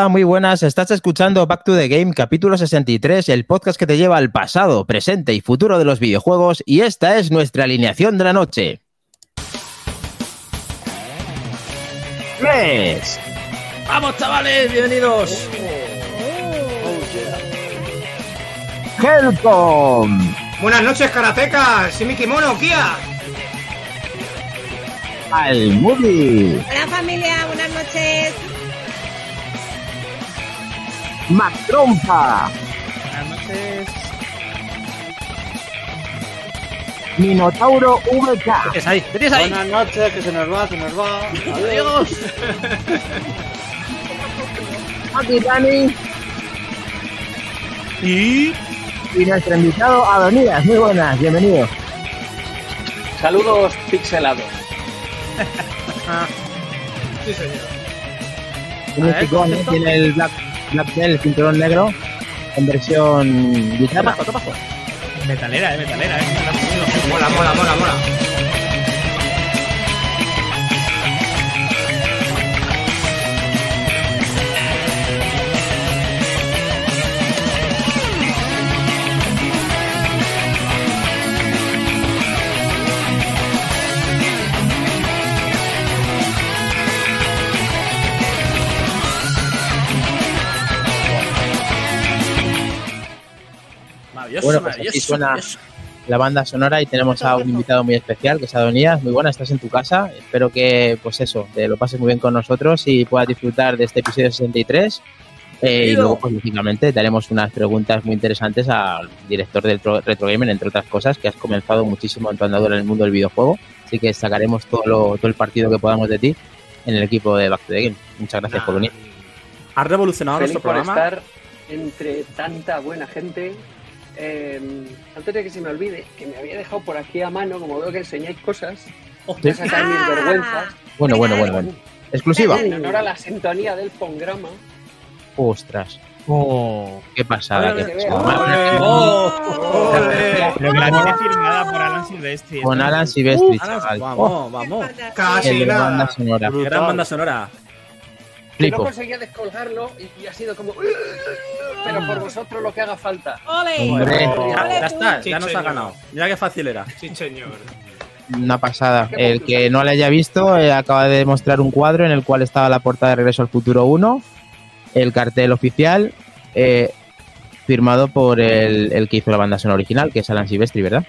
Hola, muy buenas. Estás escuchando Back to the Game, capítulo 63, el podcast que te lleva al pasado, presente y futuro de los videojuegos, y esta es nuestra alineación de la noche. ¡Mes! ¡Vamos, chavales! ¡Bienvenidos! ¡Helcom! Buenas noches, karatecas. Shimi Kimono, Kia. ¡Al Movie! Hola familia, buenas noches. ¡Mactrompa! Buenas noches. Minotauro VK. ¿Qué es ahí? ¿Qué tienes ahí? Buenas noches, que se nos va, se nos va. Adiós. Aquí Dani Y... y nuestro invitado Adonías. Muy buenas, bienvenido. Saludos pixelados. Sí, señor. ¿eh? ¿concepto? tiene el Black, Black el cinturón negro, en versión guitarra. Topazo. Metalera, eh, metalera, eh. Mola, mola, mola, mola. Maravilloso, Bueno, pues aquí suena- maravilloso. la banda sonora y tenemos a un invitado muy especial que es Adonías. Muy buena, estás en tu casa. Espero que, pues eso, te lo pases muy bien con nosotros y puedas disfrutar de este episodio 63. Eh, y luego, pues lógicamente, te haremos unas preguntas muy interesantes al director del Retro Retro Gamer, entre otras cosas, que has comenzado muchísimo en tu andadura en el mundo del videojuego. Así que sacaremos todo, lo- todo el partido que podamos de ti en el equipo de Back to the Game. Muchas gracias por venir. Has revolucionado Feliz nuestro por programa. estar entre tanta buena gente. Eh, antes de que se me olvide, que me había dejado por aquí a mano, como veo que enseñáis cosas, sacar mis Ah. vergüenzas. Bueno, bueno, bueno, bueno. Exclusiva. En honor a la sintonía del programa. Ostras. Oh. Qué pasada. Qué pasada. Oh. Pero que la tiene firmada por Alan Silvestri. Con Alan Silvestri. Oh, Vamos, vamos. Casi el de la banda nada. sonora. Gran banda sonora. Que no conseguía descolgarlo y, y ha sido como. Pero por vosotros lo que haga falta. ¡Ole! Hombre. Ya, ¡Ole ya tú! está, ya nos ha ganado. Mira qué fácil era. Sí, señor. Una pasada. El que no le haya visto eh, acaba de mostrar un cuadro en el cual estaba la portada de Regreso al Futuro 1, el cartel oficial, eh, firmado por el, el que hizo la banda sonora original, que es Alan Silvestri, ¿verdad?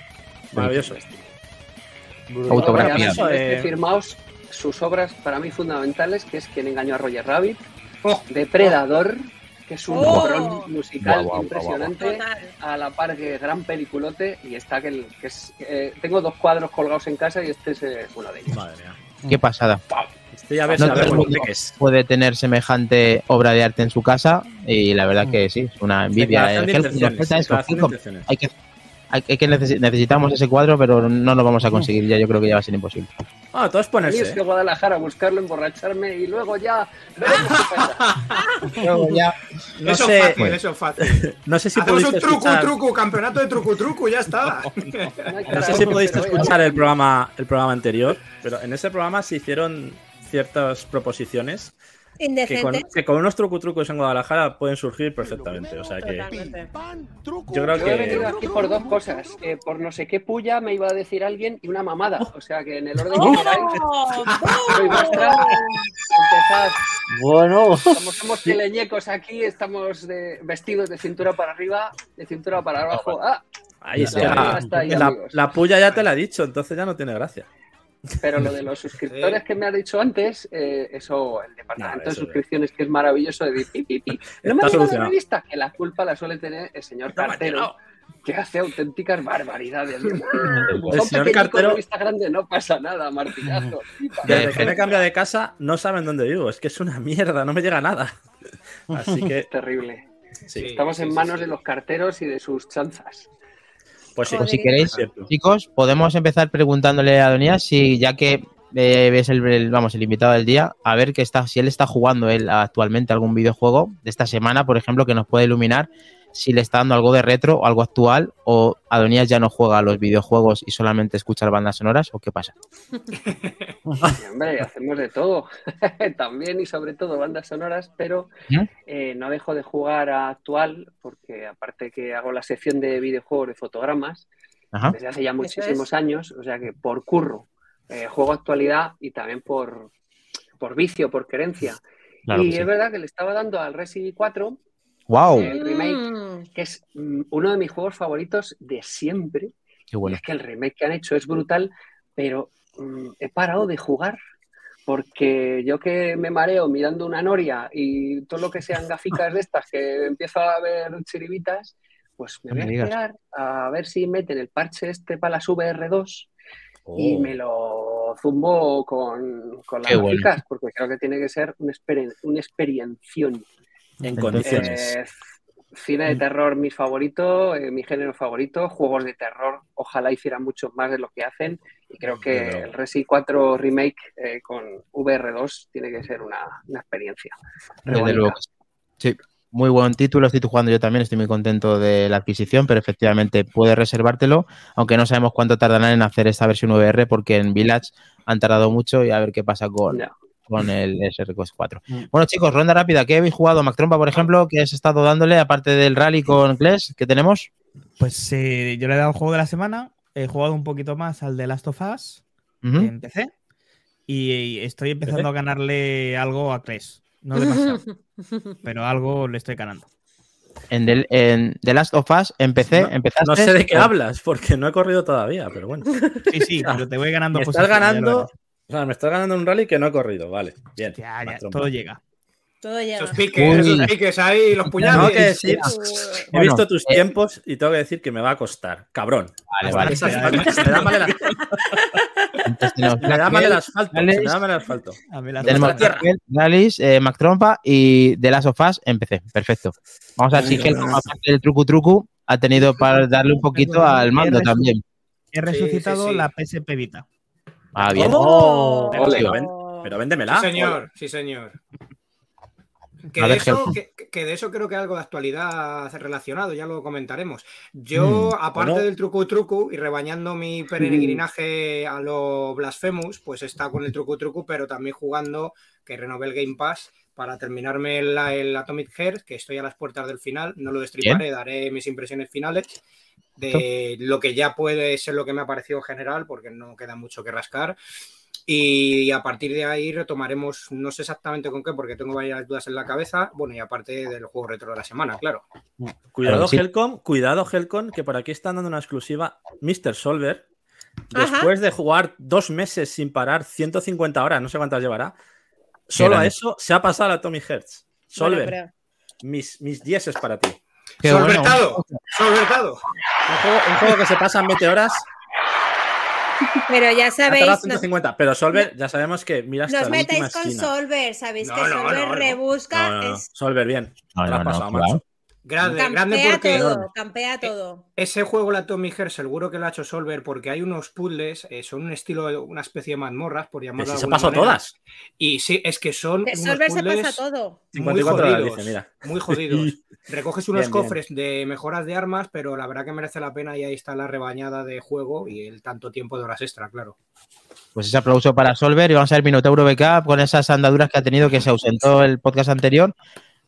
Maravilloso. Autografía. Eh. firmaos sus obras para mí fundamentales, que es Quien engañó a Roger Rabbit, Oh. Depredador, que es un Oh. musical impresionante, a la par que gran peliculote, y está que, el, que es... eh, tengo dos cuadros colgados en casa y este es eh, uno de ellos. Madre mía. Qué pasada. Estoy a ver No a ver el qué es. puede tener semejante obra de arte en su casa y la verdad que sí, es una envidia. El intenciones. Hay que, hay, hay que necesi- necesitamos ese cuadro, pero no lo vamos a conseguir ya. Yo creo que ya va a ser imposible. Ah, todo es Y ponerse. es que Guadalajara a buscarlo, emborracharme y luego ya. Luego ya No eso sé, es fácil, eso es fácil. no sé si Hacemos pudiste un truco, escuchar, truco, campeonato de truco, truco, ya está. No no sé si pudiste escuchar el programa, el programa anterior, pero en ese programa se hicieron ciertas proposiciones que con, que con unos trucos en Guadalajara pueden surgir perfectamente. O sea que Totalmente. yo creo Yo he venido que aquí por dos cosas. Eh, por no sé qué puya me iba a decir alguien y una mamada. O sea que en el orden ¡Oh! que queráis, soy vuestra. Empezad. Bueno, Como somos teleñecos aquí, estamos de- vestidos de cintura para arriba, de cintura para abajo. Ah, ahí la está. ahí, La, la puya ya te la he dicho, entonces ya no tiene gracia. Pero lo de los suscriptores que me ha dicho antes, eh, eso, el departamento de suscripciones que es maravilloso de pi, pi, pi. No me ha llegado la revista, que la culpa la suele tener el señor No cartero, que hace auténticas barbaridades. El señor cartero- revista grande, no pasa nada, martillazo. Desde que me cambia de casa no saben dónde vivo. Es que es una mierda, no me llega nada. Así que Terrible. sí, Estamos sí, en manos de los carteros y de sus chanzas. Pues sí. Pues si queréis, Es chicos, podemos empezar preguntándole a Donías si ya que eh, ves el, el- vamos el invitado del día, a ver que está, si él está jugando él actualmente algún videojuego de esta semana, por ejemplo, que nos puede iluminar si le está dando algo de retro o algo actual, o Adonías ya no juega a los videojuegos y solamente escucha bandas sonoras, o qué pasa. Sí, hombre, hacemos de todo. También y sobre todo bandas sonoras, pero ¿Mm? eh, no dejo de jugar a actual porque aparte que hago la sección de videojuegos de fotogramas Ajá. desde hace ya muchísimos es. años, o sea que por curro eh, juego actualidad y también por, por vicio, por querencia. Claro y sí. es verdad que le estaba dando al Resident 4, ¡Wow! el remake, Mm. que es mm, uno de mis juegos favoritos de siempre. ¡Qué bueno! Es que el remake que han hecho es brutal, pero mm, he parado de jugar porque yo que me mareo mirando una noria y todo lo que sean gaficas de estas que empiezo a ver chiribitas, pues me voy a esperar a ver si meten el parche este para las VR2 y Oh. me lo zumbo con, con las Qué bueno. porque creo que tiene que ser una, experien- una experiención. En condiciones. Eh, cine de terror, mi favorito, eh, mi género favorito, juegos de terror, ojalá hicieran mucho más de lo que hacen y creo que Desde luego. el Resi 4 Remake eh, con VR2 tiene que ser una, una experiencia. luego. que Sí. Muy buen título. Estoy jugando yo también. Estoy muy contento de la adquisición, pero efectivamente puedes reservártelo, aunque no sabemos cuánto tardarán en hacer esta versión VR, porque en Village han tardado mucho y a ver qué pasa con. Con el SRQS 4. Mm. Bueno, chicos, ronda rápida. ¿Qué habéis jugado? Mac Trompa, por ejemplo, ¿qué has estado dándole, aparte del rally con Kles que tenemos? Pues eh, yo le he dado el juego de la semana. He jugado un poquito más al de Last of Us en PC. Y estoy empezando a ganarle algo a Cres. No demasiado, pero algo le estoy ganando. En, del- en The Last of Us empecé, No- empezaste. No sé de qué hablas, porque no he corrido todavía, pero bueno. Sí, sí, pero te voy ganando Me estás ganando. O sea, me estás ganando un rally que no he corrido, vale. Bien. Ya, ya, todo llega. Todo llega. Esos piques, Uy. esos piques ahí, los Tengo puñales. que decir, he Bueno, visto tus eh, tiempos y tengo que decir que me va a costar. Cabrón. Vale, vale. Me da mal el, me da mal asfalto. Me da mal el asfalto. Las Tenemos eh, Mac Trompa y The Last of Us empecé. Perfecto. Vamos a ver si Helcom, aparte del trucu trucu, ha tenido para darle un poquito al mando también. He resucitado sí, sí. la PSP Vita. Ah, bien. ¿Cómo? Oh, ole. ven- pero véndemela. Sí, señor, sí, señor. Que de, ver, eso, Helcom. que, que de eso creo que algo de actualidad relacionado, ya lo comentaremos. Yo, Mm, aparte bueno. del truco truco y rebañando mi peregrinaje a lo Blasphemous, pues está con el truco truco, pero también jugando, que renové el Game Pass para terminarme el, el Atomic Heart, que estoy a las puertas del final, no lo destriparé, daré mis impresiones finales de lo que ya puede ser lo que me ha parecido en general, porque no queda mucho que rascar. Y a partir de ahí retomaremos, no sé exactamente con qué, porque tengo varias dudas en la cabeza. Bueno, y aparte del juego retro de la semana, claro. Cuidado, sí. Helcom. Cuidado, Helcom, que por aquí están dando una exclusiva. Mr. Solver, Ajá. después de jugar dos meses sin parar, 150 horas, no sé cuántas llevará, solo a eso se ha pasado a Tommy Hertz. Solver, Bueno, mis, mis 10 es para ti. Qué bueno. ¡Solvertado! ¡Solvertado! Un juego, un juego que se pasa en 20 horas, pero, ya sabéis, tardado nos, 150. Pero Solver, ya sabemos que mira hasta nos metáis con esquina. Solver, sabéis No, que no, Solver no, rebusca, No, no, no. es, Solver, bien. Te has pasado. Grande, grande campea porque todo, campea todo. ese juego, la Tommy Heart, seguro que lo ha hecho Solver porque hay unos puzzles, eh, son un estilo, una especie de mazmorras, por llamarlo si de se pasó manera. todas. Y sí, es que son De unos Solver se pasa todo. muy 54 horas, jodidos, dice, mira. muy jodidos. Recoges unos Bien, bien. cofres de mejoras de armas, pero la verdad que merece la pena y ahí está la rebañada de juego y el tanto tiempo de horas extra, claro. Pues ese aplauso para Solver y vamos a ver Minotauro BK con esas andaduras que ha tenido que se ausentó el podcast anterior.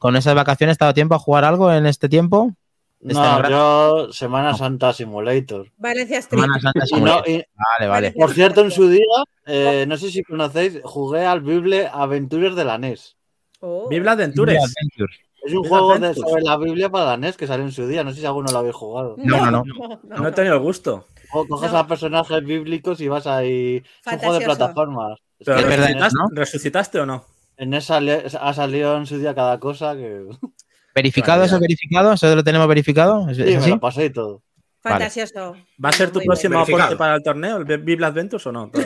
Con esas vacaciones, ¿te ha dado tiempo a jugar algo en este tiempo? Este No, yo Semana Santa Simulator. Valencia Street. Semana Santa Y no- Simulator. y, Vale, vale. por cierto, en su día, eh, no sé si conocéis, jugué al Bible Aventures de la NES. Oh. Biblia Adventures. Es un Bible juego de, sobre la Biblia para la NES que salió en su día. No sé si alguno lo habéis jugado. No, no, no. No he tenido el gusto. O coges No. a personajes bíblicos y vas ahí. Es un juego de plataformas. Pero Es verdad, ¿resucitaste, ¿no? ¿resucitaste o no? En esa le- ha salido en su día cada cosa que. ¿Verificado eso? ¿Verificado? ¿Eso lo tenemos verificado? ¿Es, Sí, es me así? lo pasé y todo. Fantasioso. ¿Va a ser tu Muy próximo aporte para el torneo, el Biblia Adventures o no?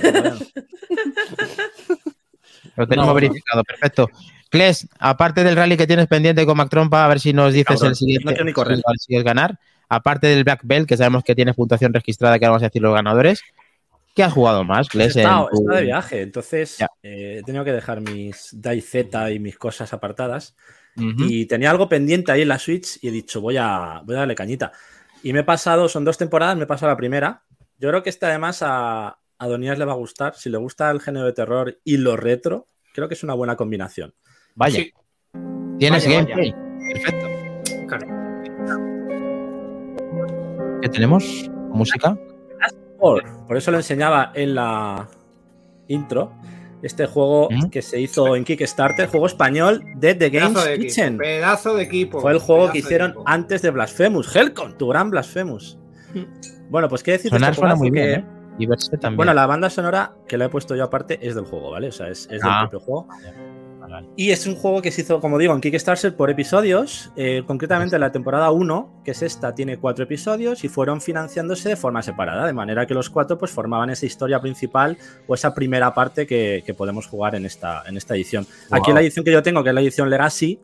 Lo tenemos No, no. verificado, perfecto. Kles, aparte del rally que tienes pendiente con Mac Trompa, a ver si nos dices Cabrón, el siguiente. no ni correr. si consigues ganar. Aparte del Black Belt, que sabemos que tienes puntuación registrada, que vamos a decir los ganadores. ¿Qué has jugado más, Kles? tu- estado de viaje, entonces eh, he tenido que dejar mis DayZ y mis cosas apartadas. Y tenía algo pendiente ahí en la Switch y he dicho, voy a, voy a darle cañita. Y me he pasado, son dos temporadas, me he pasado la primera. Yo creo que este además a, a Donías le va a gustar. Si le gusta el género de terror y lo retro, creo que es una buena combinación. Vaya, Sí, tienes vaya, gameplay. Perfecto. claro. ¿Qué tenemos? ¿Música? Por, por eso lo enseñaba en la intro. Este juego ¿Mm? que se hizo en Kickstarter, juego español de The Games Pedazo de equipo. Kitchen. Pedazo de equipo. Fue el juego que hicieron antes de Blasphemous. Helcom, tu gran Blasphemous. Bueno, pues qué decir de Sonar este suena muy que- bien, ¿eh? Y verse también. Bueno, la banda sonora que la he puesto yo aparte es del juego, ¿vale? O sea, es, es del Ah. propio juego. Vale. Y es un juego que se hizo, como digo, en Kickstarter por episodios. Eh, concretamente la temporada 1, que es esta, tiene cuatro episodios y fueron financiándose de forma separada, de manera que los cuatro pues formaban esa historia principal o esa primera parte que, que podemos jugar en esta, en esta edición. Aquí Wow. la edición que yo tengo, que es la edición Legacy,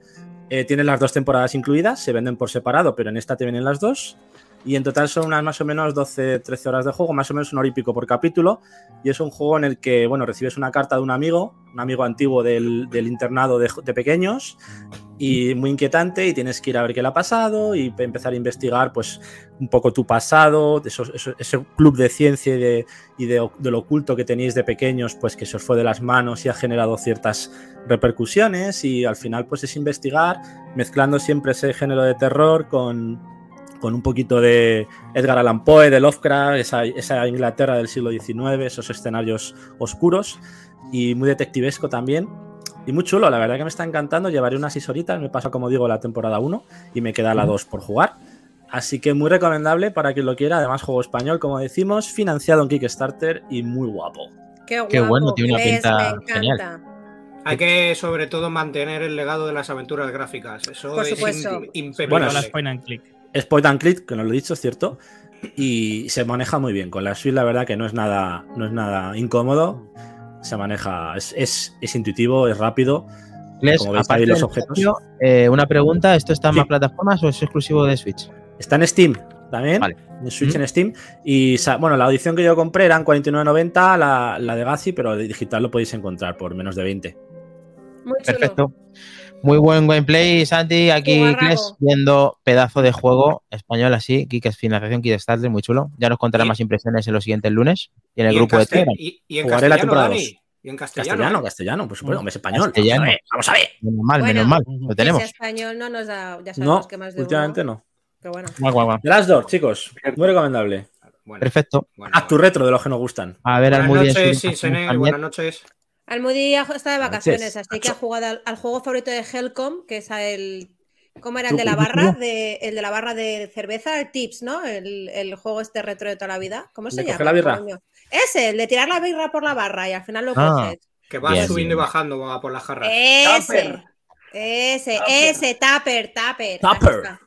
eh, tiene las dos temporadas incluidas, se venden por separado, pero en esta te vienen las dos. Y en total son unas más o menos 12-13 horas de juego, más o menos un hora por capítulo. Y es un juego en el que, bueno, recibes una carta de un amigo, un amigo antiguo del, del internado de, de pequeños, y muy inquietante, y tienes que ir a ver qué le ha pasado y empezar a investigar, pues, un poco tu pasado, ese club de ciencia y, de, y de, de lo oculto que tenéis de pequeños, pues que se os fue de las manos y ha generado ciertas repercusiones, y al final, pues, es investigar, mezclando siempre ese género de terror con con un poquito de Edgar Allan Poe, de Lovecraft, esa, esa Inglaterra del siglo XIX, esos escenarios oscuros y muy detectivesco también. Y muy chulo, la verdad que me está encantando. Llevaré unas 6 horitas, me pasa como digo la temporada 1 y me queda la 2 por jugar. Así que muy recomendable para quien lo quiera. Además, juego español, como decimos, financiado en Kickstarter y muy guapo. Qué, Qué guapo. bueno, tiene una pinta Me encanta. genial. Hay que, sobre todo, mantener el legado de las aventuras gráficas. Eso Por es supuesto. Bueno, las point and click. Es point and click, que no lo he dicho, es cierto. Y se maneja muy bien. Con la Switch, la verdad que no es nada, no es nada incómodo. Se maneja, es, es, es intuitivo, es rápido. Les, Como veis ahí los objetos. precio, eh, una pregunta, ¿esto está en Sí. más plataformas o es exclusivo de Switch? Está en Steam también. Vale. En Switch Mm. en Steam. Y bueno, la edición que yo compré eran 49.90, la, la de Gazi, pero de digital lo podéis encontrar por menos de 20. Muy chulo. Muy buen gameplay, Santi. Aquí. Kles, viendo pedazo de juego español así, Kikes financiación Kickstarter, muy chulo. Ya nos contará Y- más impresiones en los siguientes lunes y en el Y grupo de Telegram. Y, y en Jugaré la temporada Dani. Y en castellano. Castellano, ¿eh? castellano, por supuesto, hombre, es español. Castellano. Vamos a ver. Menos mal, Bueno, menos mal. Lo tenemos. español no nos da, ya sabemos No, que más de últimamente uno, no. Pero bueno. Guau, guau, guau. The Last Door, chicos. Muy recomendable. Bueno, Perfecto. bueno, Haz tu retro de los que nos gustan. A ver, al Buenas muy bien. noches, también. Buenas noches. Almudí está de vacaciones, así que ha jugado al, al juego favorito de Helcom, que es el. ¿Cómo era el de la barra? De, el de la barra de cerveza, el Tips, ¿no? El, el juego este retro de toda la vida. ¿Cómo se de llama? la birra. Ese, el de tirar la birra por la barra y al final lo Ah. coges. Que Bien, subiendo bien. y bajando va, por las jarras. Ese. Ese, Tupper. ese, Tupper, Tupper. Tupper.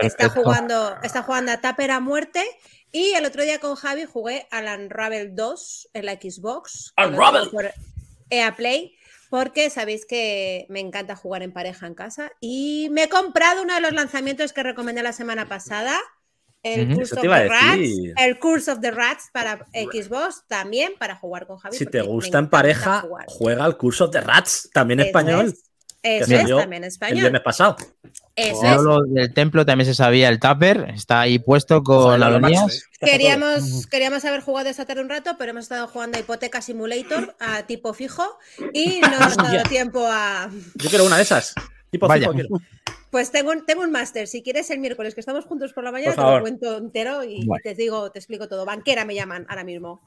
Ahí Está, jugando, está jugando a Tupper a muerte. Y el otro día con Javi jugué al Unravel 2 en la Xbox. Unravel. EA Play. Porque sabéis que me encanta jugar en pareja en casa. Y me he comprado uno de los lanzamientos que recomendé la semana pasada. El, Ujú. Curse of the Rats, el Curse of the Rats para Xbox también para jugar con Javi. Si te gusta en pareja, juega al curso de Rats, también español. es. Eso que es, también El español. viernes pasado. Eso es. del templo también se sabía el tupper, está ahí puesto con Joder, la lo Adonías. macho, ¿eh? Queríamos, queríamos haber jugado esta tarde un rato, pero hemos estado jugando a Hipoteca Simulator a tipo fijo y no nos ha dado tiempo a. Yo quiero una de esas. Tipo Vaya. fijo quiero. Pues tengo, un- tengo un máster. Si quieres el miércoles que estamos juntos por la mañana, Por te lo cuento entero y Bueno. te digo, te explico todo. Banquera me llaman ahora mismo.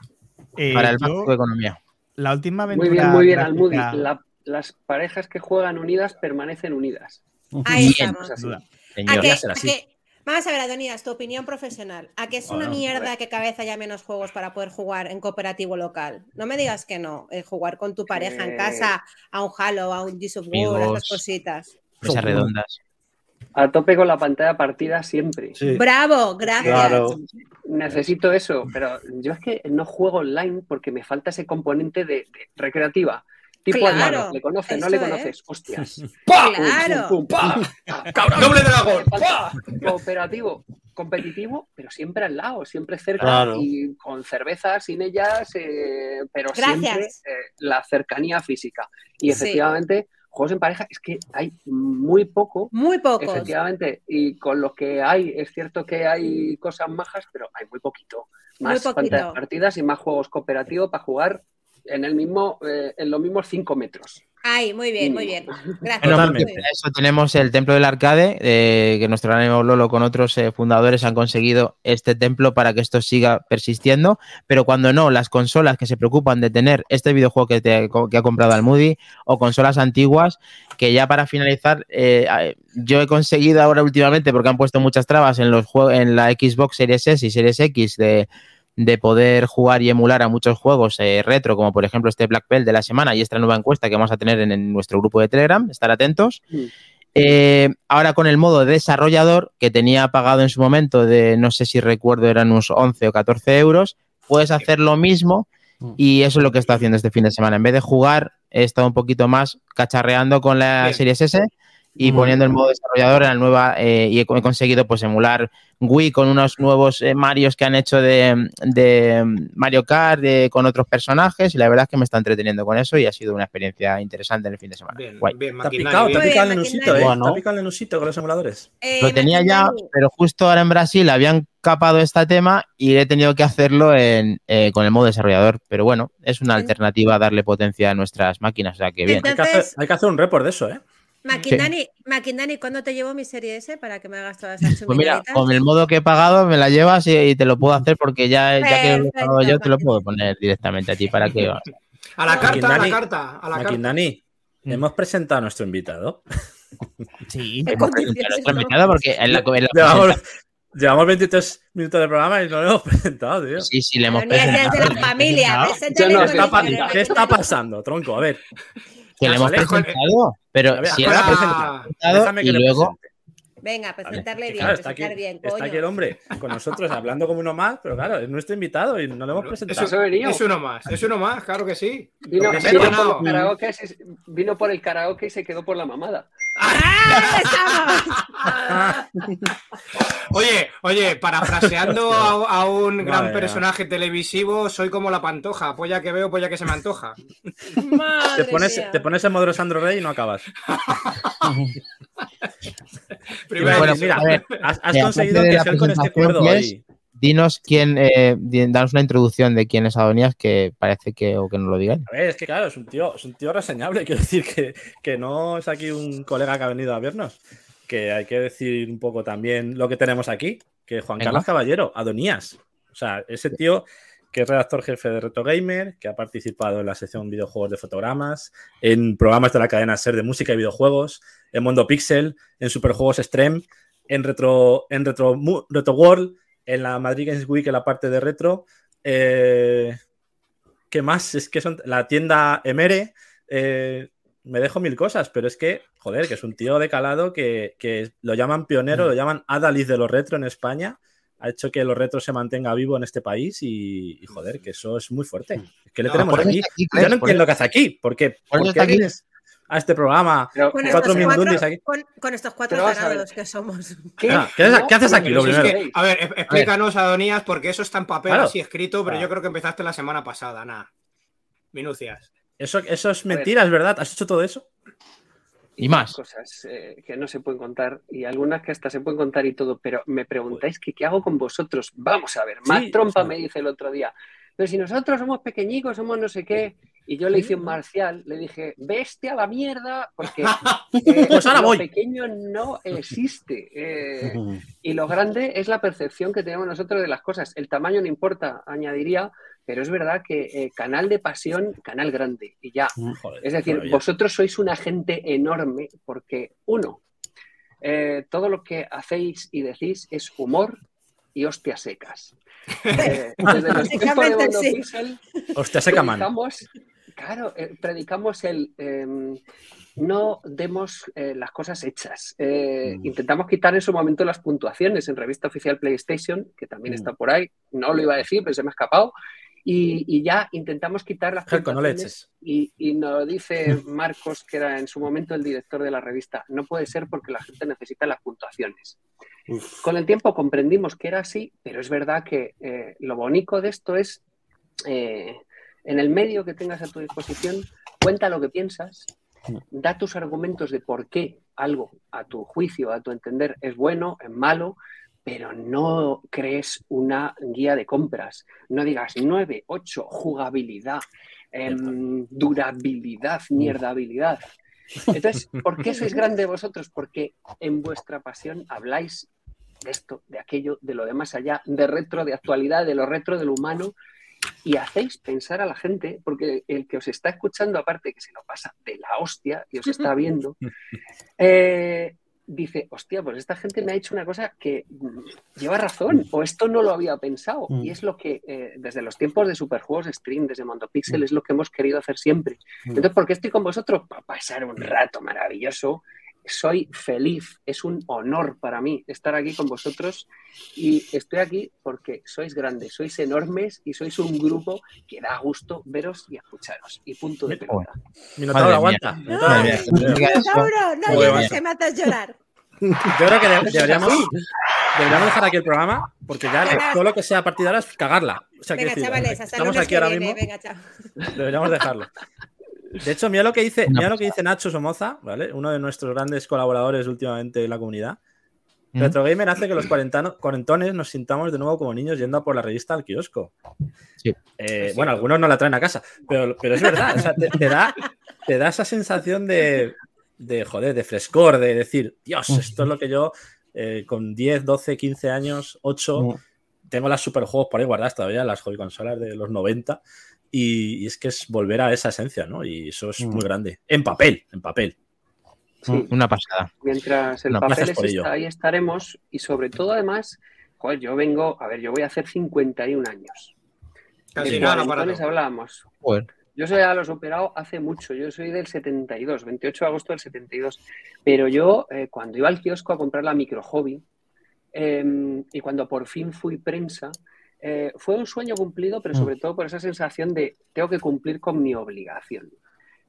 Eh, Para el yo, Banco de Economía. la última aventura. Muy bien, muy bien, gráfica- Almudi. La- las parejas que juegan unidas permanecen unidas. Ahí estamos. Es así. duda. ¿A Señor. que- a que- Vamos a ver, Adonías, tu opinión profesional. ¿A que es una Bueno, mierda que cada vez haya menos juegos para poder jugar en cooperativo local? No me digas que no. eh, jugar con tu pareja en Eh, casa a un Halo, a un Gears of War, a esas cositas. Mesas redondas. A tope con la pantalla partida siempre. Sí. Bravo, gracias. Claro. Necesito eso, pero yo es que no juego online porque me falta ese componente de, de recreativa. Tipo Claro, hermano, ¿le conoces? ¿No le es. conoces? Hostias. Claro. Pum, pum, pum. ¡Doble dragón! Falta Cooperativo, competitivo, pero siempre al lado, siempre cerca Claro. y con cerveza sin ellas, eh, pero Gracias. siempre eh, la cercanía física. Y Sí. efectivamente, juegos en pareja es que hay muy poco. Muy pocos. Efectivamente, y con lo que hay, es cierto que hay cosas majas, pero hay muy poquito. Muy Más poquito. partidas y más juegos cooperativos para jugar en el mismo, eh, en los mismos 5 metros. Ay, muy bien, muy bien. Gracias. Bueno, Totalmente. porque para eso tenemos el templo del arcade, eh, que nuestro amigo Lolo con otros eh, fundadores han conseguido este templo para que esto siga persistiendo, pero cuando no, las consolas que se preocupan de tener este videojuego que, te- que ha comprado Almudi o consolas antiguas, que ya para finalizar, eh, yo he conseguido ahora últimamente, porque han puesto muchas trabas en los juegos, en la Xbox Series S y Series X de de poder jugar y emular a muchos juegos eh, retro, como por ejemplo este Black Belt de la semana y esta nueva encuesta que vamos a tener en, en nuestro grupo de Telegram, estar atentos. Mm. Eh, ahora con el modo desarrollador que tenía pagado en su momento de, no sé si recuerdo, eran unos 11 o 14 euros, puedes hacer lo mismo y eso es lo que está haciendo este fin de semana. En vez de jugar, he estado un poquito más cacharreando con la. Series S y poniendo el modo desarrollador en la nueva eh, y he, he conseguido pues emular Wii con unos nuevos eh, Marios que han hecho de, de Mario Kart de- con otros personajes y la verdad es que me está entreteniendo con eso y ha sido una experiencia interesante en el fin de semana. Bien, Guay. bien, Te ha Maquinari, picado, bien. Muy picado el Maquinari. ¿eh? Bueno. Te ha picado el con los emuladores. Eh, Lo tenía ya, pero justo ahora en Brasil habían capado este tema y he tenido que hacerlo en, eh, con el modo desarrollador. Pero bueno, es una Sí. alternativa a darle potencia a nuestras máquinas, o sea que bien. Hay que, hacer, hay que hacer un report de eso, ¿eh? Maquindani, Maquindani, ¿cuándo te llevo mi serie S para que me hagas todas esas Pues mira, con el modo que he pagado me la llevas y, y te lo puedo hacer porque ya, ya que lo he pagado yo te lo puedo poner directamente a ti para que... A la carta, a la carta, a la carta. Maquindani, Mm. hemos presentado a nuestro invitado. Sí. ¿Qué Hemos presentado a nuestro invitado porque en la, en la Llevamos, llevamos 23 minutos de programa y no lo hemos presentado, tío. Sí, sí, le hemos Pero ni es presentado. de la familia. ¿Qué está, qué pasando, tronco? A ver. Que le hemos presentado, pero A ver, si ahora presentado Déjame que y luego... presente. Venga, presentarle que bien, claro, está aquí, presentar bien, está aquí el coño. hombre con nosotros hablando como uno más, pero claro, es nuestro invitado y no lo hemos Es, presentado. Eso es uno más, es uno más, claro que sí. Vino, vino por el se- vino por el karaoke y se quedó por la mamada. ¡Ah, Oye, oye, parafraseando a, a un Madre gran mía. personaje televisivo, soy como la pantoja, polla que veo, polla que se me antoja. Te Madre pones, mía. te pones en modo Sandro Rey y no acabas. Primero, Bueno, mira, a ver, has, has eh, conseguido que sea con este cuerdo hoy. Dinos quién, eh, danos una introducción de quién es Adonías, que parece que, o que no lo digan. A ver, es que claro, es un tío, es un tío reseñable. Quiero decir que, que no es aquí un colega que ha venido a vernos. Que hay que decir un poco también lo que tenemos aquí. Que Juan Venga. Carlos Caballero, Adonías. O sea, ese tío que es redactor jefe de Retro Gamer, que ha participado en la sección videojuegos de fotogramas, en programas de la cadena SER de música y videojuegos, en Mundo Pixel, en Superjuegos Extreme, en Retro, en Retro, Retro World, en la Madrid Games Week, en la parte de retro. Eh, ¿Qué más? Es que son la tienda Emere. eh, me dejo mil cosas, pero es que, joder, que es un tío de calado que, que lo llaman pionero, lo llaman Adalid de los retro en España. Ha hecho que los retros se mantenga vivo en este país y, y, joder, que eso es muy fuerte. ¿Qué le No, tenemos aquí? aquí, Yo no entiendo qué hace aquí. ¿Por qué? Por ¿Por eso qué está aquí. vienes a este programa? Pero, Con Cuatro estos cuatro, aquí. con, con estos cuatro tarados que somos. ¿qué? Ah, ¿qué haces- qué haces aquí, lo es que- a ver, explícanos, Adonías, porque eso está en papel Claro. así escrito, pero yo creo que empezaste la semana pasada, nada. Minucias. Eso, eso es ver. mentira, es verdad. ¿Has hecho todo eso? Y más. Cosas eh, que no se pueden contar y algunas que hasta se pueden contar y todo, pero me preguntáis que qué hago con vosotros. Vamos a ver, más Sí, trompa me dice el otro día. Pero si nosotros somos pequeñicos, somos no sé qué. Y yo le hice un marcial, le dije, veste a la mierda, porque eh, Pues ahora lo voy. pequeño no existe. eh, y lo grande es la percepción que tenemos nosotros de las cosas. El tamaño no importa, añadiría, pero es verdad que eh, canal de pasión, canal grande. Y ya, Joder, es decir, maravilla. vosotros sois una gente enorme porque, uno, eh, todo lo que hacéis y decís es humor y hostias secas. Eh, desde los de sí. Pixel Hostia, seca man. predicamos, claro, eh, predicamos el eh, no demos eh, las cosas hechas. Eh, Mm. Intentamos quitar en su momento las puntuaciones en revista oficial PlayStation, que también Mm. está por ahí. No lo iba a decir, pero se me ha escapado. Y, y ya intentamos quitar las Jerko, no le puntuaciones. eches. Y, y nos dice Marcos, que era en su momento el director de la revista, no puede ser porque la gente necesita las puntuaciones. Con el tiempo comprendimos que era así, pero es verdad que eh, lo bonito de esto es, eh, en el medio que tengas a tu disposición, cuenta lo que piensas da tus argumentos de por qué algo, a tu juicio, a tu entender, es bueno, es malo, pero no crees una guía de compras. No digas 9, 8, jugabilidad, em, durabilidad, mierdabilidad. Entonces, ¿por qué sois grandes vosotros? Porque en vuestra pasión habláis de esto, de aquello, de lo de más allá, de retro, de actualidad, de lo retro, de lo humano, y hacéis pensar a la gente, porque el que os está escuchando, aparte que se lo pasa de la hostia y os está viendo, eh, dice, hostia, pues esta gente me ha hecho una cosa que mm, lleva razón, o esto no lo había pensado. Mm. Y es lo que, eh, desde los tiempos de Superjuegos Stream, desde Mondopixel, es lo que hemos querido hacer siempre. Entonces, ¿por qué estoy con vosotros? Para pasar un rato maravilloso. Soy feliz, es un honor para mí estar aquí con vosotros y estoy aquí porque sois grandes, sois enormes y sois un grupo que da gusto veros y escucharos. Y punto de pelota. Minotauro, aguanta. mía. Minotauro. No llores, que me haces llorar. Yo creo que de- deberíamos, deberíamos dejar aquí el programa porque ya Venga. todo lo que sea a partir de ahora es cagarla. O sea, Venga, decir, chavales, hasta estamos aquí ahora viene. mismo, Venga, chao. deberíamos dejarlo. De hecho, mira lo que dice, mira lo que dice Nacho Somoza, ¿vale? Uno de nuestros grandes colaboradores últimamente en la comunidad. ¿Mm? Retro Gamer hace que los cuarentones nos sintamos de nuevo como niños yendo a por la revista al kiosco. Sí. Eh, bueno, algunos no la traen a casa, pero, pero es verdad. o sea, te, te da, te da esa sensación de, de, joder, de frescor, de decir, Dios, esto es lo que yo eh, con 10, 12, 15 años, 8, Mm. tengo las superjuegos por ahí guardadas todavía, las hobby consolas de los 90. Y, y es que es volver a esa esencia, ¿no? Y eso es Mm. muy grande. En papel, en papel. Sí. Una pasada. Mientras el No, papel exista, ello. ahí estaremos. Y sobre todo, además, joder, yo vengo, a ver, yo voy a hacer 51 años. Casi nada para hablábamos. Joder. Yo soy a los operado hace mucho, yo soy del 72, 28 de agosto del 72. Pero yo, eh, cuando iba al kiosco a comprar la micro hobby, eh, y cuando por fin fui prensa, eh, fue un sueño cumplido, pero Mm. sobre todo por esa sensación de tengo que cumplir con mi obligación.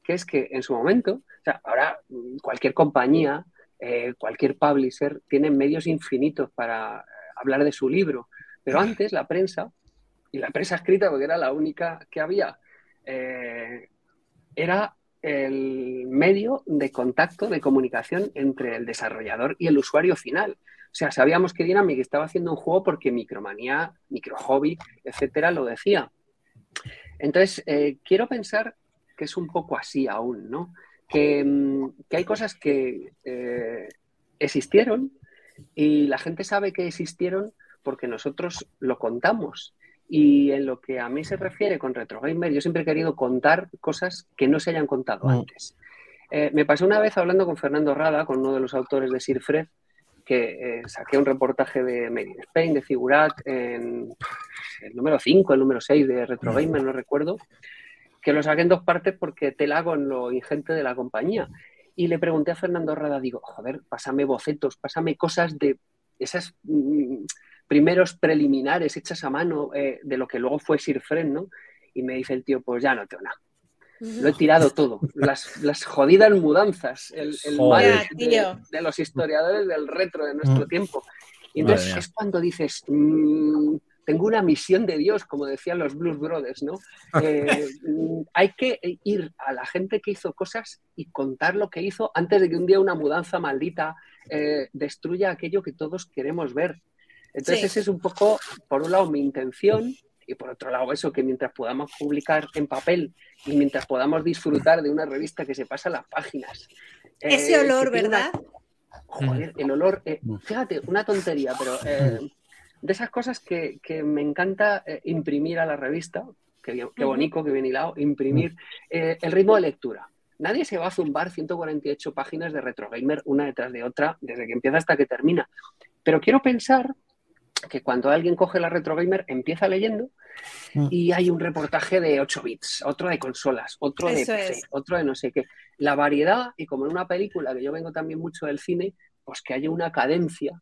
Que es que en su momento, o sea, ahora mm, cualquier compañía, eh, cualquier publisher tiene medios infinitos para hablar de su libro, pero antes la prensa, y la prensa escrita, porque era la única que había, eh, era el medio de contacto, de comunicación entre el desarrollador y el usuario final. O sea, sabíamos que Dynamic estaba haciendo un juego porque Micromanía, Microhobby, etcétera, lo decía. Entonces, eh, quiero pensar que es un poco así aún, ¿no? Que, mm, que hay cosas que eh, existieron y la gente sabe que existieron porque nosotros lo contamos. Y en lo que a mí se refiere con RetroGamer, yo siempre he querido contar cosas que no se hayan contado Mm. antes. Eh, me pasó una vez hablando con Fernando Rada, con uno de los autores de Sir Fred, que eh, saqué un reportaje de Made in Spain, de Figurat, en el número 5, el número 6 de RetroGamer, no recuerdo, que lo saqué en dos partes porque tela con lo ingente de la compañía. Y le pregunté a Fernando Rada, digo, joder, pásame bocetos, pásame cosas de esas mm, primeros preliminares hechas a mano eh, de lo que luego fue Sir Fred, ¿no? Y me dice el tío, pues ya no tengo nada. Lo he tirado todo. Las, las jodidas mudanzas, el, el mal de, tío. de los historiadores del retro de nuestro Mm. tiempo. Y entonces es cuando dices, mm, tengo una misión de Dios, como decían los Blues Brothers, ¿no? Eh, mm, hay que ir a la gente que hizo cosas y contar lo que hizo antes de que un día una mudanza maldita eh, destruya aquello que todos queremos ver. Entonces, Sí. ese es un poco, por un lado, mi intención, y por otro lado, eso, que mientras podamos publicar en papel y mientras podamos disfrutar de una revista que se pasa las páginas. Ese eh, olor, que tiene una- ¿verdad? Joder, el olor. eh, Mm. fíjate, una tontería, pero eh, de esas cosas que, que me encanta eh, imprimir a la revista, que, Ujú. bonito, que bien hilado, imprimir eh, el ritmo de lectura. Nadie se va a zumbar 148 páginas de RetroGamer una detrás de otra, desde que empieza hasta que termina. Pero quiero pensar que cuando alguien coge la RetroGamer, empieza leyendo Mm. y hay un reportaje de 8 bits, otro de consolas, otro de Eso PC, es. otro de no sé qué. La variedad, y como en una película, que yo vengo también mucho del cine, pues que haya una cadencia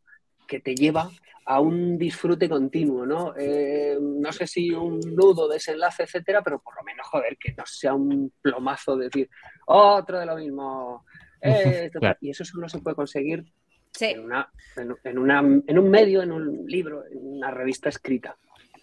que te lleva a un disfrute continuo, ¿no? Eh, no sé si un nudo, desenlace, etcétera, pero por lo menos, joder, que no sea un plomazo de decir, otro de lo mismo. eh, Claro. Y eso solo se puede conseguir Sí. en, una, en, en una- en un medio, en un libro, en una revista escrita.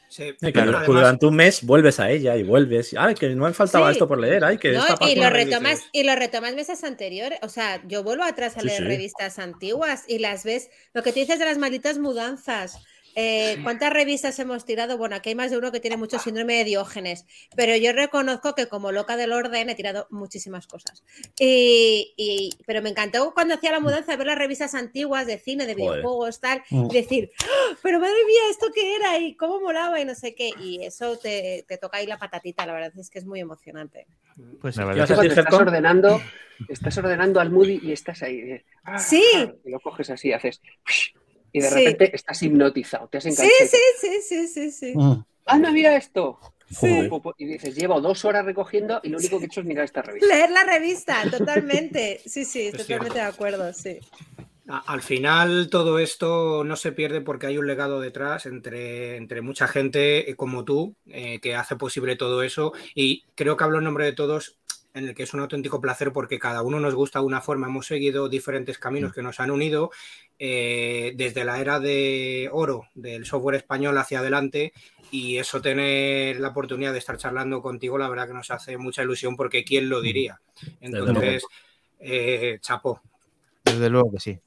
Sí, Que además- durante un mes vuelves a ella y vuelves. Ay, que no me faltaba Sí. esto por leer. Ay, que No, esta y lo retomas y lo retomas meses anteriores o sea yo vuelvo atrás a Sí, leer sí. revistas antiguas y las ves lo que te dices de las malditas mudanzas eh, ¿Cuántas revistas hemos tirado? Bueno, aquí hay más de uno que tiene mucho síndrome de Diógenes, pero yo reconozco que como loca del orden he tirado muchísimas cosas. Y, y- pero me encantó cuando hacía la mudanza ver las revistas antiguas de cine, de Joder. videojuegos, tal, y decir, ¡Ah! pero madre mía, ¿esto qué era? Y cómo molaba y no sé qué. Y eso te, te toca ahí la patatita, la verdad es que es muy emocionante. Pues La verdad ¿Qué vas a Cuando decir, estás ordenando, estás ordenando al Moody y estás ahí. ah, Sí. Y lo coges así, haces. Y de Sí. repente estás hipnotizado, te has enganchado. y sí, sí, sí, sí, sí. Mm. ¡Anda, mira esto! Sí. Pu, pu, pu, Y dices, llevo dos horas recogiendo y lo único que he hecho es mirar esta revista. Leer la revista, totalmente. Sí, sí, Es totalmente de acuerdo, sí. Al final todo esto no se pierde porque hay un legado detrás entre, entre mucha gente eh, como tú eh, que hace posible todo eso y creo que hablo en nombre de todos en el que es un auténtico placer porque cada uno nos gusta de una forma, hemos seguido diferentes caminos que nos han unido eh, desde la era de oro del software español hacia adelante y eso tener la oportunidad de estar charlando contigo la verdad que nos hace mucha ilusión porque quién lo diría. Entonces, eh, chapo. Desde luego que sí.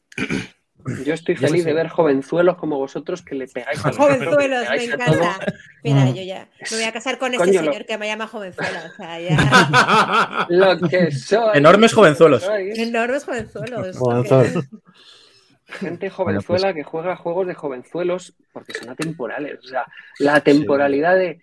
Yo estoy Yo feliz sí. de ver jovenzuelos como vosotros que le pegáis a los Jovenzuelos, me encanta. Mira, Mm. yo ya me voy a casar con este Coño, lo- señor que me llama jovenzuela. O sea, ya. Lo que soy. Enormes jovenzuelos. Enormes jovenzuelos. Jovenzuelos. Gente jovenzuela que juega juegos de jovenzuelos porque son atemporales. O sea, la temporalidad de.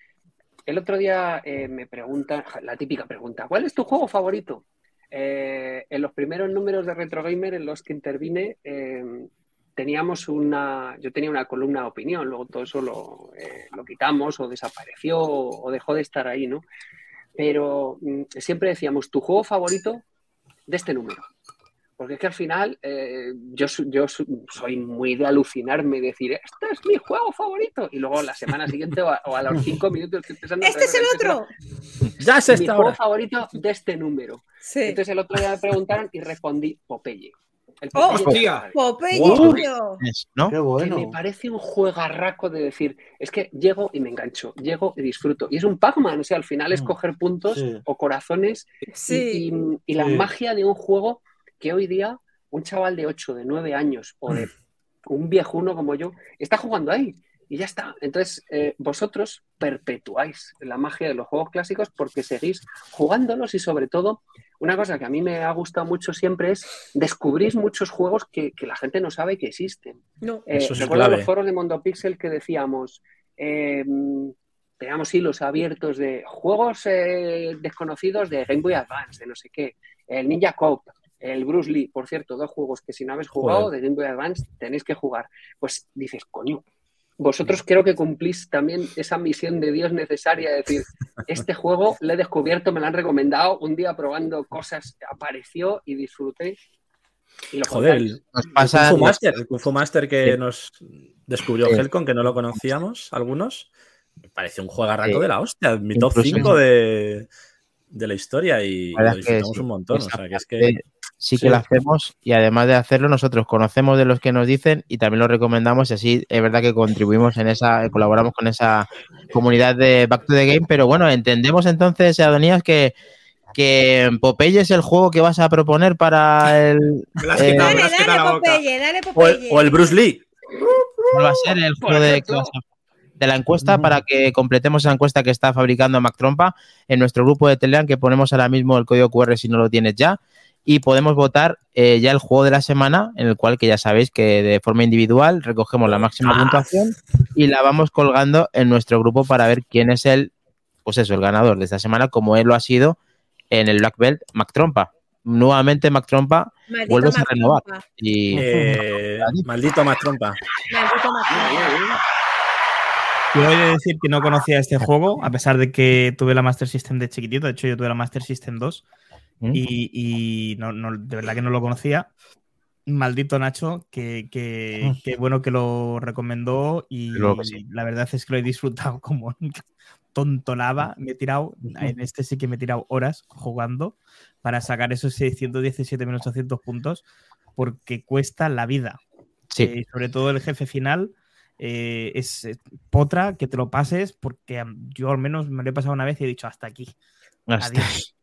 El otro día eh, me preguntan, la típica pregunta: ¿Cuál es tu juego favorito? Eh, en los primeros números de Retro Gamer en los que intervine, eh, teníamos una. Yo tenía una columna de opinión, luego todo eso lo, eh, quitamos o desapareció o, o dejó de estar ahí, ¿no? Pero mm, siempre decíamos: tu juego favorito de este número. Porque es que al final eh, yo, soy muy de alucinarme y decir, este es mi juego favorito. Y luego la semana siguiente o a, o a los cinco minutos estoy pensando... Este es el otro. Ya es Mi juego favorito de este número. Sí. Entonces el otro día me preguntaron y respondí Popeye. El ¡Oh! Popeye madre. Popeye, Wow. tío. Es, ¿no? Qué Que me parece un juegarraco de decir, es que llego y me engancho, llego y disfruto. Y es un Pac-Man, o sea, al final es Mm, coger puntos sí. o corazones y- Sí. y, y la Sí. magia de un juego que hoy día un chaval de 8, de 9 años o de un viejuno como yo está jugando ahí y ya está. Entonces, eh, vosotros perpetuáis la magia de los juegos clásicos porque seguís jugándolos y sobre todo, una cosa que a mí me ha gustado mucho siempre es descubrir muchos juegos que, que la gente no sabe que existen. No. Eh, Eso es recuerdo clave. los foros de Mondo Pixel que decíamos, eh, teníamos hilos abiertos de juegos eh, desconocidos de Game Boy Advance, de no sé qué, el Ninja Cop, el Bruce Lee, por cierto, dos juegos que si no habéis jugado Joder. de Game Boy Advance tenéis que jugar. Pues dices, coño, vosotros creo que cumplís también esa misión de Dios necesaria, de decir, este juego lo he descubierto, me lo han recomendado, un día probando cosas apareció y disfruté. Y lo Joder, el, Nos el. Kung Fu Master, el Kung Fu Master que Sí. nos descubrió Sí. Helcon, que no lo conocíamos, algunos, me pareció un juegarraco Sí. de la hostia. Mi top Incluso- 5 de, de la historia y La lo es que disfrutamos sí. un montón. O sea, que es que. Sí que sí. lo hacemos y además de hacerlo nosotros conocemos de los que nos dicen y también lo recomendamos y así es verdad que contribuimos en esa, colaboramos con esa comunidad de Back to the Game, pero bueno, entendemos entonces, Adonías, que, que Popeye es el juego que vas a proponer para el... Eh, quitado, Dale, dale. Popeye, dale, O Popeye. el, o el Bruce Lee. ¿Cuál va a ser el juego de, de la encuesta Ujú. para que completemos esa encuesta que está fabricando Mac Trompa en nuestro grupo de Telegram que ponemos ahora mismo el código QR si no lo tienes ya y podemos votar eh, ya el juego de la semana en el cual que ya sabéis que de forma individual recogemos la máxima Ah. puntuación y la vamos colgando en nuestro grupo para ver quién es el pues eso el ganador de esta semana como él lo ha sido en el Black Belt Mac Trompa nuevamente Mac Trompa Maldito vuelves a Mac renovar. Trompa. y Eh, maldito más trompa. Maldito Mac Trompa. Yo he de decir que no conocía este juego, a pesar de que tuve la Master System de chiquitito. De hecho, yo tuve la Master System 2 ¿Mm? y, y no, no- de verdad que no lo conocía. Maldito Nacho, que, que- que bueno que lo recomendó y sí. la verdad es que lo he disfrutado como nunca. tontonaba. Me he tirado, en este sí que me he tirado horas jugando para sacar esos 617.800 puntos porque cuesta la vida. sí Eh, sobre todo el jefe final. eh, es eh, potra que te lo pases porque yo al menos me lo he pasado una vez y he dicho hasta aquí. Hasta- Adiós.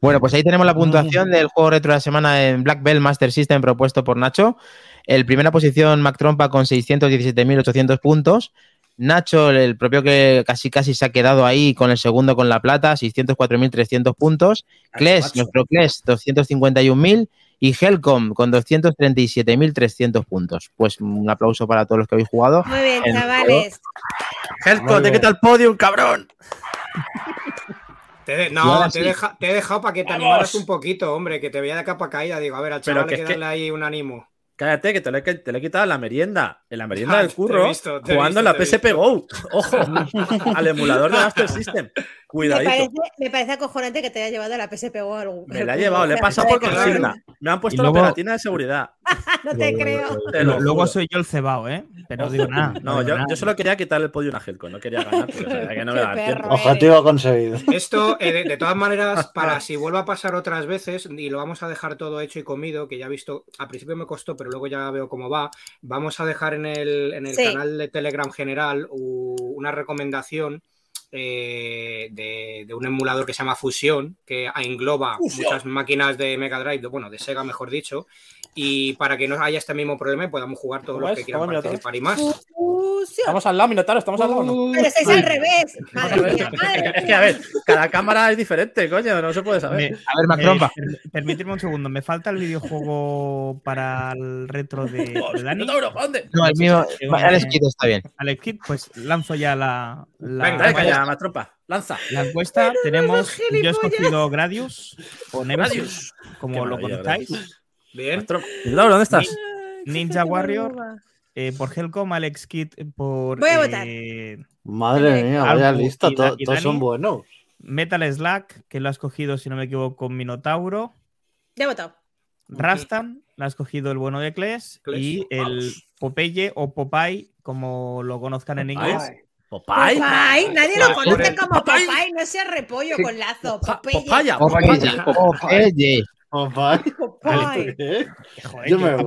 Bueno, pues ahí tenemos la puntuación del juego retro de la semana en Black Belt Master System propuesto por Nacho. En primera posición, Mac Trompa con 617.800 puntos. Nacho, el propio que casi casi se ha quedado ahí con el segundo con la plata, 604.300 puntos. Kles, nuestro Kles, 251.000. Y Helcom con 237.300 puntos. Pues un aplauso para todos los que habéis jugado. Muy bien, El chavales. Helco, Muy te quita el podium, cabrón. Te de- Y no, te, he sí. deja- te he dejado para que te ¡Vamos! animaras un poquito, hombre, que te veía de capa caída. Digo, a ver, al chaval que hay que darle ahí un ánimo. Cállate, que te le, he- te le he quitado la merienda. En la merienda Ah, del curro, visto, te he jugando en la PSP Go. Ojo, al emulador de Master System. Me Cuidadito. parece, me parece acojonante que te haya llevado a la PSP o algo. Me la he llevado, le he pasado por consigna. Me han puesto luego- la pegatina de seguridad. No te creo. Te lo Luego soy yo el cebao, ¿eh? Pero no digo nada. No, yo, nada. yo solo quería quitarle el podio a Helco, no quería ganar, que no me tiempo. perro. Objetivo conseguido. Esto, eh, de, de todas maneras, para si vuelve a pasar otras veces, y lo vamos a dejar todo hecho y comido, que ya he visto, al principio me costó, pero luego ya veo cómo va, vamos a dejar en el, en el Sí. canal de Telegram general una recomendación eh, de, de un emulador que se llama Fusión, que engloba muchas máquinas de Mega Drive, de- bueno, de Sega mejor dicho, y para que no haya este mismo problema y podamos jugar todos ¿Cómo los es? que quieran ¿Cómo es, participar y más. Fusión. Estamos al lado, Minotauro, estamos al lado. ¿no? Pero estáis al revés. Madre mía, madre Es que, a ver, cada cámara es diferente, coño, no se puede Me- saber. A ver, Mac eh, Trompa. per- permitidme un segundo. Me falta el videojuego para el retro de, de Dani. No, el mío, Eh, Alex Kidd está bien. Alex Kidd, pues lanzo ya la, la, Venga, ya. Lanza. la encuesta. Tenemos, yo he escogido Gradius o Nemesis, como Qué lo conozcáis. Bien. ¿dónde estás? Ninja Warrior eh, por Helcom, Alex Kidd por Voy a votar. eh, Madre mía, vaya Albu lista, y to- todos son buenos. Metal Slack, que lo ha escogido, si no me equivoco, con Minotauro. Ya he votado. Rastan, lo ha escogido el bueno de Kles. Kles, Y el Popeye o Popeye, como lo conozcan en Popeye. inglés. Popeye. Popeye, nadie lo Popeye. conoce como Popeye. Popeye, no sea repollo con lazo. Popeye. Popaya, Popeye. Popeye. Papá, Popeye. ¿qué? Joder, Yo me voy.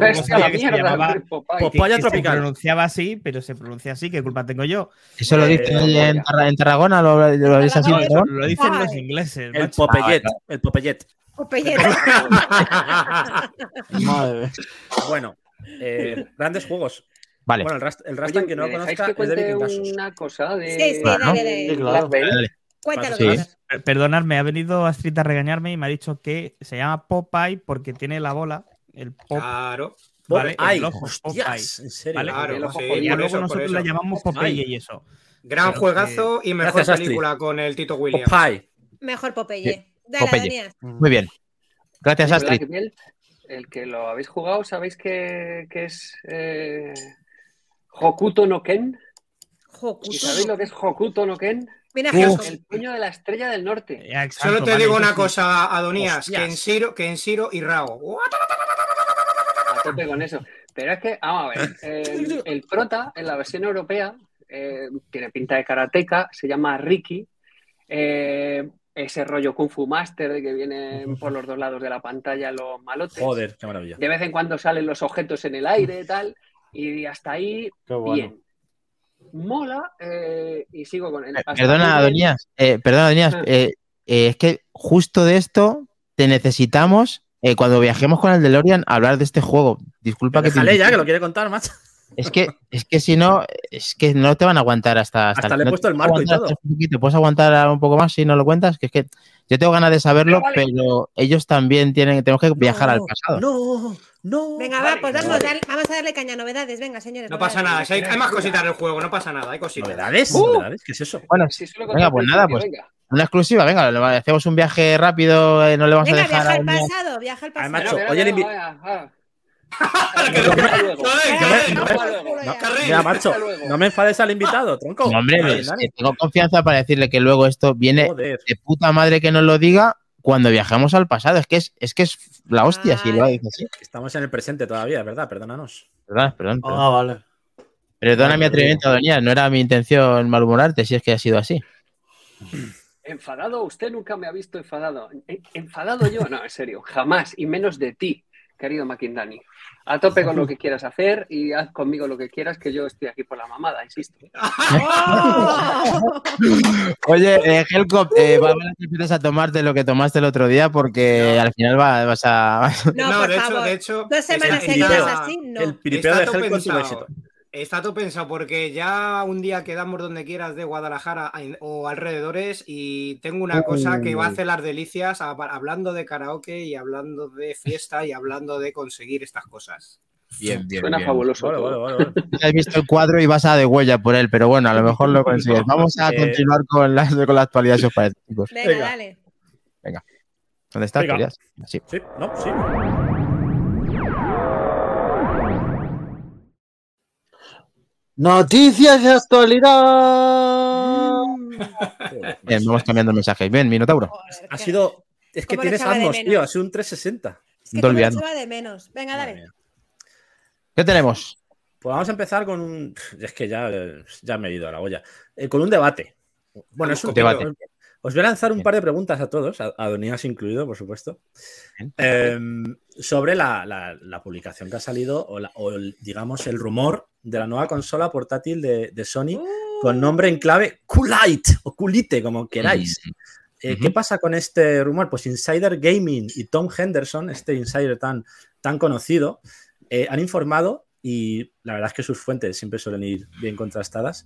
Que mierda, llamaba- Popeye. Popeye que se tropical. pronunciaba así, pero se pronuncia así. ¿Qué culpa tengo yo? Eso lo dicen ahí en, Tarra- en Tarragona, lo, lo veis así, Tarragona. ¿no? Lo dicen los Popeye. ingleses. El macho. Popeyet. El Popeyet. Popeye. Madre mía. Bueno, eh, grandes juegos. Vale. Bueno, el, Rast, el Rastan que no ¿me lo conozca que es de una cosa de Sí, sí, Claro. dale, Sí, claro. Dale. Cuéntalo, Sí. Perdonadme, ha venido Astrid a regañarme y me ha dicho que se llama Popeye porque tiene la bola, el pop, Claro. ¿vale? Ay, el ojo, hostias, Popeye. en serio. Vale, Claro, el ojo sí. Y por luego eso, nosotros la llamamos Popeye y eso. Gran Pero juegazo y mejor Gracias, Astrid. película con el Tito Williams. Popeye. Mejor Popeye. Dale, Popeye. Daniel. Muy bien. Gracias, Astrid. El que lo habéis jugado, ¿sabéis que, que es eh, Hokuto no Ken? ¿Y sabéis lo que es Hokuto no Ken? Mira, Uf. Helcom. El puño de la estrella del norte. Ya, exacto, Solo te vale, digo una sí. cosa, Adonías, que en Siro, que en Siro y Rao. A tope con eso. Pero es que, vamos a ver, el, el prota en la versión europea eh, tiene pinta de karateca, se llama Ricky. eh, ese rollo Kung Fu Master de que vienen por los dos lados de la pantalla los malotes. Joder, qué maravilla. De vez en cuando salen los objetos en el aire y tal. Y hasta ahí, Qué bueno. bien. Mola y sigo con él. Perdona. Adonías. Eh, perdona, Adonías. Ah. eh, eh, es que justo de esto te necesitamos eh, cuando viajemos con el DeLorean hablar de este juego. Disculpa que te Déjale ya, insista. que lo quiere contar, macho. Es que, es que si no, es que no te van a aguantar hasta. Hasta, Hasta le he no puesto te el marco y todo. poquito. ¿Puedes aguantar un poco más si no lo cuentas? Que es que yo tengo ganas de saberlo, Pero vale. pero ellos también tienen, tenemos que viajar al pasado. No, no. Venga, Vale, va, pues vamos, vale. dale- vamos a darle caña, novedades. Venga, señores. No pasa nada, si hay, hay más cositas en el juego, no pasa nada, hay cositas. ¿Novedades? Uh. ¿Novedades? ¿Qué es eso? Bueno, solo Venga, pues al nada, pues. venga. una exclusiva, venga, le hacemos un viaje rápido, eh, no le vamos Venga, a dejar viaja al pasado, viaja al Ay, pasado. macho, Espera, oye, el invi- no- macho, me enfades al invitado, tronco. No, hombre, Dale, es dale. que tengo confianza para decirle que luego esto viene Joder. de puta madre que nos lo diga cuando viajemos al pasado. Es que es, es que es la hostia, si lo Ay. dices así. Estamos en el presente todavía, es verdad, perdónanos. Perdón, perdón. perdón. Ah, vale. Perdona mi atrevimiento, Adonías, no era mi intención malhumorarte, si es que ha sido así. Enfadado, usted nunca me ha visto enfadado. ¿En- ¿Enfadado yo? No, en serio, jamás, y menos de ti. querido Maquindani. A tope con lo que quieras hacer y haz conmigo lo que quieras, que yo estoy aquí por la mamada, insisto. Oye, eh, Helcop, eh, va a a tomarte lo que tomaste el otro día porque al final va- vas a. No, No, por de hecho- favor. de hecho, Dos semanas seguidas así, no. El piripeo de Está todo Helcom es un éxito. Está todo pensado porque ya un día quedamos donde quieras de Guadalajara o alrededores y tengo una cosa que va a hacer las delicias hablando de karaoke y hablando de fiesta y hablando de conseguir estas cosas. Bien, bien. Suena fabuloso. Vale, vale, vale, vale. Has visto el cuadro y vas a de huella por él, pero bueno, a lo mejor lo consigues. Vamos a Eh, continuar con la, con la actualidad, si os parece, chicos. Venga, Venga. dale. ¿Dónde estás? Venga. Ya- Sí. Sí, no, sí. Noticias de actualidad. Bien, vamos cambiando mensajes. Bien, Minotauro. Joder, Ha sido. Es que ¿Cómo le tienes menos? tío. Ha sido un 360. Es que Dolby de menos. Venga, dale. ¿Qué tenemos? Pues vamos a empezar con un. Es que ya, ya me he ido a la olla. Eh, con un debate. Bueno, es un Debate. Os voy a lanzar un Bien. par de preguntas a todos, a, a Donías incluido, por supuesto, eh, sobre la, la- la publicación que ha salido, o, la- o el, digamos el rumor de la nueva consola portátil de, de Sony Uh, con nombre en clave Kulite o Kulite, como queráis. Eh, ¿Qué pasa con este rumor? Pues Insider Gaming y Tom Henderson, este insider tan, tan conocido, eh, han informado, y la verdad es que sus fuentes siempre suelen ir bien contrastadas,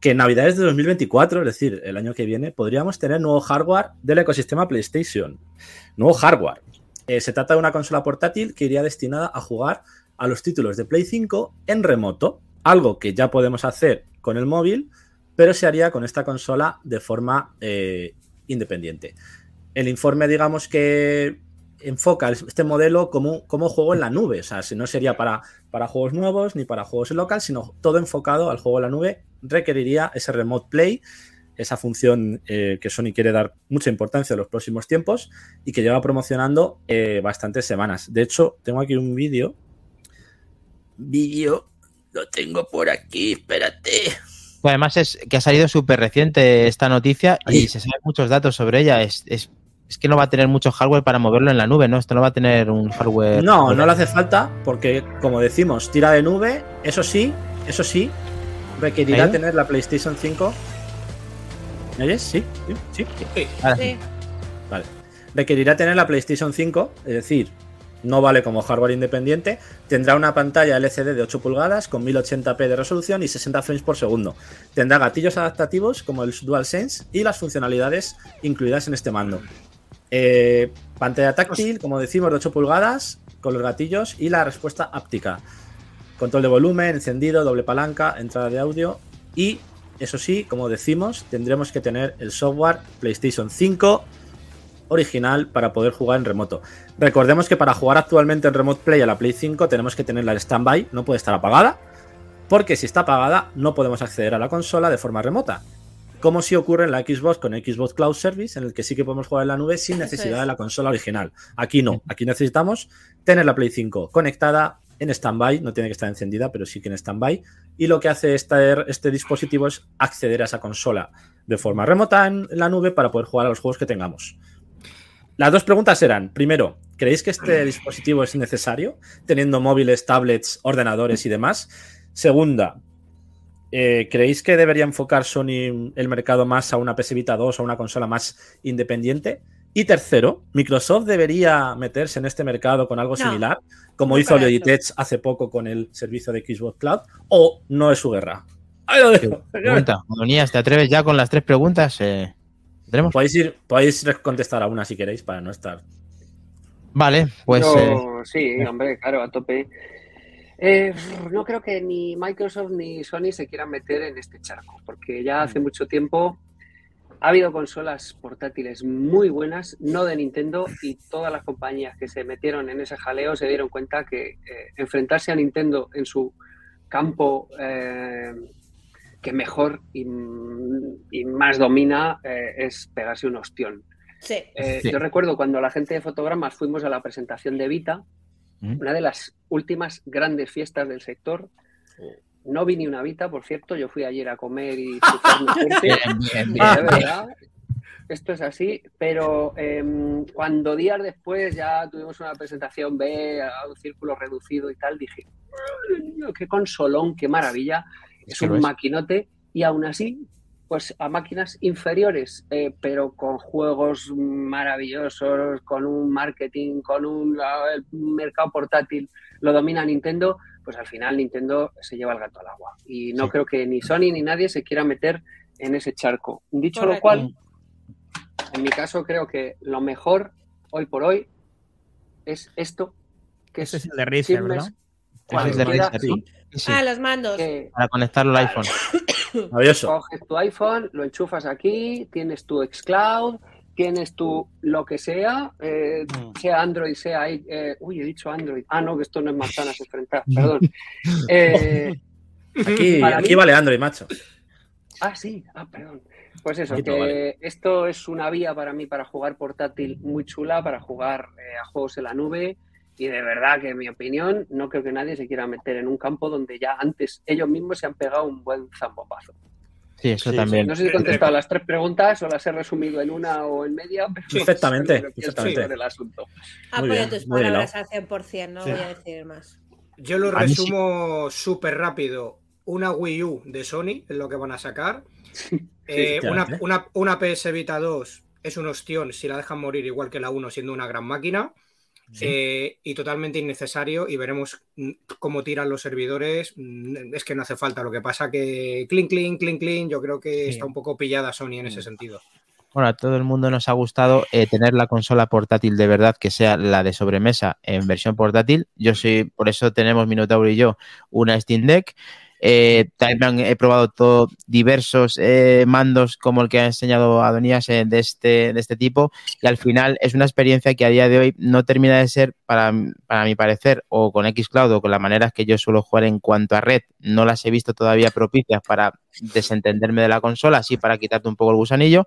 que en Navidades de 2024, es decir, el año que viene, podríamos tener nuevo hardware del ecosistema PlayStation. Nuevo hardware. Eh, se trata de una consola portátil que iría destinada a jugar a los títulos de Play 5 en remoto, algo que ya podemos hacer con el móvil, pero se haría con esta consola de forma eh, independiente. El informe, digamos que enfoca este modelo como, como juego en la nube, o sea, si no sería para, para juegos nuevos ni para juegos en local, sino todo enfocado al juego en la nube, requeriría ese remote play, esa función eh, que Sony quiere dar mucha importancia en los próximos tiempos y que lleva promocionando eh, bastantes semanas. De hecho, tengo aquí un vídeo. Vídeo, lo tengo por aquí, espérate. Además es que ha salido súper reciente esta noticia y Ahí. se saben muchos datos sobre ella. Es, es- es que no va a tener mucho hardware para moverlo en la nube, ¿no? Esto no va a tener un hardware. No, no le hace falta porque, como decimos, tira de nube. Eso sí, eso sí, requerirá ¿Ahí? tener la PlayStation 5. ¿Me oyes? Sí, sí, sí. Ahora sí. sí. Vale. Requerirá tener la PlayStation 5, es decir, no vale como hardware independiente. Tendrá una pantalla LCD de 8 pulgadas con 1080p de resolución y 60 frames por segundo. Tendrá gatillos adaptativos como el DualSense y las funcionalidades incluidas en este mando. Eh, pantalla táctil, como decimos, de 8 pulgadas con los gatillos y la respuesta áptica. Control de volumen, encendido, doble palanca, entrada de audio y, eso sí, como decimos, tendremos que tener el software PlayStation 5 original para poder jugar en remoto. Recordemos que para jugar actualmente en Remote Play a la Play 5 tenemos que tenerla en standby, no puede estar apagada, porque si está apagada no podemos acceder a la consola de forma remota. Como si ocurre en la Xbox con Xbox Cloud Service, en el que sí que podemos jugar en la nube sin necesidad es. de la consola original. Aquí no, aquí necesitamos tener la Play 5 conectada en standby, no tiene que estar encendida, pero sí que en standby. Y lo que hace este, este dispositivo es acceder a esa consola de forma remota en la nube para poder jugar a los juegos que tengamos. Las dos preguntas eran, primero, ¿creéis que este dispositivo es necesario, teniendo móviles, tablets, ordenadores y demás? Segunda, eh, ¿creéis que debería enfocar Sony el mercado más a una PS Vita 2 o a una consola más independiente? Y tercero, ¿Microsoft debería meterse en este mercado con algo No, similar, como no hizo Logitech hace poco con el servicio de Xbox Cloud? ¿O no es su guerra? Ahí lo dejo. Pregunta, Adonías, ¿te atreves ya con las tres preguntas? Eh. Podéis, ir, podéis contestar a una si queréis para no estar Vale, pues Yo- eh, sí, hombre, claro, a tope. Eh, no creo que ni Microsoft ni Sony se quieran meter en este charco, porque ya hace mucho tiempo ha habido consolas portátiles muy buenas, no de Nintendo, y todas las compañías que se metieron en ese jaleo se dieron cuenta que eh, enfrentarse a Nintendo en su campo eh, que mejor y, y más domina eh, es pegarse un ostión. Sí. Eh, Sí. Yo recuerdo cuando la gente de fotogramas fuimos a la presentación de Vita, ¿Mm? Una de las últimas grandes fiestas del sector. No vi ni una Vita, por cierto, yo fui ayer a comer y bien, bien, bien. verdad, esto es así, pero em, cuando días después ya tuvimos una presentación B a un círculo reducido y tal, dije, "Ay, qué consolón, qué maravilla, es que un maquinote y aún así, pues a máquinas inferiores, eh, pero con juegos maravillosos, con un marketing, con un el mercado portátil, lo domina Nintendo, pues al final Nintendo se lleva el gato al agua. Y no Sí. creo que ni Sony ni nadie se quiera meter en ese charco. Dicho lo cual, en mi caso creo que lo mejor hoy por hoy es esto, que Ese es es el de Razer. Ese es de cualquiera Razer, ¿no? Sí, sí, Ah, los mandos. que Para conectarlo al iPhone. Maravilloso. coges tu iPhone, lo enchufas aquí, tienes tu xCloud, tienes tu lo que sea, eh, Mm. sea Android, sea... eh, uy, he dicho Android. Ah, no, que esto no es manzanas enfrentar, perdón. Eh, Aquí, Para aquí mí- vale Android, macho. Ah, sí, ah, perdón. Pues eso, que vale. esto es una vía para mí para jugar portátil muy chula, para jugar eh, a juegos en la nube. Y de verdad que, en mi opinión, no creo que nadie se quiera meter en un campo donde ya antes ellos mismos se han pegado un buen zambopazo. Sí, eso Sí, también. No sé si he contestado las tres preguntas o las he resumido en una o en media. Pero perfectamente, eso es perfectamente. el asunto. Apoyo bien, tus palabras al 100%, no Sí. voy a decir más. Yo lo A resumo súper rápido. Una Wii U de Sony es lo que van a sacar. Eh, una, una, una PS Vita 2 es un ostión si la dejan morir igual que la 1 siendo una gran máquina. Eh, y totalmente innecesario y veremos cómo tiran los servidores. Es que no hace falta. Lo que pasa que clean, clean, clean, clean. Yo creo que Sí. está un poco pillada Sony en ese Mm. sentido. Bueno, a todo el mundo nos ha gustado eh, tener la consola portátil de verdad que sea la de sobremesa en versión portátil. Yo soy, por eso tenemos Minotauro y yo una Steam Deck. Eh, también he probado todo, diversos eh, mandos como el que ha enseñado Adonías eh, de, este, de este tipo y al final es una experiencia que a día de hoy no termina de ser, para, para mi parecer, o con Xcloud o con las maneras que yo suelo jugar en cuanto a red, no las he visto todavía propicias para desentenderme de la consola, así para quitarte un poco el gusanillo.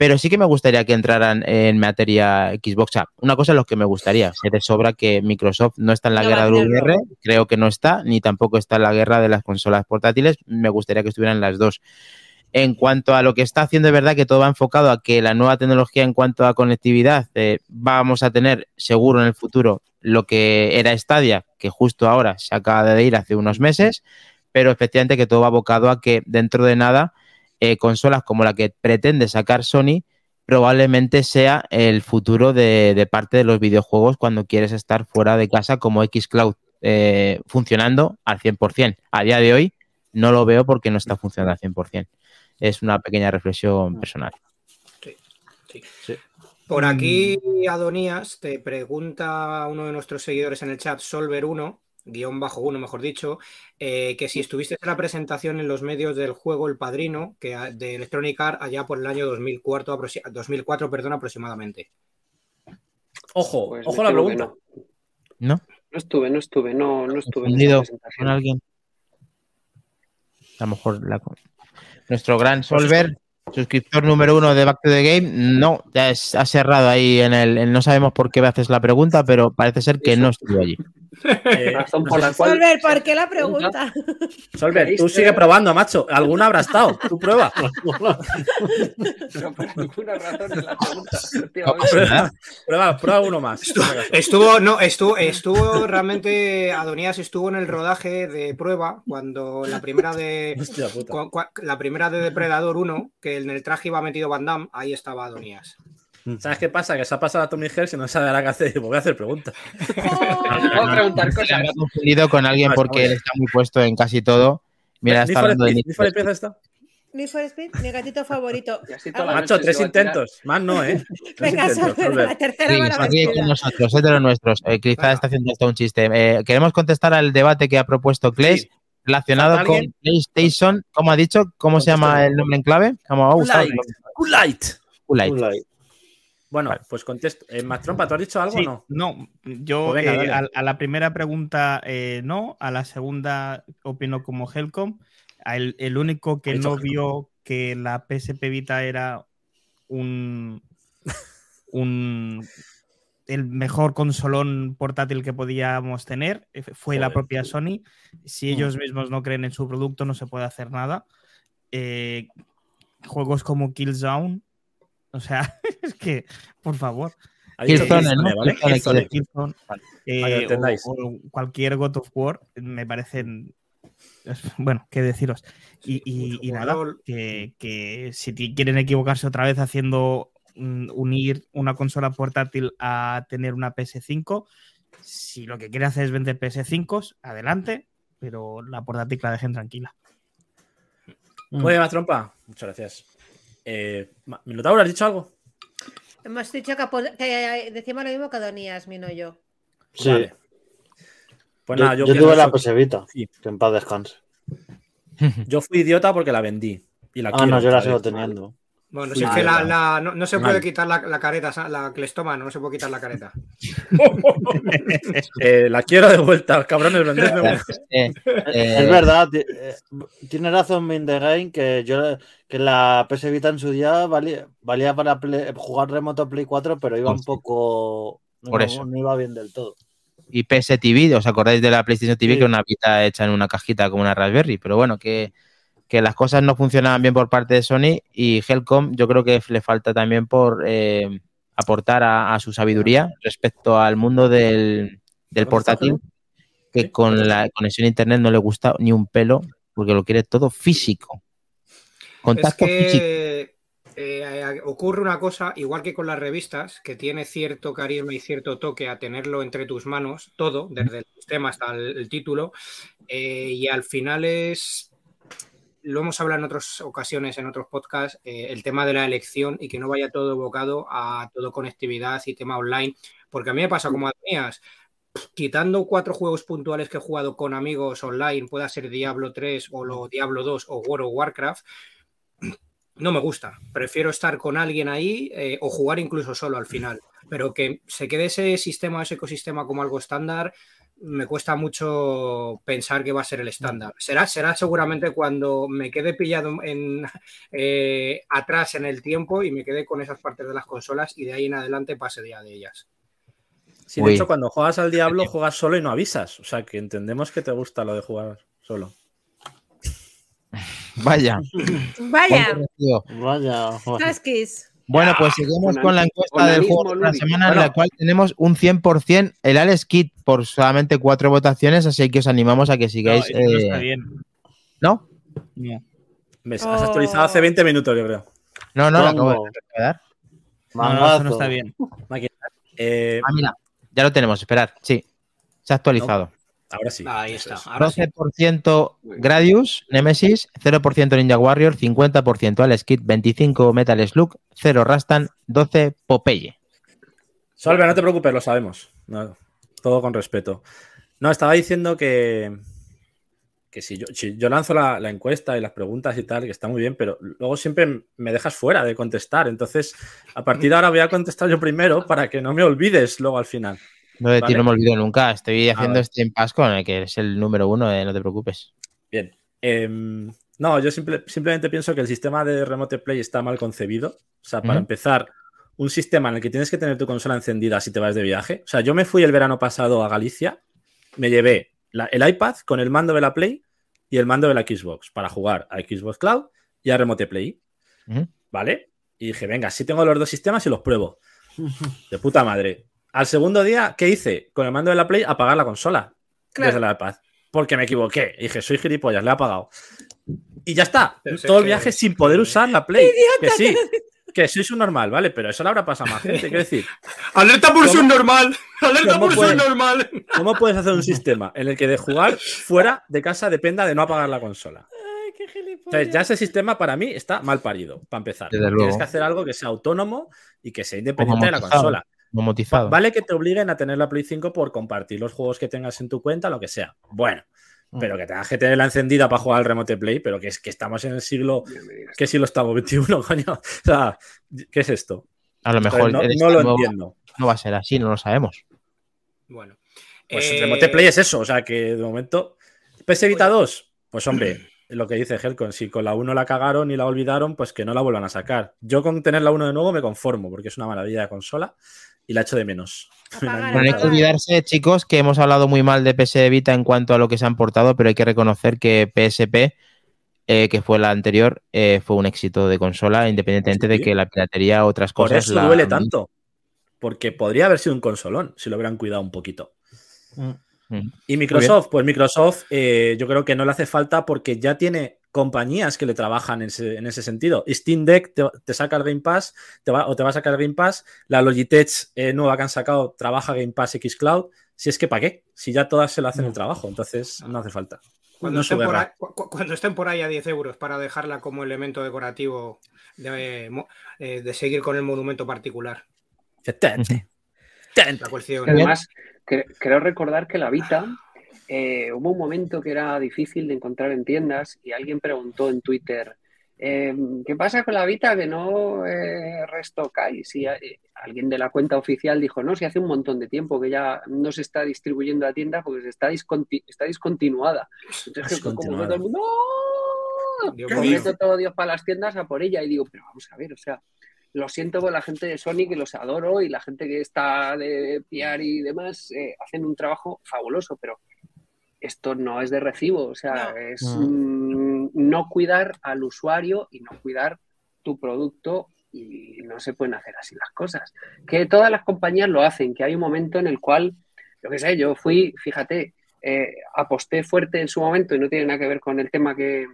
Pero sí que me gustaría que entraran en materia Xbox. Una cosa es lo que me gustaría. Se de sobra que Microsoft no está en la No guerra del. VR, creo que no está, ni tampoco está en la guerra de las consolas portátiles. Me gustaría que estuvieran las dos. En cuanto a lo que está haciendo, es verdad que todo va enfocado a que la nueva tecnología en cuanto a conectividad, eh, vamos a tener seguro en el futuro lo que era Stadia, que justo ahora se acaba de ir hace unos meses, pero efectivamente que todo va abocado a que dentro de nada eh, consolas como la que pretende sacar Sony probablemente sea el futuro de, de parte de los videojuegos cuando quieres estar fuera de casa como Xcloud eh, funcionando al 100%. A día de hoy no lo veo porque no está funcionando al 100%. Es una pequeña reflexión personal. Por aquí, Adonías, te pregunta uno de nuestros seguidores en el chat, Solver1, guion bajo uno, mejor dicho, eh, que si estuviste en la presentación en los medios del juego El Padrino, que de Electronic Arts allá por el año 2004, aproxi- 2004 perdón, aproximadamente. Ojo, Pues ojo la pregunta. ¿No? No estuve, no estuve, no, no estuve en esa con presentación. alguien. A lo mejor la... nuestro gran Solver, suscriptor número uno de Back to the Game, no, ya es- ha cerrado ahí en el, en- no sabemos por qué me haces la pregunta, pero parece ser que Eso. no estuvo allí. Eh, Razón no por sé la cual. Solver, ¿por qué la pregunta? Solver, tú sigue probando, macho. Alguna habrá estado. Tú prueba. Pero por alguna razón en la pregunta. prueba, prueba, prueba uno más. Estuvo, no, estuvo, estuvo realmente, Adonías estuvo en el rodaje de prueba cuando la primera de Hostia la primera de Depredador 1, que en el traje iba metido Van Damme, ahí estaba Adonías. ¿Sabes qué pasa? Que se ha pasado a Tommy Hers y no sabe ahora qué hacer. Pues voy a hacer preguntas. Puedo preguntar Se cosas. habrá confundido con alguien No, porque él está muy puesto en casi todo. Mira, está hablando de Need for Speed. Speed está. Need for Speed, mi gatito favorito. Ah, Macho, tres se intentos. Más no, ¿eh? Tres Venga, la tercera Sí, se ríe con nosotros, es de los nuestros. Eh, quizá Venga. está haciendo hasta un chiste. Eh, queremos contestar al debate que ha propuesto Sí. relacionado ¿Falta con? PlayStation. ¿Cómo ha dicho? ¿Cómo se llama el nombre en clave? ¿Cómo ha Bueno, Vale. pues contesto. Eh, Mastrompa, ¿tú has dicho algo Sí, o no? no, yo Pues venga, eh, a, a la primera pregunta eh, no, a la segunda opino como Helcom. El, el único que no Helcom. vio que la PSP Vita era un, un el mejor consolón portátil que podíamos tener eh, fue la propia Sony. Si ellos mismos no creen en su producto, no se puede hacer nada. Juegos como Killzone O sea, es que, por favor. Eh, o, o cualquier God of War me parecen. Bueno, qué deciros. Y, y- y nada, que, que si quieren equivocarse otra vez haciendo mm, unir una consola portátil a tener una PS5, si lo que quiere hacer es vender PS5, adelante, pero la portátil la dejen tranquila. Muy bien, más trompa. Muchas gracias. Eh, Minotauro, ¿has dicho algo? Hemos dicho que, que decimos lo mismo que Donías, Mino y yo. Sí. Vale. Pues yo nada, yo, yo tuve la eso. PS Vita. Sí. Que en paz descanse. Yo fui idiota porque la vendí. Y la Ah, quiero no, yo la sigo vez. teniendo. Bueno, si es que la, no, no se Vale. puede quitar la, la careta, la clestoma, no se puede quitar la careta. Eh, la quiero de vuelta, cabrones. Eh, eh, Es verdad, eh, tiene razón Min the Game que yo que la PS Vita en su día valía, valía para Play- jugar remoto Play 4, pero iba un poco. No, eso. no iba bien del todo. y PS TV, ¿os acordáis de la PlayStation TV? Sí. Que era una Vita hecha en una cajita como una Raspberry, pero bueno, que, que las cosas no funcionaban bien por parte de Sony y Helcom yo creo que le falta también por eh, aportar a, a su sabiduría respecto al mundo del, del portátil, que con la conexión a internet no le gusta ni un pelo porque lo quiere todo físico. Es Contacto físico. que eh, ocurre una cosa, igual que con las revistas, que tiene cierto carisma y cierto toque a tenerlo entre tus manos, todo, desde el sistema hasta el, el título, eh, y al final es, lo hemos hablado en otras ocasiones, en otros podcasts, eh, el tema de la elección y que no vaya todo evocado a todo conectividad y tema online, porque a mí me pasa como a mías. Quitando cuatro juegos puntuales que he jugado con amigos online, pueda ser Diablo 3 o lo Diablo 2 o World of Warcraft, no me gusta. Prefiero estar con alguien ahí eh, o jugar incluso solo al final. Pero que se quede ese sistema, ese ecosistema como algo estándar, me cuesta mucho pensar que va a ser el estándar. Será, será seguramente cuando me quede pillado en, eh, atrás en el tiempo y me quede con esas partes de las consolas y de ahí en adelante pase día de ellas. Sí, de Uy. hecho, cuando juegas al Diablo, juegas solo y no avisas. O sea, que entendemos que te gusta lo de jugar solo. Vaya. Vaya. Vaya. vaya. Bueno, pues seguimos Onan- con la encuesta del juego de la semana en la Bueno. cual tenemos un 100% el Alex Kit por solamente cuatro votaciones, así que os animamos a que sigáis. eso no eh, está bien. ¿No? No. ¿Ves? Oh. Has actualizado hace 20 minutos, yo creo. No, no, lo acabo de dar. No, no, eso no está bien. Eh, Ah, mira, ya lo tenemos, esperar. Sí, se ha actualizado. Ahora sí. Ahí está. es. Ahora sí. 12% Gradius, Nemesis, 0% Ninja Warrior, 50% Alex Kit, 25% Metal Slug, 0 Rastan, 12 Popeye. Solve, no te preocupes, lo sabemos. No, todo con respeto. No, estaba diciendo que, que si, yo, si yo lanzo la, la encuesta y las preguntas y tal, que está muy bien, pero luego siempre me dejas fuera de contestar. Entonces, a partir de ahora voy a contestar yo primero para que no me olvides luego al final. No de ti no me olvido nunca. Estoy haciendo vale. este impasse con el que es el número uno, eh, no te preocupes. Bien. Em, no, yo simple- simplemente pienso que el sistema de Remote Play está mal concebido. O sea, para empezar, un sistema en el que tienes que tener tu consola encendida si te vas de viaje. O sea, yo me fui el verano pasado a Galicia, me llevé la- el iPad con el mando de la Play y el mando de la Xbox para jugar a Xbox Cloud y a Remote Play. ¿Vale? Y dije, venga, si tengo los dos sistemas y los pruebo. De puta madre. Al segundo día, ¿qué hice? Con el mando de la Play, apagar la consola Claro. desde la iPad. Porque me equivoqué. Y dije, soy gilipollas, le he apagado. Y ya está. Pero Todo el que- viaje sin poder usar la Play. Que sí. Que sois un normal, ¿vale? Pero eso le habrá pasado a más gente. Quiero decir, ¡Alerta por ¿Cómo- subnormal! ¡Alerta cómo por puede- subnormal! ¿cómo puedes hacer un sistema en el que de jugar fuera de casa dependa de no apagar la consola? Entonces, ya ese sistema para mí está mal parido, para empezar. Desde Tienes que hacer algo que sea autónomo y que sea independiente de la consola. Momotizado. Vale que te obliguen a tener la Play 5 por compartir los juegos que tengas en tu cuenta, lo que sea. Bueno, pero que tengas que tenerla encendida para jugar al Remote Play, pero que es que estamos en el siglo. ¿Qué siglo estamos? ¿21, coño? O sea, ¿qué es esto? A lo mejor no, no lo nuevo entiendo. no va a ser así, no lo sabemos. Bueno. Pues el Eh, Remote Play es eso, o sea que de momento. PS Vita 2, pues hombre, lo que dice Helcon, si con la 1 la cagaron y la olvidaron, pues que no la vuelvan a sacar. Yo con tener la 1 de nuevo me conformo, porque es una maravilla de consola y la echo de menos. Apagar, Bueno, hay que olvidarse, chicos, que hemos hablado muy mal de PS Vita en cuanto a lo que se han portado, pero hay que reconocer que PSP eh, que fue la anterior, eh, fue un éxito de consola, independientemente de Sí. que la piratería otras Por cosas. eso la- duele tanto. Porque podría haber sido un consolón si lo hubieran cuidado un poquito. Mm. Y Microsoft, pues Microsoft eh, yo creo que no le hace falta porque ya tiene compañías que le trabajan en ese, en ese sentido. Steam Deck te, te saca el Game Pass te va, o te va a sacar el Game Pass. La Logitech eh, nueva que han sacado trabaja Game Pass X Cloud. Si es que ¿para qué? Si ya todas se lo hacen el trabajo, entonces no hace falta. Cuando, No estén por ahí, guerra. cu- cu- cuando estén por ahí a 10 euros para dejarla como elemento decorativo de, eh, de seguir con el monumento particular. Efectivamente. La cuestión. Además, cre- creo recordar que la Vita eh, hubo un momento que era difícil de encontrar en tiendas y alguien preguntó en Twitter, eh, ¿qué pasa con la Vita que no eh, restocáis? Y eh, alguien de la cuenta oficial dijo, no, si hace un montón de tiempo que ya no se está distribuyendo a tienda porque se está, disconti- está discontinuada. Entonces como todo el mundo, ¡No! Dios Corriendo mío. todo Dios para las tiendas a por ella y digo, pero vamos a ver, o sea, lo siento por la gente de Sony que los adoro y la gente que está de PR y demás eh, hacen un trabajo fabuloso, pero esto no es de recibo, o sea, No. es mm, no cuidar al usuario y no cuidar tu producto y no se pueden hacer así las cosas. Que todas las compañías lo hacen, que hay un momento en el cual, yo qué sé, yo fui, fíjate, eh, aposté fuerte en su momento y no tiene nada que ver con el tema que,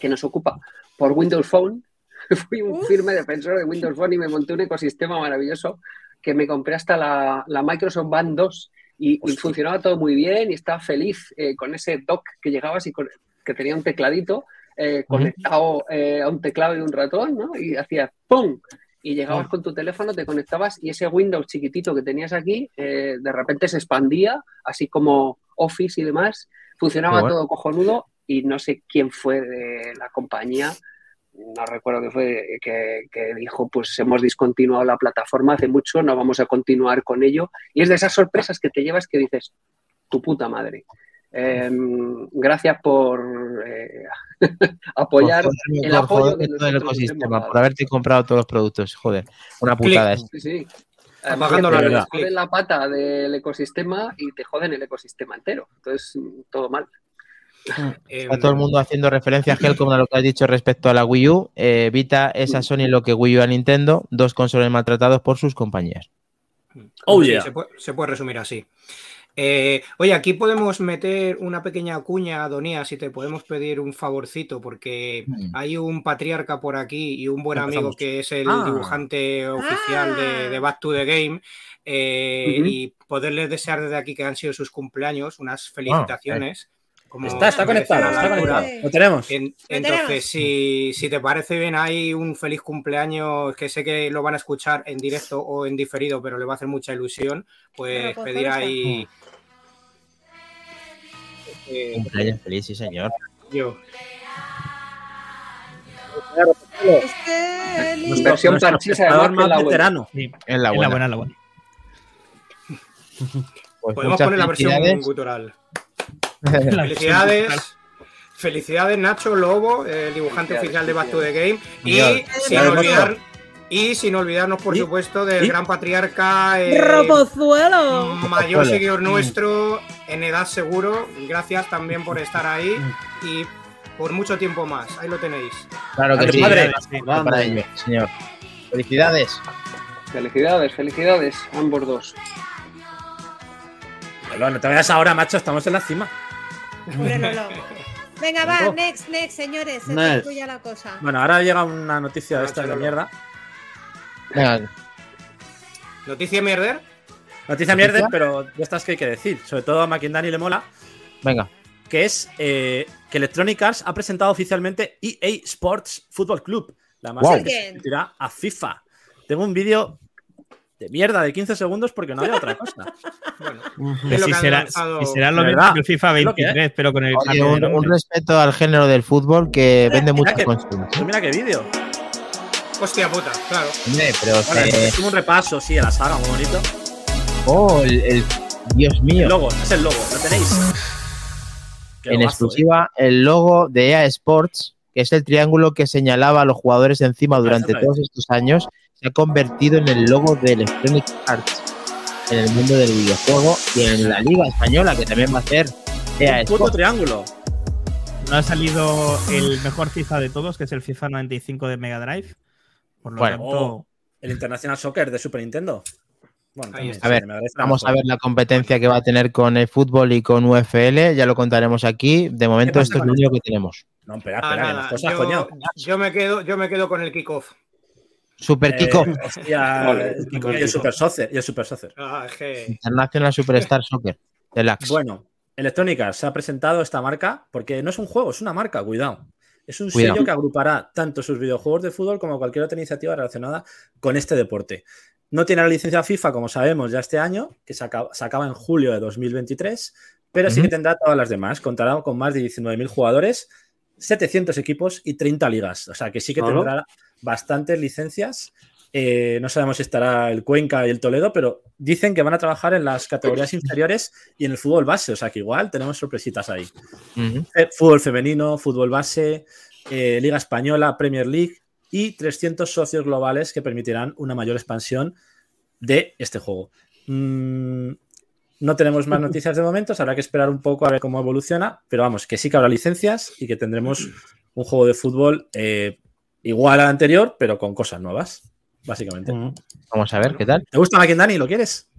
que nos ocupa por Windows Phone. Fui un firme defensor de Windows Phone y me monté un ecosistema maravilloso que me compré hasta la, la Microsoft Band 2 y, funcionaba todo muy bien y estaba feliz eh, con ese dock que llegabas y con- que tenía un tecladito eh, conectado eh, a un teclado y un ratón, ¿no? Y hacías ¡pum! Y llegabas con tu teléfono, te conectabas y ese Windows chiquitito que tenías aquí, de repente se expandía, así como Office y demás. Funcionaba bueno. todo cojonudo y no sé quién fue de la compañía, no recuerdo que fue, que, que dijo, pues hemos discontinuado la plataforma hace mucho, no vamos a continuar con ello. Y es de esas sorpresas que te llevas que dices, tu puta madre. Eh, gracias por eh, apoyar Por el por apoyo todo el ecosistema, por haberte comprado todos los productos. Joder, una putada es. Sí, sí. La te luz. joden la pata del ecosistema y te joden el ecosistema entero. Entonces, todo mal. Eh, Está todo el mundo haciendo referencia a Helcom a lo que has dicho respecto a la Wii U. Eh, Vita es a Sony lo que Wii U a Nintendo, dos consolas maltratados por sus compañías. Oh, Sí, yeah. se, puede, se puede resumir así. Eh, oye, aquí podemos meter una pequeña cuña, Donía, si te podemos pedir un favorcito, porque Mm. hay un patriarca por aquí y un buen amigo Empezamos. que es el Ah. dibujante oficial de, de Back to the Game. eh. Y poderles desear desde aquí que han sido sus cumpleaños, unas felicitaciones. Como Está, está conectado, la está conectado. Lo tenemos. En- entonces, tenemos. si, si te parece bien, hay un feliz cumpleaños que sé que lo van a escuchar en directo o en diferido, pero le va a hacer mucha ilusión, pues pues pedir ahí. Eh, Cumpleaños feliz, sí, señor. yo. Es que Eli- Nuestra- Versión además, la más buena. veterano. Sí, Es la la buena. buena, la buena. Pues Podemos muchas poner la versión gutural. Felicidades. Felicidades, Nacho Lobo, el dibujante Felicidades, oficial de Back to the Game. Y sin, olvidar, y sin olvidarnos, por ¿Y? supuesto, del ¿Y? gran patriarca. eh, ¡Ropozuelo! mayor seguidor nuestro, en edad seguro. Gracias también por estar ahí y por mucho tiempo más. Ahí lo tenéis. Claro que sí. padre. Para para ello, señor. Felicidades. Felicidades, felicidades, ambos dos. Lolo, no te vayas ahora, macho, estamos en la cima. Venga, va, next, next, señores. Se Next. concluya la cosa. Bueno, ahora llega una noticia de Nacho, esta de mierda. Venga, Noticia mierder. Noticia mierda, pero de estas que hay que decir. Sobre todo a Maquindani le mola. venga. que es eh, que Electronic Arts ha presentado oficialmente EA Sports Football Club, la más Wow. que se convertirá a FIFA. Tengo un vídeo de mierda de 15 segundos porque no hay otra cosa. Bueno, Ujú. Es lo Si será, lanzado- si será lo De mismo que el FIFA es lo que 23, pero con el Oye, un, respeto al género del fútbol que vende que- consolas. Pues mira qué vídeo. hostia puta, claro. Hombre, pero Vale, eh, es como un repaso, sí, a la saga, muy bonito. oh, el, el- Dios El mío. logo, es el logo, ¿lo tenéis? Qué en logazo, exclusiva el logo de EA Sports, que es el triángulo que señalaba a los jugadores encima durante otra vez. todos estos años, se ha convertido en el logo de Electronic Arts en el mundo del videojuego y en la Liga Española, que también va a ser. EA Un puto triángulo. no ha salido el mejor FIFA de todos, que es el FIFA 95 de Mega Drive. Por lo Bueno. tanto, Oh, el International Soccer de Super Nintendo. Bueno. A ver, Vamos a ver la competencia que va a tener con el fútbol y con UFL, ya lo contaremos aquí. De momento esto es lo único que tenemos. No, espera, Ah, espera, nada, las cosas, yo, coño. yo me quedo, yo me quedo con el kickoff. Super Eh, Kiko, hostia, Vale, el Kiko y el Super Soccer. Y el Super Soccer. Ah, International Superstar Soccer, Deluxe. Bueno, Electronic Arts se ha presentado esta marca porque no es un juego, es una marca, cuidado. Es un Cuidado. sello que agrupará tanto sus videojuegos de fútbol como cualquier otra iniciativa relacionada con este deporte. No tiene la licencia FIFA, como sabemos, ya este año, que se acaba, se acaba en julio de 2023, pero sí que tendrá todas las demás. Contará con más de 19.000 jugadores, 700 equipos y 30 ligas. O sea que sí que Ajá. tendrá bastantes licencias. Eh, no sabemos si estará el Cuenca y el Toledo, pero dicen que van a trabajar en las categorías inferiores y en el fútbol base. O sea que igual tenemos sorpresitas ahí. Eh, Fútbol femenino, fútbol base, eh, Liga Española, Premier League y 300 socios globales que permitirán una mayor expansión de este juego. Mm, no tenemos más noticias de momento, habrá que esperar un poco a ver cómo evoluciona, pero vamos, que sí que habrá licencias y que tendremos un juego de fútbol eh, igual al anterior, pero con cosas nuevas, básicamente. Mm. Vamos a ver qué tal. ¿Te gusta Dani? ¿Lo quieres?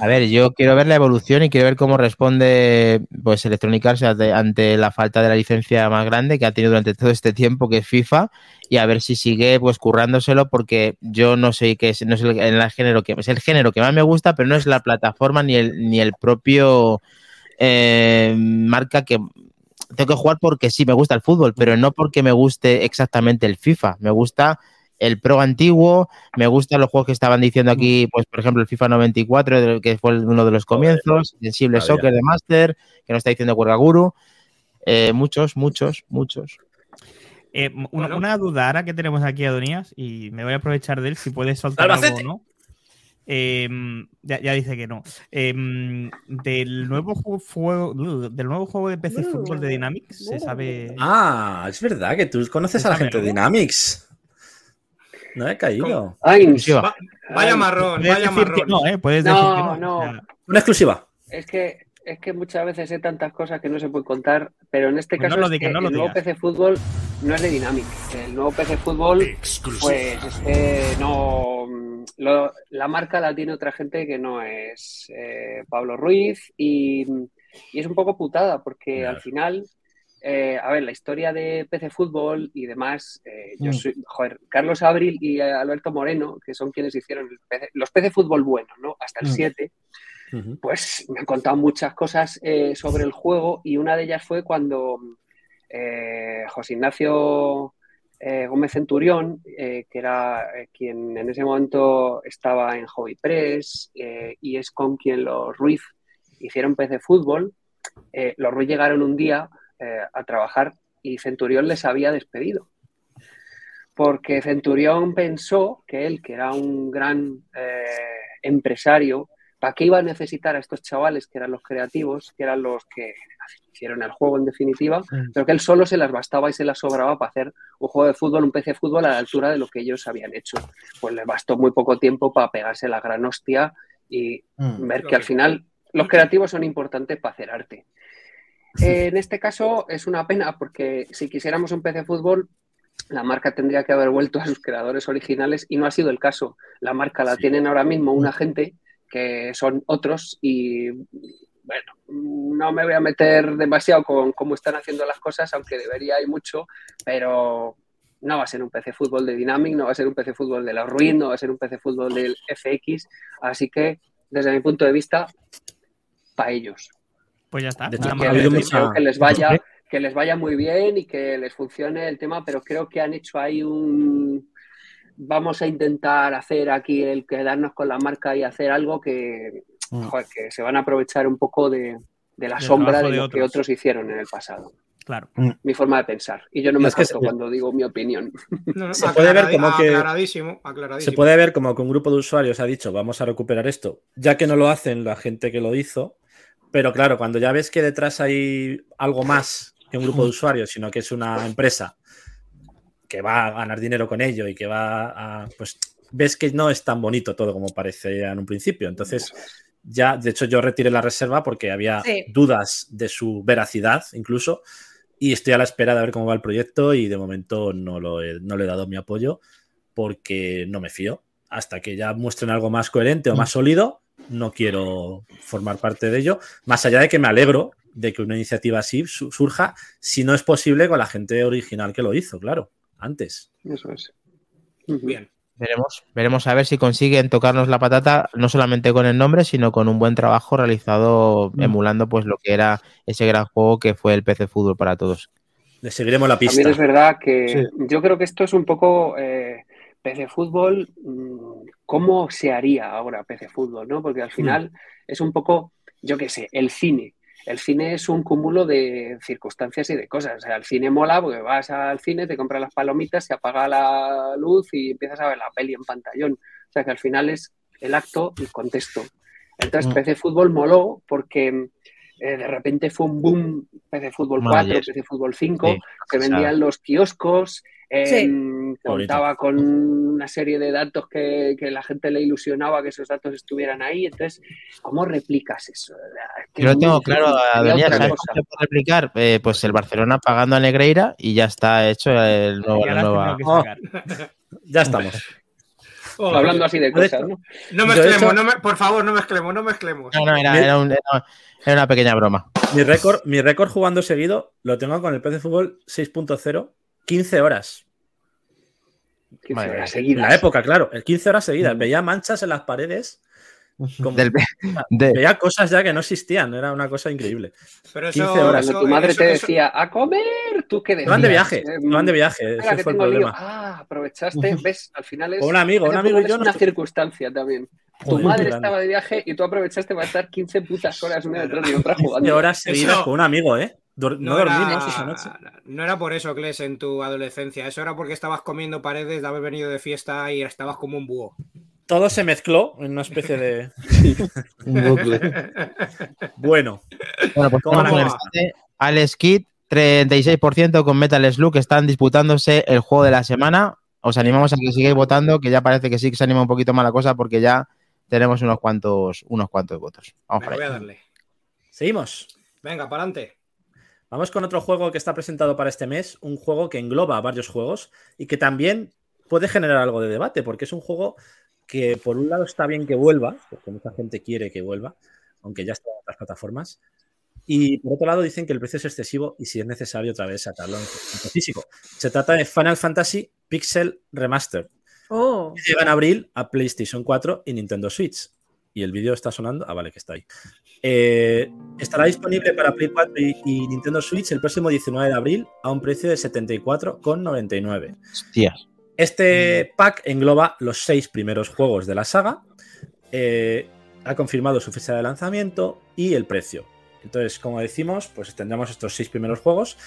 A ver, yo quiero ver la evolución y quiero ver cómo responde pues Electronic Arts ante, la falta de la licencia más grande que ha tenido durante todo este tiempo, que es FIFA, y a ver si sigue pues currándoselo, porque yo no sé qué es, no es el, el género que es el género que más me gusta, pero no es la plataforma ni el ni el propio eh, marca que tengo que jugar porque sí me gusta el fútbol, pero no porque me guste exactamente el FIFA. Me gusta el Pro antiguo, me gustan los juegos que estaban diciendo aquí, pues por ejemplo el FIFA 94, de- que fue uno de los comienzos, Sensible Todavía. Soccer de Master, que nos está diciendo Cuergaguru. Eh, muchos, muchos, muchos. eh, una, Bueno. una duda ahora que tenemos aquí a Donías y me voy a aprovechar de él si puedes soltar algo o no. Eh, ya, ya dice que no. Eh, del nuevo ju- juego, del nuevo juego de PC Fútbol de Dynamics, se sabe. Ah, es verdad que tú conoces a la gente de Dynamics. No he caído. Ainz, Exclusiva. Va- vaya Ay, marrón, Puedes vaya decir que marrón. no, ¿eh? Puedes No, decir que no. no. O sea, Una exclusiva. es que es que muchas veces hay tantas cosas que no se pueden contar, pero en este Pues no caso lo es digas, que no lo el nuevo. PC Fútbol no es de Dynamic. El nuevo PC Fútbol, pues es que no. lo- la marca la tiene otra gente que no es eh, Pablo Ruiz y, y es un poco putada porque Claro. al final. Eh, a ver, la historia de PC Fútbol y demás, eh, yo Mm. soy, joder, Carlos Abril y Alberto Moreno, que son quienes hicieron el PC los PC Fútbol buenos, ¿no? Hasta el Mm. 7, pues me han contado muchas cosas eh, sobre el juego y una de ellas fue cuando José Ignacio Gómez Centurión, que era quien en ese momento estaba en Hobby Press y es con quien los Ruiz hicieron PC Fútbol, los Ruiz llegaron un día eh, a trabajar y Centurión les había despedido. Porque Centurión pensó que él, que era un gran eh, empresario, ¿Para qué iba a necesitar a estos chavales que eran los creativos, que eran los que hicieron el juego en definitiva? Pero que él solo se las bastaba y se las sobraba para hacer un juego de fútbol, un PC de fútbol a la altura de lo que ellos habían hecho. Pues les bastó muy poco tiempo para pegarse la gran hostia y Mm. ver que al final los creativos son importantes para hacer arte. Eh, en este caso es una pena porque si quisiéramos un PC fútbol, la marca tendría que haber vuelto a sus creadores originales y no ha sido el caso. La marca la tienen ahora mismo una gente que son otros y bueno, no me voy a meter demasiado con cómo están haciendo las cosas, aunque debería ir mucho, pero no va a ser un PC fútbol de Dynamic, no va a ser un PC fútbol de la Ruin, no va a ser un PC fútbol del FX, así que desde mi punto de vista, para ellos. Pues ya está. De hecho, que habido decir. mucha- Espero que les vaya, que les vaya muy bien y que les funcione el tema, pero creo que han hecho ahí un vamos a intentar hacer aquí el quedarnos con la marca y hacer algo que, Mm. joder, que se van a aprovechar un poco de, de la sombra de, lo que otros. hicieron en el pasado. Claro. Mi forma de pensar. Y yo no me se- cuando digo mi opinión. No, no, Se puede ver como que- Aclaradísimo, aclaradísimo. Se puede ver como que un grupo de usuarios ha dicho vamos a recuperar esto, ya que no lo hacen la gente que lo hizo, pero claro, cuando ya ves que detrás hay algo más que un grupo de usuarios, sino que es una empresa que va a ganar dinero con ello y que va a, pues ves que no es tan bonito todo como parecía en un principio. Entonces, ya, de hecho, yo retiré la reserva porque había Sí. dudas de su veracidad incluso. y estoy a la espera de ver cómo va el proyecto y de momento no, lo he, no le he dado mi apoyo porque no me fío. Hasta que ya muestren algo más coherente o más sólido, no quiero formar parte de ello. Más allá de que me alegro de que una iniciativa así su- surja, si no es posible con la gente original que lo hizo, claro, antes. Eso es. Bien. Veremos, veremos a ver si consiguen tocarnos la patata, no solamente con el nombre, sino con un buen trabajo realizado Mm. emulando pues lo que era ese gran juego que fue el PC Fútbol para todos. Le seguiremos la pista. También es verdad que Sí. yo creo que esto es un poco eh, PC Fútbol. mm, ¿Cómo se haría ahora PC Fútbol? ¿no? Porque al final es un poco, yo qué sé, el cine. El cine es un cúmulo de circunstancias y de cosas. O sea, el cine mola porque vas al cine, te compras las palomitas, se apaga la luz y empiezas a ver la peli en pantallón. O sea, que al final es el acto y el contexto. Entonces, Mm. PC Fútbol moló porque eh, de repente fue un boom PC Fútbol Bueno, 4, yes. PC Fútbol 5, Sí, se o sea, vendían los kioscos, eh, contaba con una serie de datos que, que la gente le ilusionaba que esos datos estuvieran ahí. Entonces, ¿cómo replicas eso? Es que Yo lo tengo claro, Daniel, ¿sabes cómo se puede replicar? Eh, pues el Barcelona pagando a Negreira y ya está hecho el nuevo, la nueva. Oh. que. Ya estamos. Oh, Hablando así de cosas, ¿no? No mezclemos, hecho- no me- por favor, no mezclemos, no mezclemos. No, no, era, Bien. era un- era- era una pequeña broma. Mi récord, mi récord jugando seguido lo tengo con el PC Fútbol 6.0, 15 horas. 15 Madre horas seguidas. la época, claro, el 15 horas seguidas. Veía manchas en las paredes. Como- Del- de- veía cosas ya que no existían. Era una cosa increíble. Pero 15 eso, horas. Cuando tu madre eso- te eso- decía, ¡a comer! ¿Tú qué decías? van de viaje, Eh, se van de viaje. Ese que fue el problema. Ah, aprovechaste, ves, al final es... O un amigo, un amigo y yo Es una circunstancia también. Tu Joder, madre grande. estaba de viaje y tú aprovechaste para estar 15 putas horas una detrás de otra 15 jugando. horas seguidas Eso- con un amigo, ¿eh? Dur- no, era, dormimos esa noche. no era por eso, Kles, en tu adolescencia. Eso era porque estabas comiendo paredes de haber venido de fiesta y estabas como un búho. Todo se mezcló en una especie de. un bucle. Bueno, Bueno, pues ¿Cómo vamos. Alex Kidd, 36% con Metal Slug, están disputándose el juego de la semana. Os animamos a que sigáis votando, que ya parece que sí que se anima un poquito más la cosa porque ya tenemos unos cuantos, unos cuantos votos. Vamos Venga, por voy a darle. seguimos. Venga, para adelante. Vamos con otro juego que está presentado para este mes, un juego que engloba varios juegos y que también puede generar algo de debate, porque es un juego que por un lado está bien que vuelva, porque mucha gente quiere que vuelva, aunque ya está en otras plataformas, y por otro lado dicen que el precio es excesivo y si es necesario otra vez sacarlo en físico. Se trata de Final Fantasy Pixel Remastered. Oh, que Llega en abril a PlayStation 4 y Nintendo Switch. Y el vídeo está sonando. Ah, vale, que está ahí. Eh, estará disponible para Play 4 y, y Nintendo Switch el próximo 19 de abril a un precio de 74,99. Hostias. Este pack engloba los seis primeros juegos de la saga. eh, ha confirmado su fecha de lanzamiento y el precio. Entonces, como decimos, pues tendremos estos seis primeros juegos.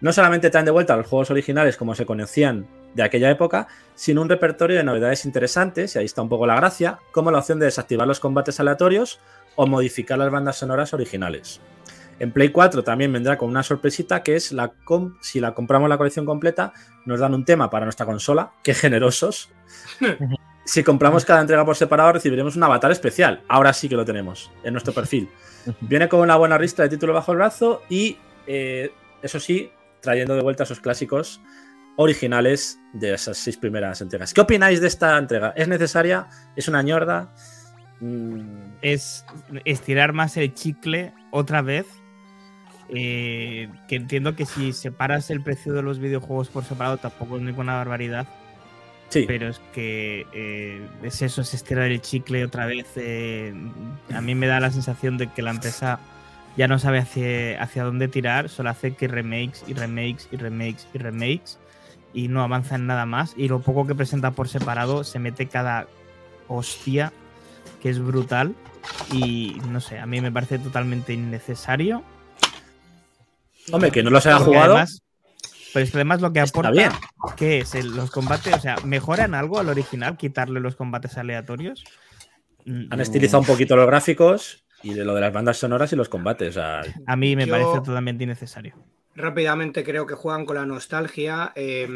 No solamente traen de vuelta los juegos originales como se conocían de aquella época, sino un repertorio de novedades interesantes, y ahí está un poco la gracia, como la opción de desactivar los combates aleatorios o modificar las bandas sonoras originales. En Play 4 también vendrá con una sorpresita que es la si la compramos la colección completa, nos dan un tema para nuestra consola, qué generosos. si compramos cada entrega por separado, recibiremos un avatar especial. Ahora sí que lo tenemos en nuestro perfil. Viene con una buena lista de títulos bajo el brazo y, eh, eso sí, trayendo de vuelta esos clásicos originales de esas seis primeras entregas. ¿Qué opináis de esta entrega? ¿Es necesaria? ¿Es una ñorda? Mm, es estirar más el chicle otra vez. Eh, que entiendo que si separas el precio de los videojuegos por separado tampoco es ninguna barbaridad. sí, Pero es que eh, es eso, es estirar el chicle otra vez. eh, a mí me da la sensación de que la empresa ya no sabe hacia, hacia dónde tirar, solo hace que remakes y remakes y remakes y remakes y no avanza en nada más. Y lo poco que presenta por separado se mete cada hostia que es brutal y no sé, a mí me parece totalmente innecesario. Hombre, que no los haya Porque jugado. Además, pero es que además lo que aporta bien. que es el- los combates, o sea, mejoran algo al original, quitarle los combates aleatorios. Han No. estilizado un poquito los gráficos y de lo de las bandas sonoras y los combates. o sea, A mí me Yo- parece totalmente innecesario. Rápidamente creo que juegan con la nostalgia, eh,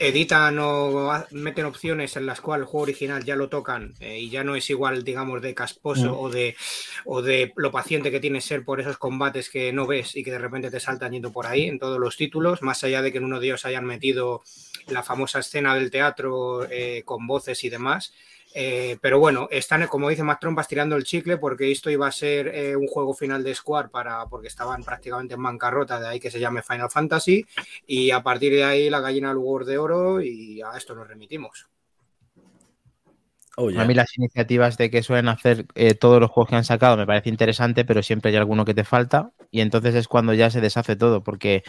editan o meten opciones en las cuales el juego original ya lo tocan eh, y ya no es igual, digamos, de casposo Mm. o, de, o de lo paciente que tiene ser por esos combates que no ves y que de repente te saltan yendo por ahí en todos los títulos, más allá de que en uno de ellos hayan metido la famosa escena del teatro eh, con voces y demás. Eh, pero bueno, están, como dice Mac Trompas, tirando el chicle porque esto iba a ser eh, un juego final de Square para, porque estaban prácticamente en bancarrota, de ahí que se llame Final Fantasy. Y a partir de ahí la gallina al huevo de oro y a esto nos remitimos. Oh, yeah. A mí las iniciativas de que suelen hacer eh, todos los juegos que han sacado me parece interesante, pero siempre hay alguno que te falta y entonces es cuando ya se deshace todo, porque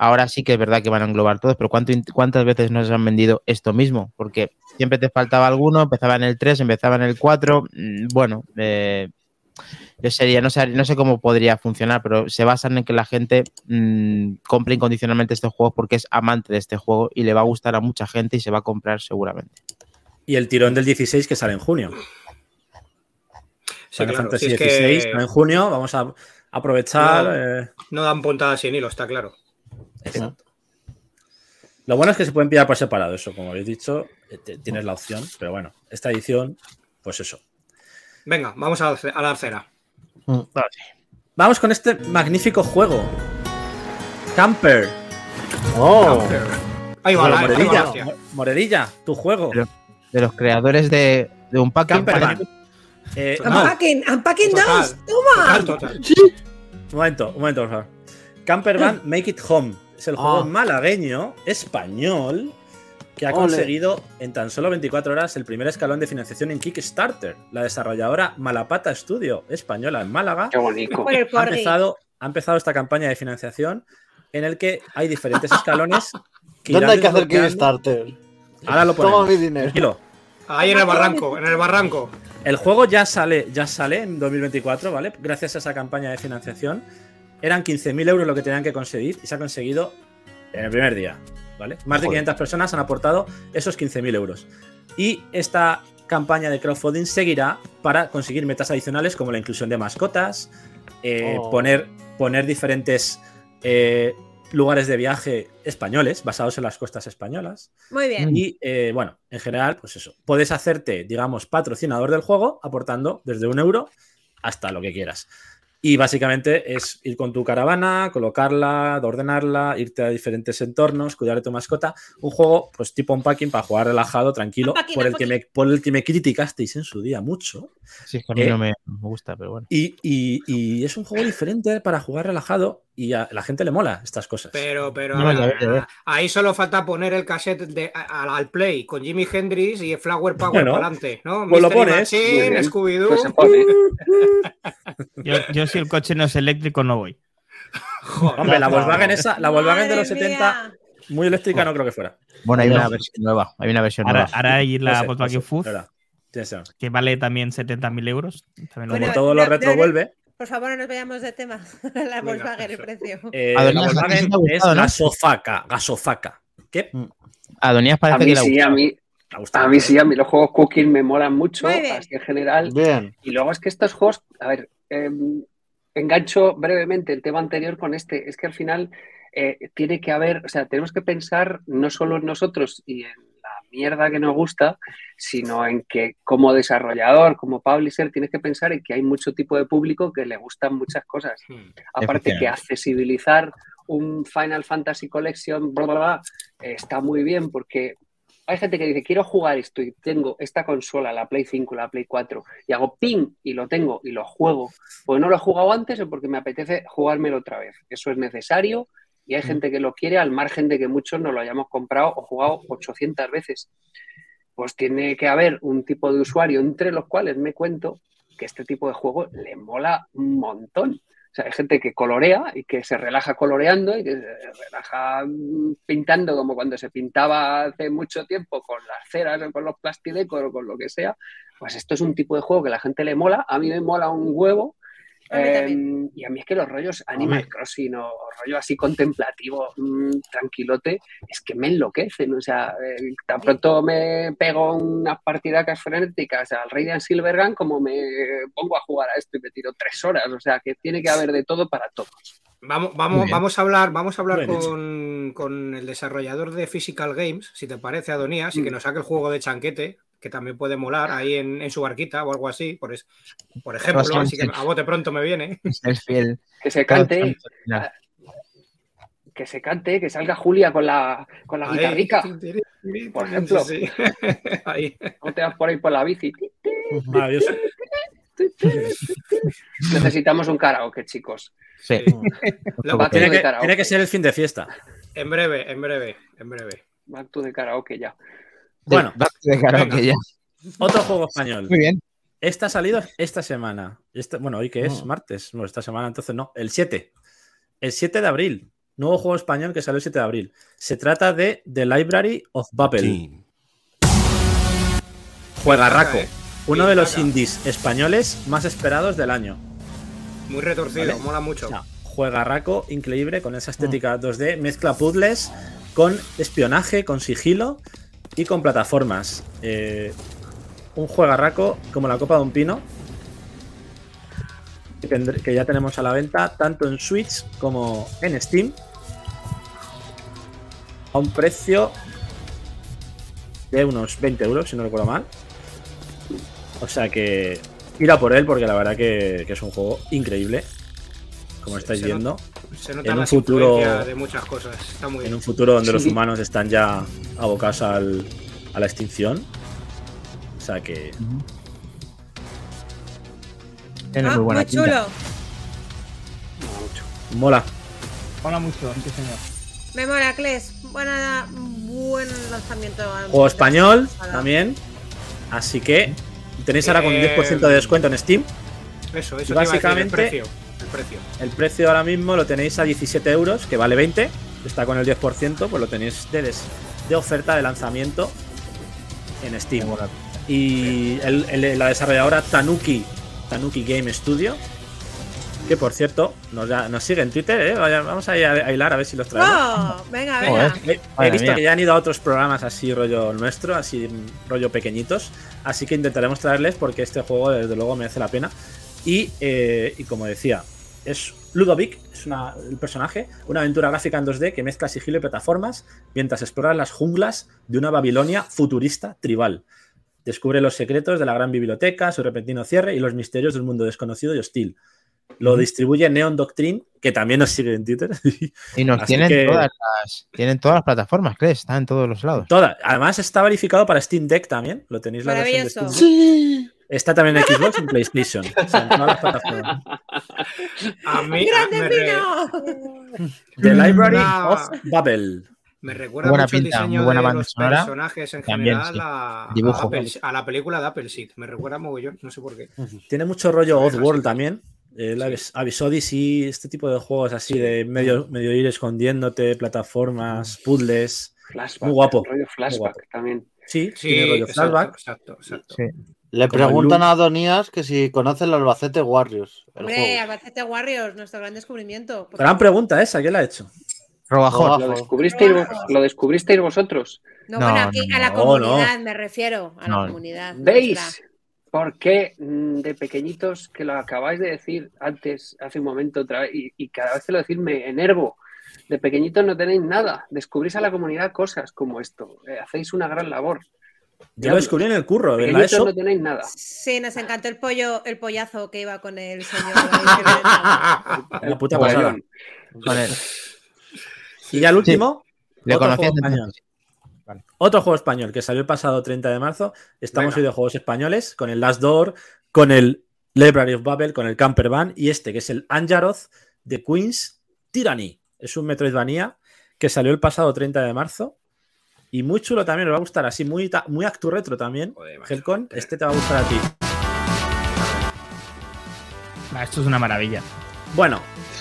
ahora sí que es verdad que van a englobar todos, pero ¿cuánto in- ¿cuántas veces nos han vendido esto mismo? Porque siempre te faltaba alguno, empezaba en el 3, empezaba en el 4, mm, bueno, eh, yo sería, no sé, no sé cómo podría funcionar, pero se basan en que la gente mm, compre incondicionalmente estos juegos porque es amante de este juego y le va a gustar a mucha gente y se va a comprar seguramente. Y el tirón del 16 que sale en junio. Sí, claro, Fantasy si es que 16 sale en junio. Vamos a aprovechar. No. eh, no dan puntadas sin hilo, está claro. Exacto. Lo bueno es que se pueden pillar por separado, eso, como habéis dicho, eh, tienes la opción, pero bueno, esta edición, pues eso. Venga, vamos a la, a la arcera. Vamos con este magnífico juego. Camper. Oh, Ahí va, Bueno, la, ahí va la Moredilla, Moredilla, tu juego. De los creadores de, de un pack Camperman. Eh, Total. no, Unpacking, Unpacking Total. 2, toma. Total, total. un momento, un momento, por favor. Camperman Make It Home. Es el juego Ah. malagueño, español, que ha Ole. conseguido en tan solo 24 horas el primer escalón de financiación en Kickstarter. La desarrolladora Malapata Studio, española en Málaga, Qué bonito. Ha empezado, ha empezado esta campaña de financiación en el que hay diferentes escalones. que ¿dónde hay que hacer Kickstarter? Ahora lo Toma ponemos. mi dinero. Tranquilo. Ahí en el barranco, en el barranco. El juego ya sale, ya sale en 2024, ¿vale? Gracias a esa campaña de financiación. Eran 15.000 euros lo que tenían que conseguir y se ha conseguido en el primer día, ¿vale? Más de Joder. 500 personas han aportado esos 15.000 euros. Y esta campaña de crowdfunding seguirá para conseguir metas adicionales como la inclusión de mascotas, eh, Oh. poner, poner diferentes eh, lugares de viaje españoles, basados en las costas españolas. Muy bien. Y eh, bueno, en general, pues eso. Puedes hacerte, digamos, patrocinador del juego aportando desde un euro hasta lo que quieras. Y básicamente es ir con tu caravana, colocarla, ordenarla, irte a diferentes entornos, cuidar de tu mascota. Un juego, pues tipo unpacking para jugar relajado, tranquilo, Unpacking, por el, que me, por el que me criticasteis en su día mucho. Sí, es que a mí Eh, no me, me gusta, pero bueno. Y, y- y es un juego diferente para jugar relajado y a la gente le mola estas cosas. Pero, pero No, a ya ver, ves, ya ves. ahí solo falta poner el cassette de, a- al play con Jimi Hendrix y el Flower Power Bueno, para adelante, ¿no? pues lo pones, Machine. Scooby-Doo. Pues pone. Yo, yo si el coche no es eléctrico no voy. Joder. Hombre, la Volkswagen esa, la Volkswagen de los Madre 70, mía. muy eléctrica no creo que fuera. Bueno, hay una versión nueva. Hay una versión Ahora, nueva. ahora hay la Volkswagen Fuzz, que vale también 70.000 euros. También lo Bueno, Como todo lo no, Por favor, no nos vayamos de tema. La Volkswagen, el precio. eh, Adonías, la a Volkswagen gustado, es ¿no? gasofaca, gasofaca. ¿Qué? Adonías A parece mí que sí, a mí, a mí sí, a mí los juegos cooking me molan mucho, así en general. Bien. Y luego es que estos juegos, a ver, eh, engancho brevemente el tema anterior con este, es que al final eh, tiene que haber, o sea, tenemos que pensar no solo en nosotros y en mierda que nos gusta, sino en que como desarrollador, como publisher, tienes que pensar en que hay mucho tipo de público que le gustan muchas cosas. Hmm. Aparte que accesibilizar un Final Fantasy Collection, bla, bla, bla, está muy bien porque hay gente que dice, quiero jugar esto y tengo esta consola, la Play 5, la Play 4, y hago ping y lo tengo y lo juego, porque no lo he jugado antes o porque me apetece jugármelo otra vez. Eso es necesario y hay gente que lo quiere al margen de que muchos no lo hayamos comprado o jugado 800 veces. Pues tiene que haber un tipo de usuario entre los cuales me cuento que este tipo de juego le mola un montón. O sea, hay gente que colorea y que se relaja coloreando y que se relaja mm, pintando como cuando se pintaba hace mucho tiempo con las ceras o con los plastidecos o con lo que sea. Pues esto es un tipo de juego que a la gente le mola. A mí me mola un huevo. A mí Eh, también. y a mí es que los rollos Animal Crossing o, o rollo así contemplativo, mm, tranquilote, es que me enloquecen. O sea, eh, tan pronto me pego unas partidacas frenéticas al Radiant Silvergun como me pongo a jugar a esto y me tiro tres horas. O sea, que tiene que haber de todo para todos. Vamos, vamos, vamos a hablar, vamos a hablar con, con el desarrollador de Physical Games, si te parece, Adonías, y que nos saque el juego de chanquete, que también puede molar ahí en, en su barquita o algo así, por, es- por ejemplo, así que a bote pronto me viene. Es el fiel. Que se cante, Final. que se cante, que salga Julia con la, con la Ahí. guitarrica. Por ejemplo. Sí, sí. Ahí. No te vas por ahí por la bici. Maravilloso. Necesitamos un karaoke, chicos. Sí. Tiene the que, karaoke. tiene que ser el fin de fiesta. En breve, en breve, en breve. Back to the karaoke ya. Bueno, karaoke venga. ya. otro juego español. Muy bien. Este ha salido esta semana. Este- bueno, hoy que es Mm. martes. No, esta semana entonces no. El 7. El 7 de abril. Nuevo juego español que salió el 7 de abril. Se trata de The Library of Babel. Team. Juegarraco. Eh, Uno de los indies españoles más esperados del año. Muy retorcido, Vale. mola mucho. O sea, juegarraco increíble con esa estética 2D, mezcla puzzles con espionaje, con sigilo y con plataformas. Eh, un juegarraco como la copa de un pino que, ya tenemos a la venta tanto en Switch como en Steam a un precio de unos 20 euros, si no recuerdo mal. O sea que ir a por él porque la verdad que, que es un juego increíble. Como Se- estáis se viendo. Se en un las futuro- influencias de muchas cosas. Está muy en bien. un futuro donde los humanos están ya abocados al- a la extinción. O sea que Tiene Ah, muy buena muy pinta. chulo. Mola mucho. mola. Mola mucho, sí, señor. Me mola, Kles. Buena, buen lanzamiento. Juego español también. Así que tenéis ahora con Eh, 10% de descuento en Steam. Eso, eso. básicamente- el precio. El precio. Ahora mismo lo tenéis a 17 euros, que vale 20. Está con el 10%, pues lo tenéis de, des- de oferta de lanzamiento en Steam. Y el- el- la desarrolladora Tanuki, Tanuki Game Studio, que por cierto nos, da- nos sigue en Twitter, ¿eh? Vamos a, ir a, a hilar a ver si los traemos. ¡Oh! Venga, venga. Joder. He, he visto mía. que ya han ido a otros programas así rollo nuestro, así rollo pequeñitos, así que intentaremos traerles porque este juego desde luego merece la pena. Y, eh, y como decía, es Ludovic, es una- el personaje, una aventura gráfica en 2D que mezcla sigilo y plataformas mientras explora las junglas de una Babilonia futurista tribal. Descubre los secretos de la gran biblioteca, su repentino cierre y los misterios del mundo desconocido y hostil. Lo distribuye Neon Doctrine, que también nos sigue en Twitter. Y nos tienen que- todas las tienen todas las plataformas, ¿crees? Están en todos los lados. Toda. Además está verificado para Steam Deck también. Lo tenéis la versión de. Steam Deck. Está también en Xbox y en PlayStation. O sea, en todas las plataformas. A mí a- ¡Grande vino! The Library Una- of Babel. me recuerda Buena mucho el pinta, diseño buena de banda los sonora. personajes en También, general sí. a, a Dibujo. Apple- a la película de Appleseed. Me recuerda mogollón, no sé por qué. Tiene mucho rollo Oddworld también. El Abyss Abyss Odyssey, este tipo de juegos así de medio, medio ir escondiéndote, plataformas, puzzles. Flashback. Muy guapo, Rollo flashback guapo. también. Sí, Sí, tiene rollo exacto, flashback. exacto, exacto. Sí. Le Como preguntan a Adonías que si conoce el Albacete Warriors. El Hombre, juego. Albacete Warriors, nuestro gran descubrimiento. Por Gran pregunta esa, ¿quién la ha hecho? ¿Lo descubristeis, vos- ¿Lo descubristeis vosotros? No, No, bueno, aquí no, a la no, comunidad me refiero. A la comunidad. ¿Veis? nuestra. ¿Por qué mm, de pequeñitos, que lo acabáis de decir antes, hace un momento otra vez, y, y cada vez que lo decís me enervo? De pequeñitos no tenéis nada. Descubrís a la comunidad cosas como esto. Eh, hacéis una gran labor. Yo lo descubrí en el curro, en la ESO. no tenéis nada. Sí, nos encantó el pollo, el pollazo que iba con el señor. en la puta pasada. Con él. Y ya el último, Le Otro juego español. Otro juego español que salió el pasado 30 de marzo. Estamos hoy de juegos españoles con el Last Door, con el Library of Babel, con el Camper Van y este que es el Anjaroth de Queen's Tyranny. Es un Metroidvania que salió el pasado 30 de marzo y muy chulo también, os va a gustar así, muy, muy actu retro también. Joder. Helcon, este te va a gustar a ti. Esto es una maravilla. Bueno,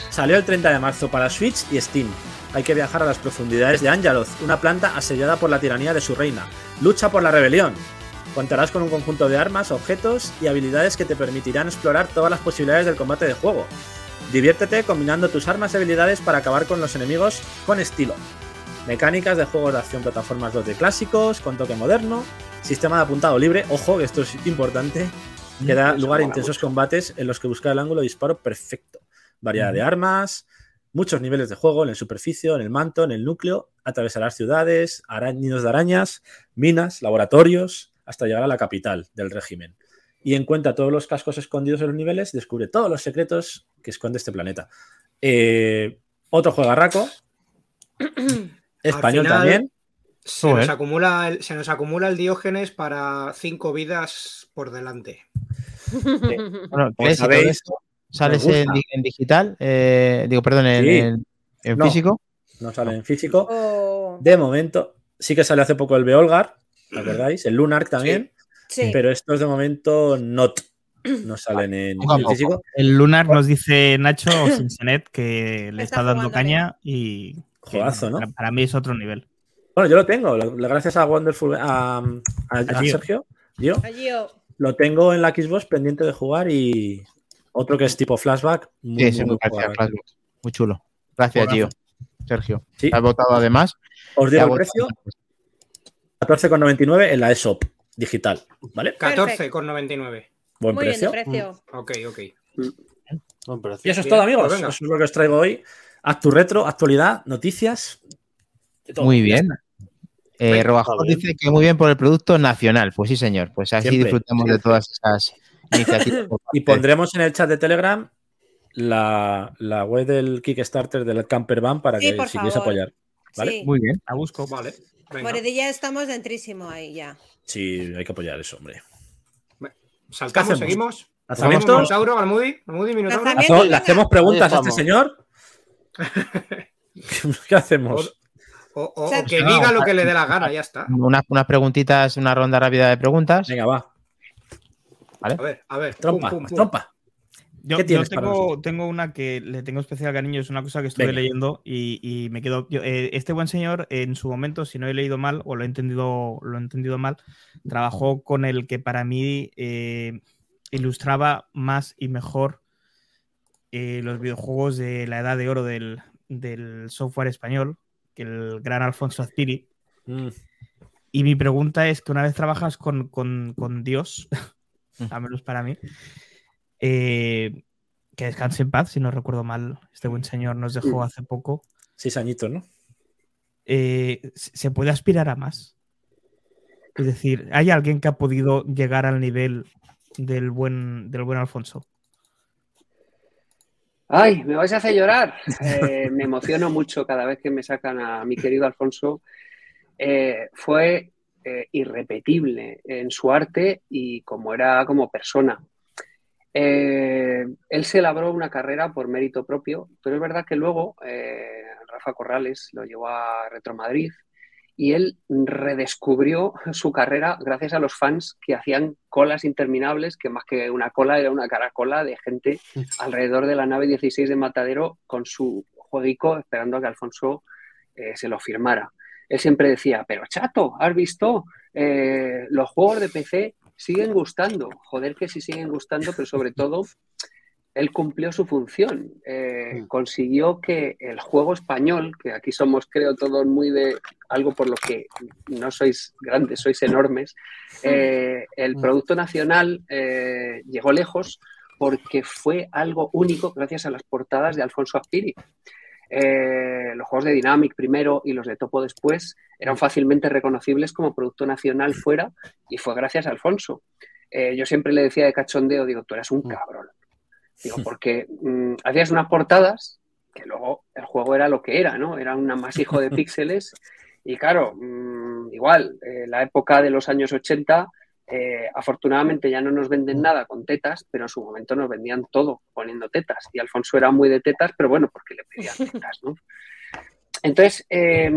salió el 30 de marzo para Switch y Steam. Hay que viajar a las profundidades de Anjaroth, una planta asediada por la tiranía de su reina. Lucha por la rebelión. Contarás con un conjunto de armas, objetos y habilidades que te permitirán explorar todas las posibilidades del combate de juego. Diviértete combinando tus armas y habilidades para acabar con los enemigos con estilo. Mecánicas de juegos de acción plataformas 2D clásicos, con toque moderno. Sistema de apuntado libre, ojo, que esto es importante, que da Eso lugar a intensos mucho. combates en los que buscar el ángulo de disparo perfecto. Variedad de armas, muchos niveles de juego en el superficie, en el manto, en el núcleo, atravesarás ciudades, nidos de arañas, minas, laboratorios, hasta llegar a la capital del régimen. Y encuentra todos los cascos escondidos en los niveles, descubre todos los secretos que esconde este planeta. Eh, otro juegarraco. Español final, también. Se nos, acumula el, se nos acumula el Diógenes para cinco vidas por delante. Bueno, Pues sabéis, ¿Sales me en, digital? Eh, digo, perdón, en, Sí. en- en No. físico. No sale en físico. Oh, De momento, sí que sale hace poco el Beolgar, ¿os acordáis? El Lunark también, sí. pero estos de momento not. No salen en, físico. El Lunar nos dice Nacho Sinsenet que le Está está dando caña y Juegazo, ¿no? Para, para mí es otro nivel. Bueno, yo lo tengo, lo- gracias a Wonderful, a, a- a Gio. Sergio, lo tengo en la Xbox pendiente de jugar y otro que es tipo flashback. Muy, Sí, sí, muy buen gracias, jugador. Flashback. Muy chulo. Gracias. Gio. Sergio. Sí. Has votado además. Os digo el precio, 14,99 en la ESOP digital, ¿vale? 14,99. Buen muy precio. bien precio. Ok, ok. Buen precio. Y eso es todo, amigos. pues eso es lo que os traigo hoy. Actu retro, actualidad, noticias. Muy Ya bien. Eh, Robajón dice que muy bien por el producto nacional. Pues sí, señor. Pues así Siempre, disfrutamos de todas esas iniciativas. por Y pondremos en el chat de Telegram la, la web del Kickstarter del Camper Van para Sí, que por si quieres apoyar. ¿Vale? Sí. Muy bien. La busco. Vale. Venga. Moredilla estamos dentrísimo ahí ya. Sí, hay que apoyar eso, hombre. Saltamos, seguimos. ¿Lanzamientos? Minotauro. Lanzamiento. Venga. ¿Le hacemos preguntas a este señor? ¿Qué hacemos? O, o- o Sal- que diga lo que le dé la gana, ya está. Unas, unas preguntitas, una ronda rápida de preguntas. Venga, va. A ver, a ver. Trompa, pum, pum, pum. trompa. Yo, ¿Qué yo tienes para tengo, una que le tengo especial cariño, es una cosa que estuve Venga. leyendo y, y me quedo. yo, eh, este buen señor, en su momento, si no he leído mal o lo he entendido, lo he entendido mal, trabajó con el que para mí eh, ilustraba más y mejor eh, los videojuegos de la edad de oro del, del software español, que el gran Alfonso Azpiri. Mm, Y mi pregunta es que una vez trabajas con, con- con Dios, al menos para mí, eh, que descanse en paz, si no recuerdo mal, este buen señor nos dejó hace poco, Seis añitos, ¿no? eh, ¿se se puede aspirar a más? Es decir, ¿hay alguien que ha podido llegar al nivel del buen, del buen Alfonso? Ay, me vais a hacer llorar. Eh, me emociono mucho cada vez que me sacan a mi querido Alfonso. Eh, fue eh, irrepetible en su arte y como era como persona. Él se labró una carrera por mérito propio, pero es verdad que luego Rafa Corrales lo llevó a Retro Madrid y él redescubrió su carrera gracias a los fans que hacían colas interminables, que más que una cola era una caracola de gente alrededor de la nave 16 de Matadero con su jueguico esperando a que Alfonso eh, se lo firmara. Él siempre decía, pero chato, ¿has visto? Eh, los juegos de PC siguen gustando. Joder que sí siguen gustando, pero sobre todo él cumplió su función. Eh, consiguió que el juego español, que aquí somos creo todos muy de algo por lo que no sois grandes, sois enormes, eh, el producto nacional eh, llegó lejos porque fue algo único gracias a las portadas de Alfonso Azpiri. Eh, los juegos de Dynamic primero y los de Topo después eran fácilmente reconocibles como producto nacional fuera y fue gracias a Alfonso. Eh, yo siempre le decía de cachondeo, digo, tú eres un cabrón. Digo, porque mm, hacías unas portadas que luego el juego era lo que era, ¿no? Era un amasijo de píxeles y claro, mm, igual, eh, la época de los años 80 eh, afortunadamente ya no nos venden nada con tetas, pero en su momento nos vendían todo poniendo tetas. Y Alfonso era muy de tetas, pero bueno, porque le pedían tetas, ¿no? Entonces, eh,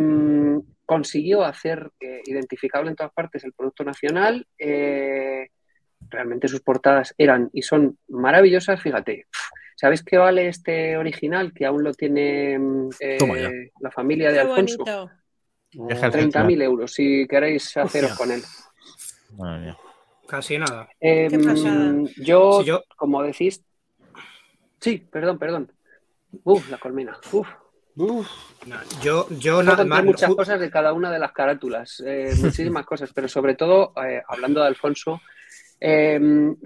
consiguió hacer eh, identificable en todas partes el producto nacional. Realmente sus portadas eran y son maravillosas. Fíjate, ¿sabéis qué vale este original que aún lo tiene mm, eh, la familia de Qué Alfonso? el 30.000 euros, si queréis haceros con él. Madre mía. Casi nada. Eh, pasada. yo, Si yo- como decís. Sí, perdón, perdón. Uf, la colmena. Uf. No, yo, yo nada más. muchas cosas de cada una de las carátulas, eh, muchísimas cosas, pero sobre todo, eh, hablando de Alfonso, eh,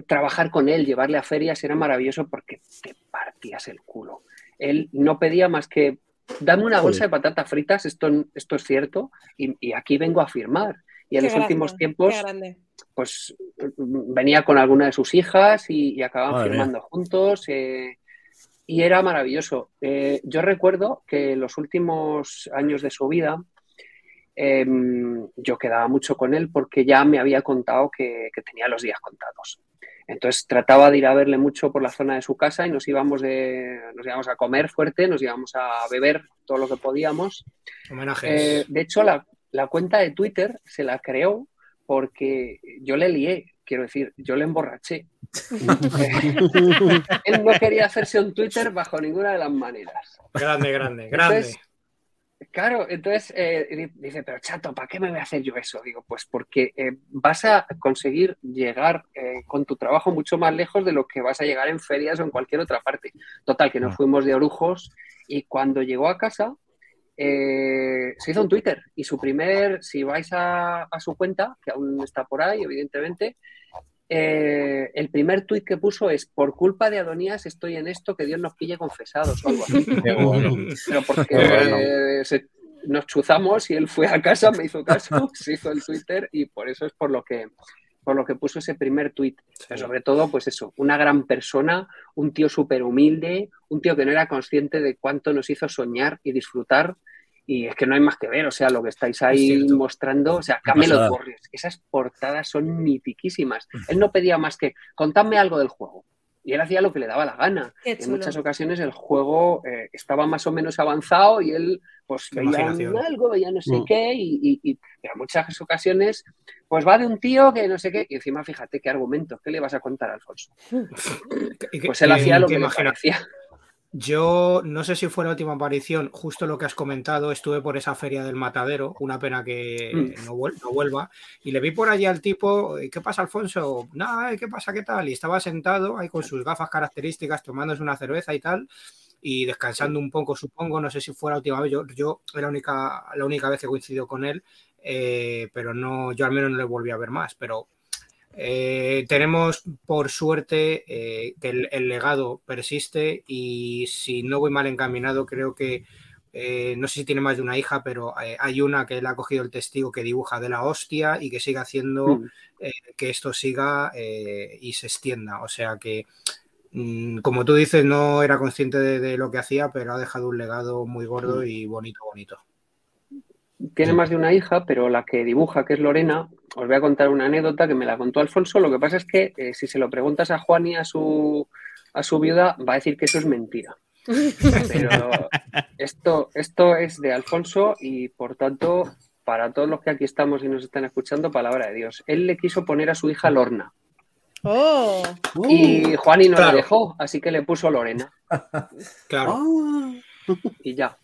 trabajar con él, llevarle a ferias era maravilloso porque te partías el culo. él no pedía más que dame una bolsa de patatas fritas, esto, esto es cierto, y, y aquí vengo a firmar. Y en Qué los grande, últimos tiempos, grande. pues venía con alguna de sus hijas y, y acababan Madre mía. firmando juntos. eh, y era maravilloso. Eh, yo recuerdo que en los últimos años de su vida em, yo quedaba mucho con él porque ya me había contado que, que tenía los días contados. Entonces trataba de ir a verle mucho por la zona de su casa y nos íbamos, de, nos íbamos a comer fuerte, nos íbamos a beber todo lo que podíamos. Homenajes. Eh, de hecho, la, la cuenta de Twitter se la creó porque yo le lié, quiero decir, yo le emborraché. Él no quería hacerse un Twitter bajo ninguna de las maneras. Grande, grande, grande. Entonces, claro, entonces eh, di- dice, pero chato, ¿para qué me voy a hacer yo eso? Digo, pues porque eh, vas a conseguir llegar eh, con tu trabajo mucho más lejos de lo que vas a llegar en ferias o en cualquier otra parte. Total, que nos Ah. fuimos de orujos y cuando llegó a casa eh, se hizo un Twitter y su primer, si vais a, a su cuenta, que aún está por ahí, evidentemente, eh, el primer tuit que puso es, por culpa de Adonías estoy en esto, que Dios nos pille confesados o algo así. Bueno. Pero porque bueno. eh, se- nos chuzamos y él fue a casa, me hizo caso, se hizo el Twitter y por eso es por lo que por lo que puso ese primer tuit. Pero sobre todo, pues eso, una gran persona, un tío súper humilde, un tío que no era consciente de cuánto nos hizo soñar y disfrutar. Y es que no hay más que ver, o sea, lo que estáis Es ahí mostrando, o sea, Camelot. Warriors, esas portadas son mitiquísimas. Él no pedía más que contadme algo del juego. Y él hacía lo que le daba la gana. En muchas ocasiones el juego eh, estaba más o menos avanzado y él pues veía algo, veía no sé Mm. qué, y, y- y- pero en muchas ocasiones pues va de un tío que no sé qué, y encima fíjate qué argumentos, ¿qué le vas a contar a Alfonso? ¿Qué- Pues él hacía lo que le parecía. Yo no sé si fue la última aparición, justo lo que has comentado, estuve por esa feria del matadero, una pena que Mm. no, vuel- no vuelva, y le vi por allí al tipo, "¿Y ¿qué pasa Alfonso? Nada, ¿eh? ¿qué pasa? ¿Qué tal? Y estaba sentado ahí con sus gafas características, tomándose una cerveza y tal, y descansando un poco, supongo, no sé si fue la última vez, yo, yo era la única, la única vez que coincidió con él, eh, pero no, yo al menos no le volví a ver más, pero eh, tenemos por suerte eh, que el, el legado persiste y si no voy mal encaminado, creo que eh, no sé si tiene más de una hija, pero eh, hay una que él ha cogido el testigo que dibuja de la hostia y que sigue haciendo Mm. que esto siga y se extienda. O sea que, mm, como tú dices, no era consciente de, de lo que hacía, pero ha dejado un legado muy gordo y bonito, bonito. Tiene más de una hija, pero la que dibuja, que es Lorena, os voy a contar una anécdota que me la contó Alfonso. Lo que pasa es que eh, si se lo preguntas a Juan y a su, a su viuda, va a decir que eso es mentira. Pero esto, esto es de Alfonso y por tanto, para todos los que aquí estamos y nos están escuchando, palabra de Dios. Él le quiso poner a su hija Lorna Oh, y Juani no claro. le dejó, así que le puso Lorena Claro, Ah, y ya.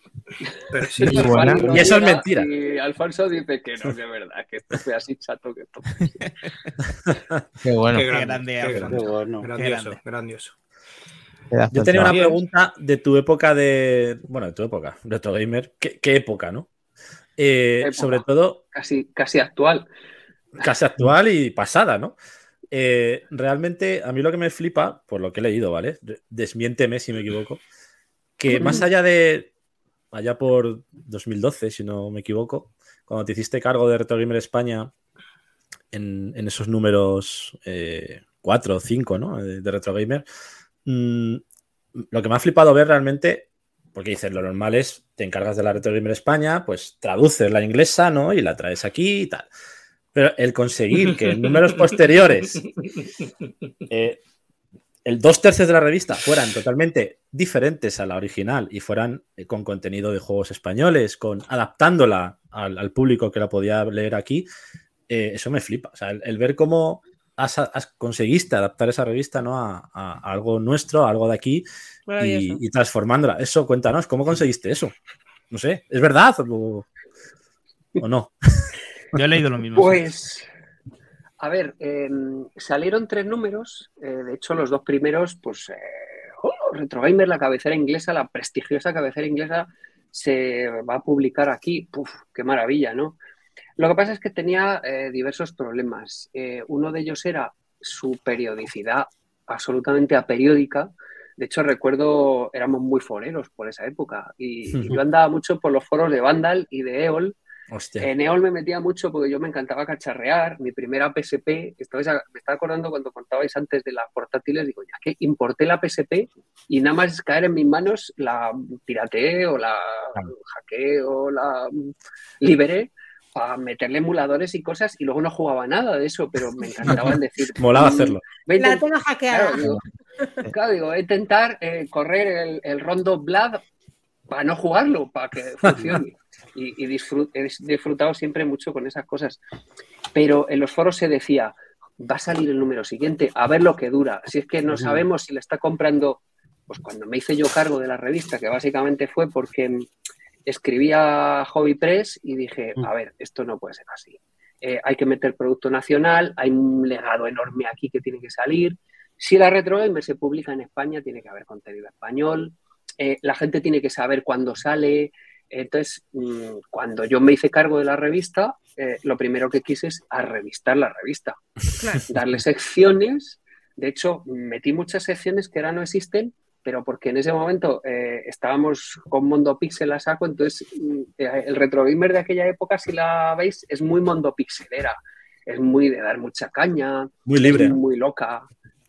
Pero sí, Y buena. Eso es mentira. Y Alfonso dice que no, que es verdad, que esto fue así chato que esto. Qué bueno. qué grande, qué Alfonso. grande. qué bueno. Grandioso, grande. grandioso. Yo tenía una pregunta de tu época de. Bueno, de tu época, Retro Gamer. ¿Qué, qué época, no? Eh, Época. Sobre todo, Casi, casi actual. casi actual y pasada, ¿no? Eh, realmente, a mí lo que me flipa, por lo que he leído, ¿vale? Desmiénteme si me equivoco, que más allá de, allá por 2012, si no me equivoco, cuando te hiciste cargo de Retro Gamer España en, en esos números 4 o 5, ¿no? De, de Retro Gamer, mm, lo que me ha flipado ver realmente, porque dices, lo normal es, te encargas de la Retro Gamer España, pues traduces la inglesa, ¿no? Y la traes aquí y tal. Pero el conseguir que en números posteriores eh, el dos tercios de la revista fueran totalmente diferentes a la original y fueran eh, con contenido de juegos españoles, con adaptándola al, al público que la podía leer aquí, eh, eso me flipa. O sea, el, el ver cómo has, has- conseguiste adaptar esa revista ¿no? a, a- a algo nuestro, a algo de aquí y, y transformándola. Eso, cuéntanos, ¿cómo conseguiste eso? No sé, ¿es verdad o, o no? Yo he leído lo mismo. sí. Pues, a ver, eh, salieron tres números. eh, de hecho, los dos primeros, pues, eh, oh, Retro Gamer, la cabecera inglesa, la prestigiosa cabecera inglesa, se va a publicar aquí. Puf, qué maravilla, ¿no? Lo que pasa es que tenía eh, diversos problemas. Eh, uno de ellos era su periodicidad absolutamente aperiódica. De hecho, recuerdo, éramos muy foreros por esa época y, y yo andaba mucho por los foros de Vandal y de EOL Hostia. en EOL me metía mucho porque yo me encantaba cacharrear. Mi primera PSP, estabais a- me estaba acordando cuando contabais antes de las portátiles, digo, ya que importé la PSP y nada más caer en mis manos la pirateé o la hackeé o la liberé para meterle emuladores y cosas y luego no jugaba nada de eso, pero me encantaba el decir. Molaba "Mm, hacerlo. La tengo hackeada. Claro, digo, claro, digo, intentar eh, correr el, el rondo Blood para no jugarlo, para que funcione. Y, y disfrut- he disfrutado siempre mucho con esas cosas. Pero en los foros se decía, va a salir el número siguiente, a ver lo que dura. Si es que no sabemos si le está comprando, pues cuando me hice yo cargo de la revista, que básicamente fue porque escribía Hobby Press y dije, a ver, esto no puede ser así. Eh, hay que meter producto nacional, hay un legado enorme aquí que tiene que salir. Si la Retro Gamer se publica en España, tiene que haber contenido español. Eh, la gente tiene que saber cuándo sale. Entonces, mm, cuando yo me hice cargo de la revista, eh, lo primero que quise es a revistar la revista. Darle secciones. De hecho, metí muchas secciones que ahora no existen, pero porque en ese momento eh, estábamos con Mundo Pixel a saco, entonces mm, eh, el retro gamer de aquella época, si la veis, es muy Mundo Pixelera. Es muy de dar mucha caña, Muy libre. es muy loca.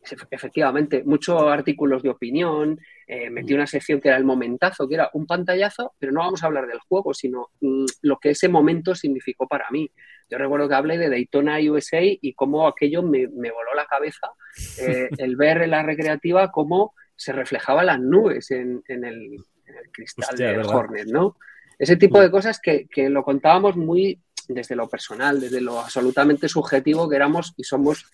Efe- Efectivamente, muchos artículos de opinión. eh, metí una sección que era el momentazo, que era un pantallazo, pero no vamos a hablar del juego, sino mm, lo que ese momento significó para mí. Yo recuerdo que hablé de Daytona USA y cómo aquello me, me voló la cabeza eh, el ver en la recreativa cómo se reflejaban las nubes en, en el, en el cristal Hostia, del ¿verdad? Hornet, ¿no? Ese tipo de cosas que, que lo contábamos muy desde lo personal, desde lo absolutamente subjetivo que éramos y somos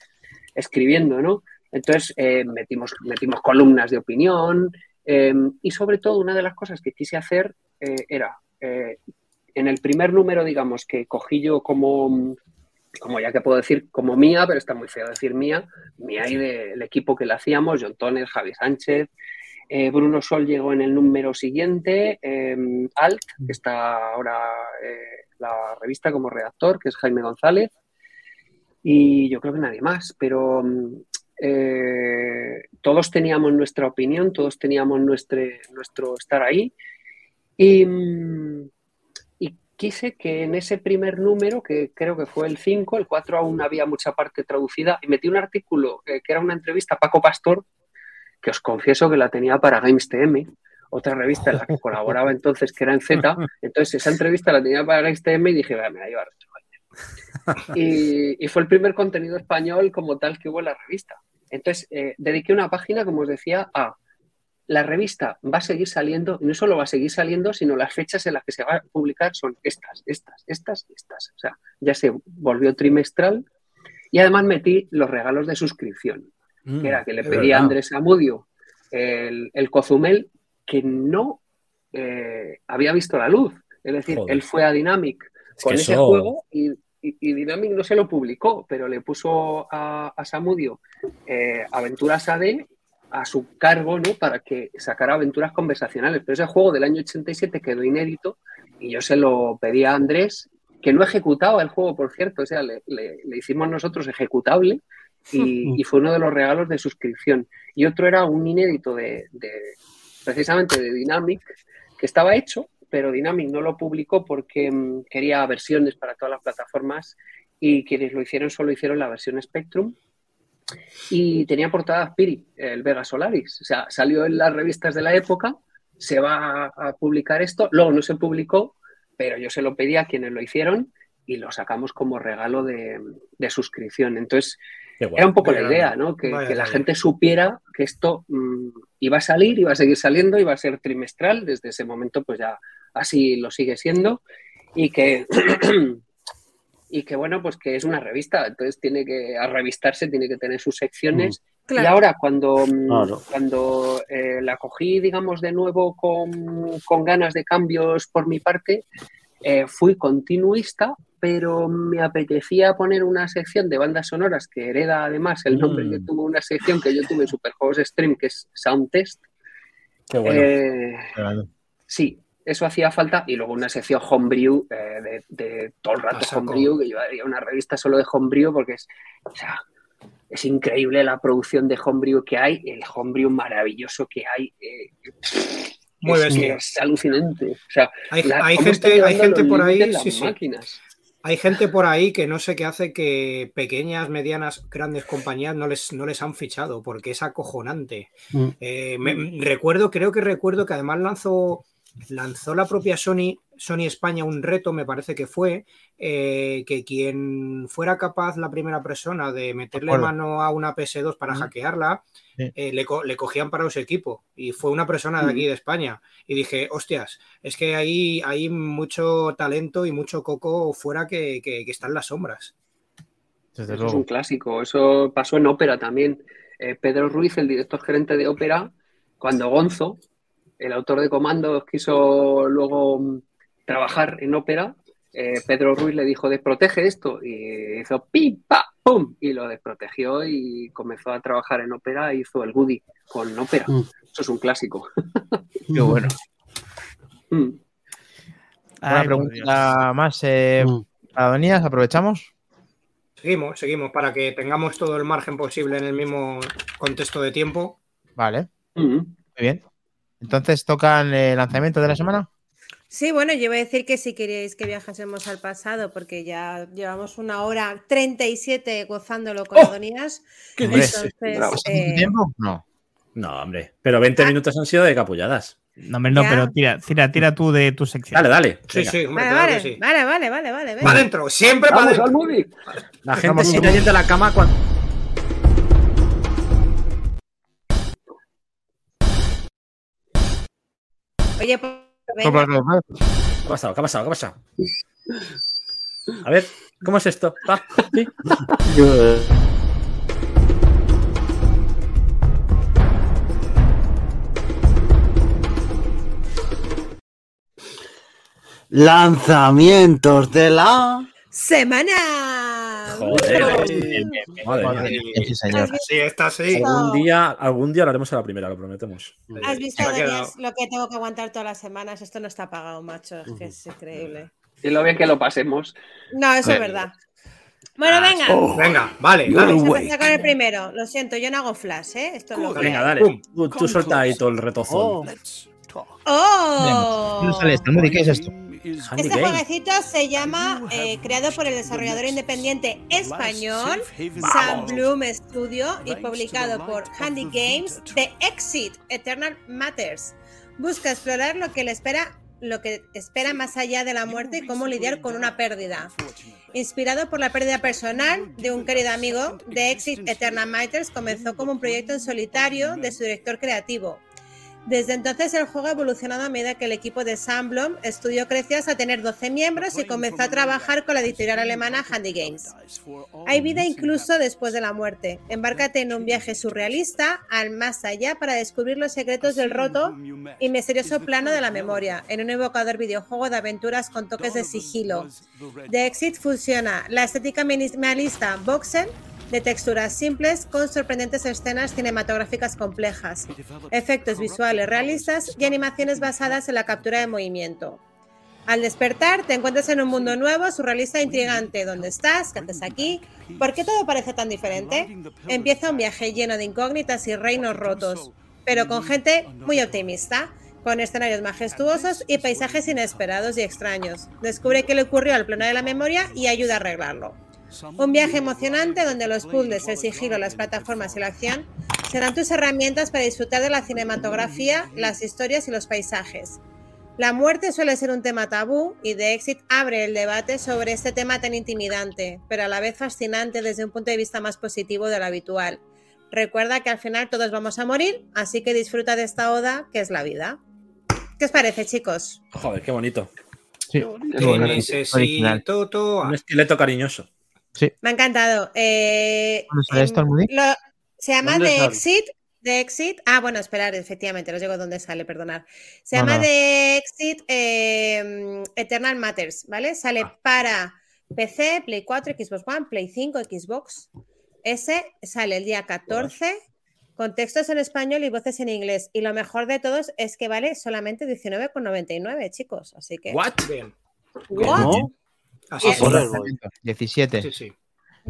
escribiendo, ¿no? Entonces eh, metimos, metimos columnas de opinión eh, y sobre todo una de las cosas que quise hacer eh, era, en el primer número, digamos, que cogí yo como, como ya que puedo decir, como mía, pero está muy feo decir mía, mía y del equipo que le hacíamos, John Toner, Javi Sánchez, eh, Bruno Sol llegó en el número siguiente, eh, Alt, que está ahora eh, la revista como redactor, que es Jaime González, y yo creo que nadie más, pero mm, eh, todos teníamos nuestra opinión, todos teníamos nuestro, nuestro estar ahí, y, mm, y quise que en ese primer número, que creo que fue el 5, el 4 aún había mucha parte traducida, y metí un artículo eh, que era una entrevista a Paco Pastor, que os confieso que la tenía para Games TM, otra revista en la que colaboraba entonces, que era en Z. Entonces, esa entrevista la tenía para Games TM y dije, "Va, me la Gamer". y, y fue el primer contenido español como tal que hubo en la revista. Entonces, eh, dediqué una página, como os decía, a la revista va a seguir saliendo, y no solo va a seguir saliendo, sino las fechas en las que se va a publicar son estas, estas, estas, estas. O sea, ya se volvió trimestral y además metí los regalos de suscripción Mm, que era que le pedí a. Andrés Amudio el, el Cozumel que no eh, había visto la luz. Es decir, Joder. él fue a Dynamic Es con ese eso- juego y, y- y Dynamic no se lo publicó, pero le puso a, a Samudio eh, Aventuras AD a su cargo, ¿no? Para que sacara aventuras conversacionales. Pero ese juego del año 87 quedó inédito y yo se lo pedí a Andrés, que no ejecutaba el juego, por cierto, o sea, le, le- le hicimos nosotros ejecutable y, y fue uno de los regalos de suscripción. Y otro era un inédito de, de- precisamente de Dynamic, que estaba hecho, pero Dynamic no lo publicó porque mm, quería versiones para todas las plataformas y quienes lo hicieron solo hicieron la versión Spectrum. Y tenía portada Spirit, el Vega Solaris. O sea, salió en las revistas de la época, se va a, publicar esto, luego no se publicó, pero yo se lo pedí a quienes lo hicieron y lo sacamos como regalo de, de suscripción. Entonces, era un poco la idea. ¿no? Que, Vaya que la gente supiera que esto mm, iba a salir, iba a seguir saliendo, iba a ser trimestral. Desde ese momento, pues ya así lo sigue siendo. Y que, y que bueno, pues que es una revista. Entonces tiene que, a revistarse, tiene que tener sus secciones. Y Claro. ahora, cuando, mm, Claro. cuando eh, la cogí, digamos, de nuevo con, con ganas de cambios por mi parte, eh, fui continuista, pero me apetecía poner una sección de bandas sonoras que hereda además el nombre Mm. que tuvo una sección que yo tuve en Superjuegos Stream, que es Sound Test. Qué bueno. Eh, sí, eso hacía falta. Y luego una sección Homebrew, eh, de, de todo el rato. Homebrew, que yo haría una revista solo de Homebrew, porque es, o sea, es increíble la producción de homebrew que hay, el homebrew maravilloso que hay. eh, Muy es, bestia. es alucinante. O sea, Hay, la- hay cómo gente, hay gente por ahí, las sí, sí. Hay gente por ahí que no sé qué hace que pequeñas, medianas, grandes compañías no les, no les han fichado, porque es acojonante. Mm. Eh, me- recuerdo, creo que recuerdo que además lanzó, lanzó la propia Sony, Sony España un reto, me parece que fue, eh, que quien fuera capaz, la primera persona, de meterle mano a una PS2 para hackearla, Sí. eh, le, co- le cogían para su equipo. Y fue una persona de aquí, de España. Y dije, hostias, es que hay, hay mucho talento y mucho coco fuera que, que- que está en las sombras. Desde Eso es un clásico. Eso pasó en ópera también. Eh, Pedro Ruiz, el director gerente de ópera, cuando Gonzo, el autor de Comandos, quiso luego mm, trabajar en ópera, eh, Pedro Ruiz le dijo, desprotege esto. Y hizo pim, pa, pum, y lo desprotegió y comenzó a trabajar en ópera e hizo el Goody con ópera. Mm. Eso es un clásico. Qué bueno. Mm. Ay, pregunta más eh, Mm. para Donías, aprovechamos. Seguimos, seguimos, para que tengamos todo el margen posible en el mismo contexto de tiempo. Vale, Mm. muy bien. Entonces tocan el lanzamiento de la semana. Sí, bueno, yo voy a decir que si queréis que viajásemos al pasado, porque ya llevamos una hora 37 gozándolo con ¡Oh! Adonías. ¿Qué Hombre, Entonces, bravo. ¿Hace eh, tiempo? No. No, hombre. Pero 20 minutos han sido de capulladas. No, hombre, no, Ya. pero tira, tira, tira tú de tu sección. Dale, dale. Sí, venga. sí, hombre, vale, claro vale, que sí. vale, vale, vale, vale, venga. Para adentro, siempre para adentro. movie. La gente sigue vamos. yendo a la cama cuando. Oye, pues. ¿Qué ha pasado? ¿Qué ha pasado? ¿Qué ha pasado? A ver, ¿cómo es esto? Va, sí. Lanzamientos de la. ¡Semana! Joder. Sí, señor. Sí, está así. Algún día, algún día lo haremos a la primera, lo prometemos. ¿Has visto, lo que tengo que aguantar todas las semanas? Esto no está pagado, macho. Es que es increíble. Y lo bien que lo pasemos. No, eso es verdad. Bueno, venga. Venga, vale, dale. Vamos a empezar con el primero. Lo siento, yo no hago flash, ¿eh? Esto es lo que Venga, dale. Pum. Tú, tú suelta ahí todo el retozón. Oh. ¡Oh! ¿Dónde sale esto? ¿Qué es esto? Este jueguecito se llama, eh, creado por el desarrollador independiente español Sam Bloom Studio y publicado por Handy Games, The Exit Eternal Matters. Busca explorar lo que le espera, lo que espera más allá de la muerte y cómo lidiar con una pérdida. Inspirado por la pérdida personal de un querido amigo, The Exit Eternal Matters comenzó como un proyecto en solitario de su director creativo. Desde entonces el juego ha evolucionado a medida que el equipo de Sandblom Studio creció hasta tener 12 miembros y comenzó a trabajar con la editorial alemana Handy Games. Hay vida incluso después de la muerte. Embárcate en un viaje surrealista al más allá para descubrir los secretos del roto y misterioso plano de la memoria, en un evocador videojuego de aventuras con toques de sigilo. The Exit fusiona la estética minimalista voxel de texturas simples con sorprendentes escenas cinematográficas complejas, efectos visuales realistas y animaciones basadas en la captura de movimiento. Al despertar, te encuentras en un mundo nuevo, surrealista e intrigante. ¿Dónde estás? ¿Qué haces aquí? ¿Por qué todo parece tan diferente? Empieza un viaje lleno de incógnitas y reinos rotos, pero con gente muy optimista, con escenarios majestuosos y paisajes inesperados y extraños. Descubre qué le ocurrió al plano de la memoria y ayuda a arreglarlo. Un viaje emocionante donde los puzzles, el sigilo, las plataformas y la acción serán tus herramientas para disfrutar de la cinematografía, las historias y los paisajes. La muerte suele ser un tema tabú y The Exit abre el debate sobre este tema tan intimidante, pero a la vez fascinante desde un punto de vista más positivo de lo habitual. Recuerda que al final todos vamos a morir, así que disfruta de esta oda que es la vida. ¿Qué os parece, chicos? Joder, qué bonito. Sí, qué bonito. Un esqueleto cariñoso. Me ha encantado. Eh, ¿Dónde sale esto, em, Almudí? lo- se llama ¿Dónde The sale? Exit. The Exit. Ah, bueno, esperar, efectivamente, os digo dónde sale, perdonad. Se No, llama no. The Exit eh, Eternal Matters, ¿vale? Sale Ah. para PC, Play 4, Xbox One, Play 5, Xbox. Ese sale el día 14 con textos en español y voces en inglés. Y lo mejor de todos es que vale solamente 19,99, chicos. Así que. ¿What? ¿What? ¿No? Así Eh, es. Joder, Lanzamiento, 17. Sí, sí.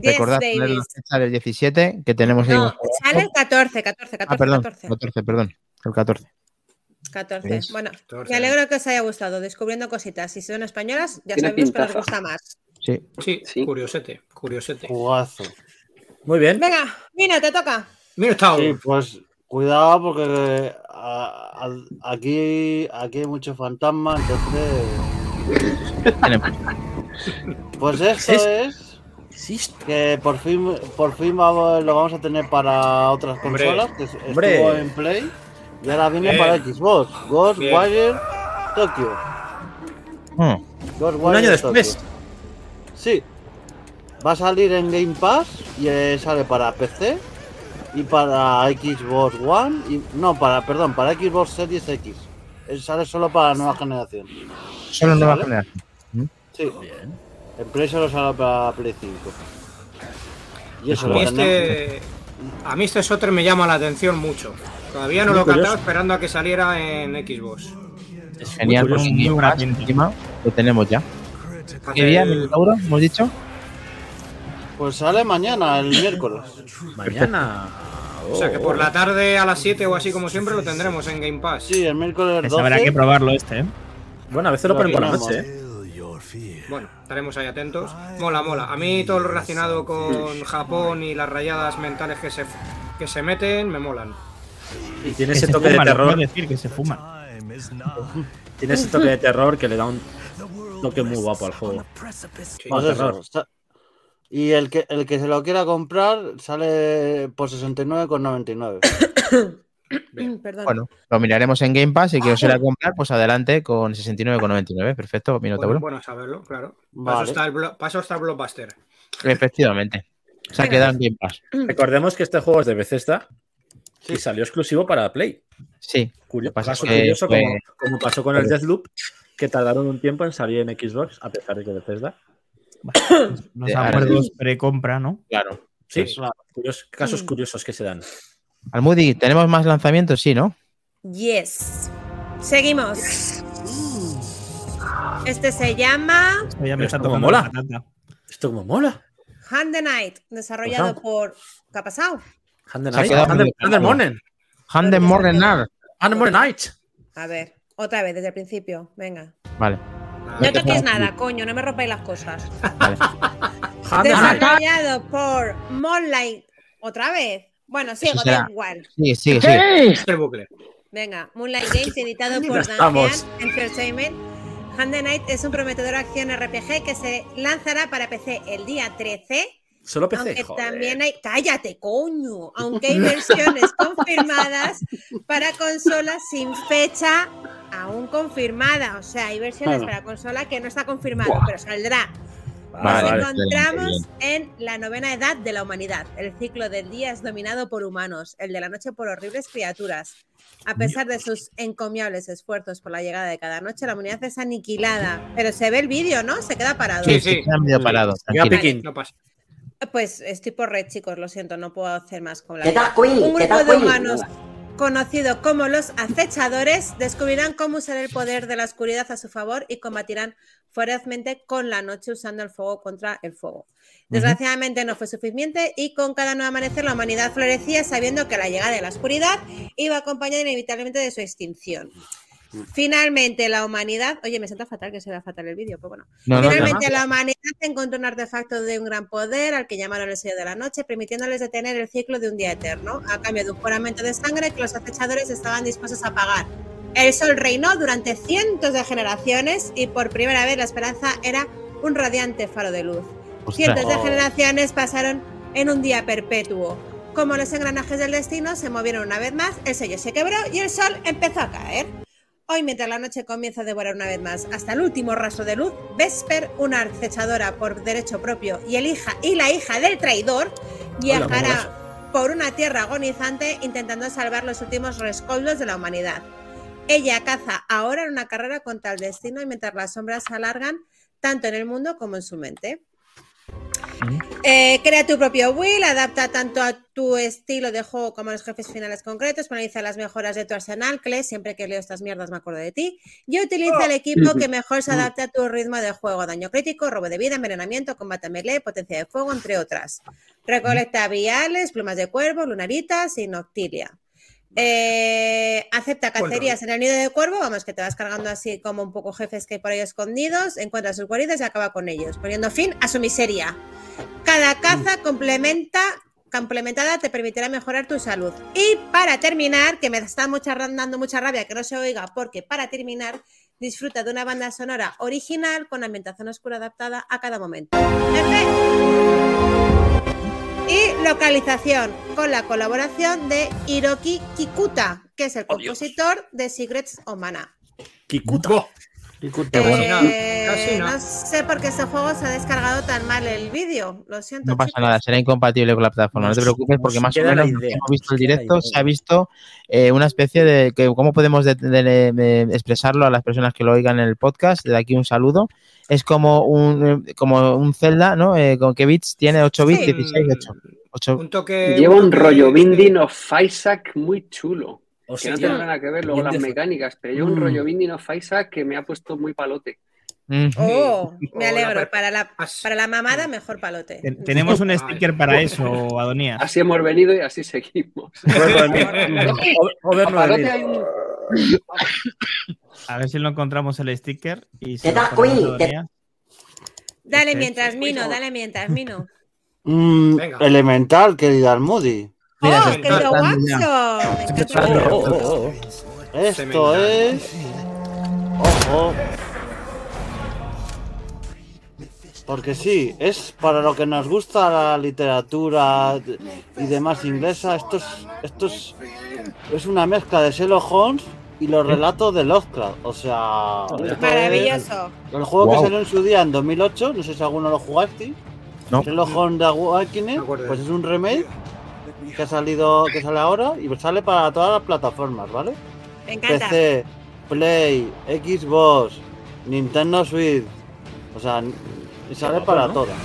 Yes, Recordad poner la fecha del 17 que tenemos ahí. No, sale el 14, 14, 14, ah, perdón, 14. 14, perdón. El 14. 14. Es- Bueno, 14. me alegro que os haya gustado, descubriendo cositas. Si son españolas, ya sabemos que nos gusta más. Sí. Sí, Sí. curiosete, curiosete. Jugazo. Muy bien. Venga, Vino, te toca. Mira, está Sí, pues cuidado porque a- a- aquí, aquí hay mucho fantasma, entonces. Pues esto es que por fin, por fin vamos- lo vamos a tener para otras Hombre, consolas, que hombre. estuvo en Play y ahora viene Bien. para Xbox, Ghostwire Tokyo. Mm. Ghostwire Un año Tokyo. después. Sí. Va a salir en Game Pass y eh, sale para PC y para Xbox One y no para perdón para Xbox Series X. Eh, Sale solo para la nueva generación. Solo nueva generación. Sí. En Play solo sale para Play 5. Y eso A mí, este, a mí este me llama la atención mucho. Todavía no Muy lo he catado esperando a que saliera en Xbox. Es Genial, muy porque muy Game buena encima lo tenemos ya. ¿Qué día, Minotauro? ¿Hemos dicho? Pues sale mañana, el miércoles. Mañana. O sea que por la tarde a las 7 o así como siempre lo tendremos en Game Pass. Sí, el miércoles Pues 12. habrá que probarlo este, ¿eh? Bueno, a veces lo Lo ponen por la noche, ¿eh? Bueno, estaremos ahí atentos. Mola, mola. A mí todo lo relacionado con Japón y las rayadas mentales que se, que se meten me molan. Y tiene ese se toque de fuman, terror. decir que se fuma. Tiene ese toque de terror que le da un toque muy guapo al juego. Sí. Más eso, terror. está- Y el que, el que se lo quiera comprar sale por 69,99. Perdón. Bueno, lo miraremos en Game Pass y que os quiera comprar, pues adelante con 69,99. Perfecto, Minotauro. Bueno, bueno saberlo, claro. Vale. eso está el Blockbuster. Efectivamente. Se ha quedado en Game Pass. Recordemos que este juego es de Bethesda Sí. y salió exclusivo para Play. Sí. Curioso, pasa caso es que curioso fue- como, como pasó con el Deathloop, que tardaron un tiempo en salir en Xbox, a pesar de que Bethesda. Los acuerdos pre-compra, ¿no? Claro. Sí, curiosos- casos curiosos que se dan. Almudi, ¿tenemos más lanzamientos? Sí, ¿no? Yes. Seguimos. Este se llama Esto ya me Pero está esto como mola. Esto como mola. Hand the Night, desarrollado Pues, por. ¿Qué ha pasado? Hand the Night. Hand the- muy Hand the. Morning. Morgenar. Hand the Morning Night. A ver, otra vez, desde el principio. Venga. Vale. No toquéis nada, coño, no me rompáis las cosas. vale. Hand the Night. Desarrollado por Moonlight. ¿Otra vez? Bueno, sigo, da igual. Sigue. Este bucle. Venga, Moonlight Games, editado por. Dantean Entertainment. Hand the Night es un prometedor acción RPG que se lanzará para PC el día 13. Solo PC. Aunque joder. también hay. ¡Cállate, coño! Aunque hay versiones confirmadas para consolas sin fecha aún confirmada. O sea, hay versiones Claro. para consola que no está confirmado, Buah. pero saldrá. Vale, Vale, Nos vale. encontramos en la novena edad de la humanidad. El ciclo del día es dominado por humanos, el de la noche por horribles criaturas. A pesar de sus encomiables esfuerzos por la llegada de cada noche, la humanidad es aniquilada. Pero se ve el vídeo, ¿no? Se queda parado. Sí, Sí. Se ha medio parado. Piquín. No pasa. Pues estoy por red, chicos, lo siento, no puedo hacer más con la ¿Qué vida. tal, Queen? Un ¿Qué grupo de humanos. Conocido como los acechadores descubrirán cómo usar el poder de la oscuridad a su favor y combatirán ferozmente con la noche usando el fuego contra el fuego. Desgraciadamente no fue suficiente y con cada nuevo amanecer la humanidad florecía sabiendo que la llegada de la oscuridad iba acompañada inevitablemente de su extinción. Finalmente la humanidad, oye, me siento fatal que se vea fatal el vídeo, pues bueno. No, no, no, Finalmente la humanidad encontró un artefacto de un gran poder al que llamaron el sello de la noche, permitiéndoles detener el ciclo de un día eterno, a cambio de un juramento de sangre que los acechadores estaban dispuestos a pagar. El sol reinó durante cientos de generaciones y por primera vez la esperanza era un radiante faro de luz. Ostras. Cientos de generaciones pasaron en un día perpetuo. Como los engranajes del destino se movieron una vez más, el sello se quebró y el sol empezó a caer. Hoy, mientras la noche comienza a devorar una vez más hasta el último rastro de luz, Vesper, una acechadora por derecho propio y, el hija, y la hija del traidor, viajará por una tierra agonizante intentando salvar los últimos rescoldos de la humanidad. Ella caza ahora en una carrera contra el destino y mientras las sombras se alargan tanto en el mundo como en su mente. Eh, crea tu propio will, adapta tanto a tu estilo de juego como a los jefes finales concretos, penaliza las mejoras de tu arsenal, Cle, siempre que leo estas mierdas me acuerdo de ti, y utiliza el equipo que mejor se adapte a tu ritmo de juego, daño crítico, robo de vida, envenenamiento, combate melee, potencia de fuego, entre otras. Recolecta viales, plumas de cuervo, lunaritas y noctilia. Eh, acepta cacerías en el nido de cuervo, vamos, que te vas cargando así como un poco jefes que hay por ahí escondidos, encuentra sus guaridas y acaba con ellos, poniendo fin a su miseria. Cada caza complementa, complementada te permitirá mejorar tu salud. Y para terminar, que me está mucha, dando mucha rabia que no se oiga, porque para terminar, disfruta de una banda sonora original con ambientación oscura adaptada a cada momento. Jefe. Y localización con la colaboración de Hiroki Kikuta, que es el Oh, Dios. compositor de Secrets of Mana. Kikuta. Eh, casi no sé por qué este juego se ha descargado tan mal el vídeo. Lo siento. No pasa chicos. nada, será incompatible con la plataforma. No te preocupes porque más o menos que hemos visto el directo se ha visto eh, una especie de que cómo podemos de- de- de- de expresarlo a las personas que lo oigan en el podcast. De aquí un saludo. Es como un eh, como un Zelda, ¿no? Eh, ¿Con qué bits tiene? 8 bits, Sí. 16, 8. 8. Un toque. Lleva un rollo Binding of Isaac muy chulo. Que Hostia, no tiene nada que ver luego las mecánicas, pero lleva un Mm. rollo Binding of Isaac que me ha puesto muy palote. Mm. Oh, me O la alegro. Para la, para la mamada, mejor palote. Ten- tenemos un sticker para eso, Adonías. Así hemos venido y así seguimos. A 9000. palote hay un... A ver si lo encontramos el sticker. Y se Te lo da- ponemos uy, a te- Adonías. Dale Este- mientras, Mino, dale mientras, Mino. Mm, Venga. elemental, querida Moody. Mira, ¡Oh, está el dando- Oh, oh, oh. Esto es. Ojo. Porque sí, es para lo que nos gusta la literatura y demás inglesa. Esto es, esto es, es una mezcla de Sherlock Holmes y los relatos de Lovecraft. O sea, es Maravilloso. el juego Wow. que salió en su día en 2008. No sé si alguno lo jugaste. No. Sherlock Holmes de Awakening. Pues es un remake que ha salido, que sale ahora y sale para todas las plataformas, ¿vale? Me encanta. PC, Play, Xbox, Nintendo Switch. O sea, sale para ¿no? todas.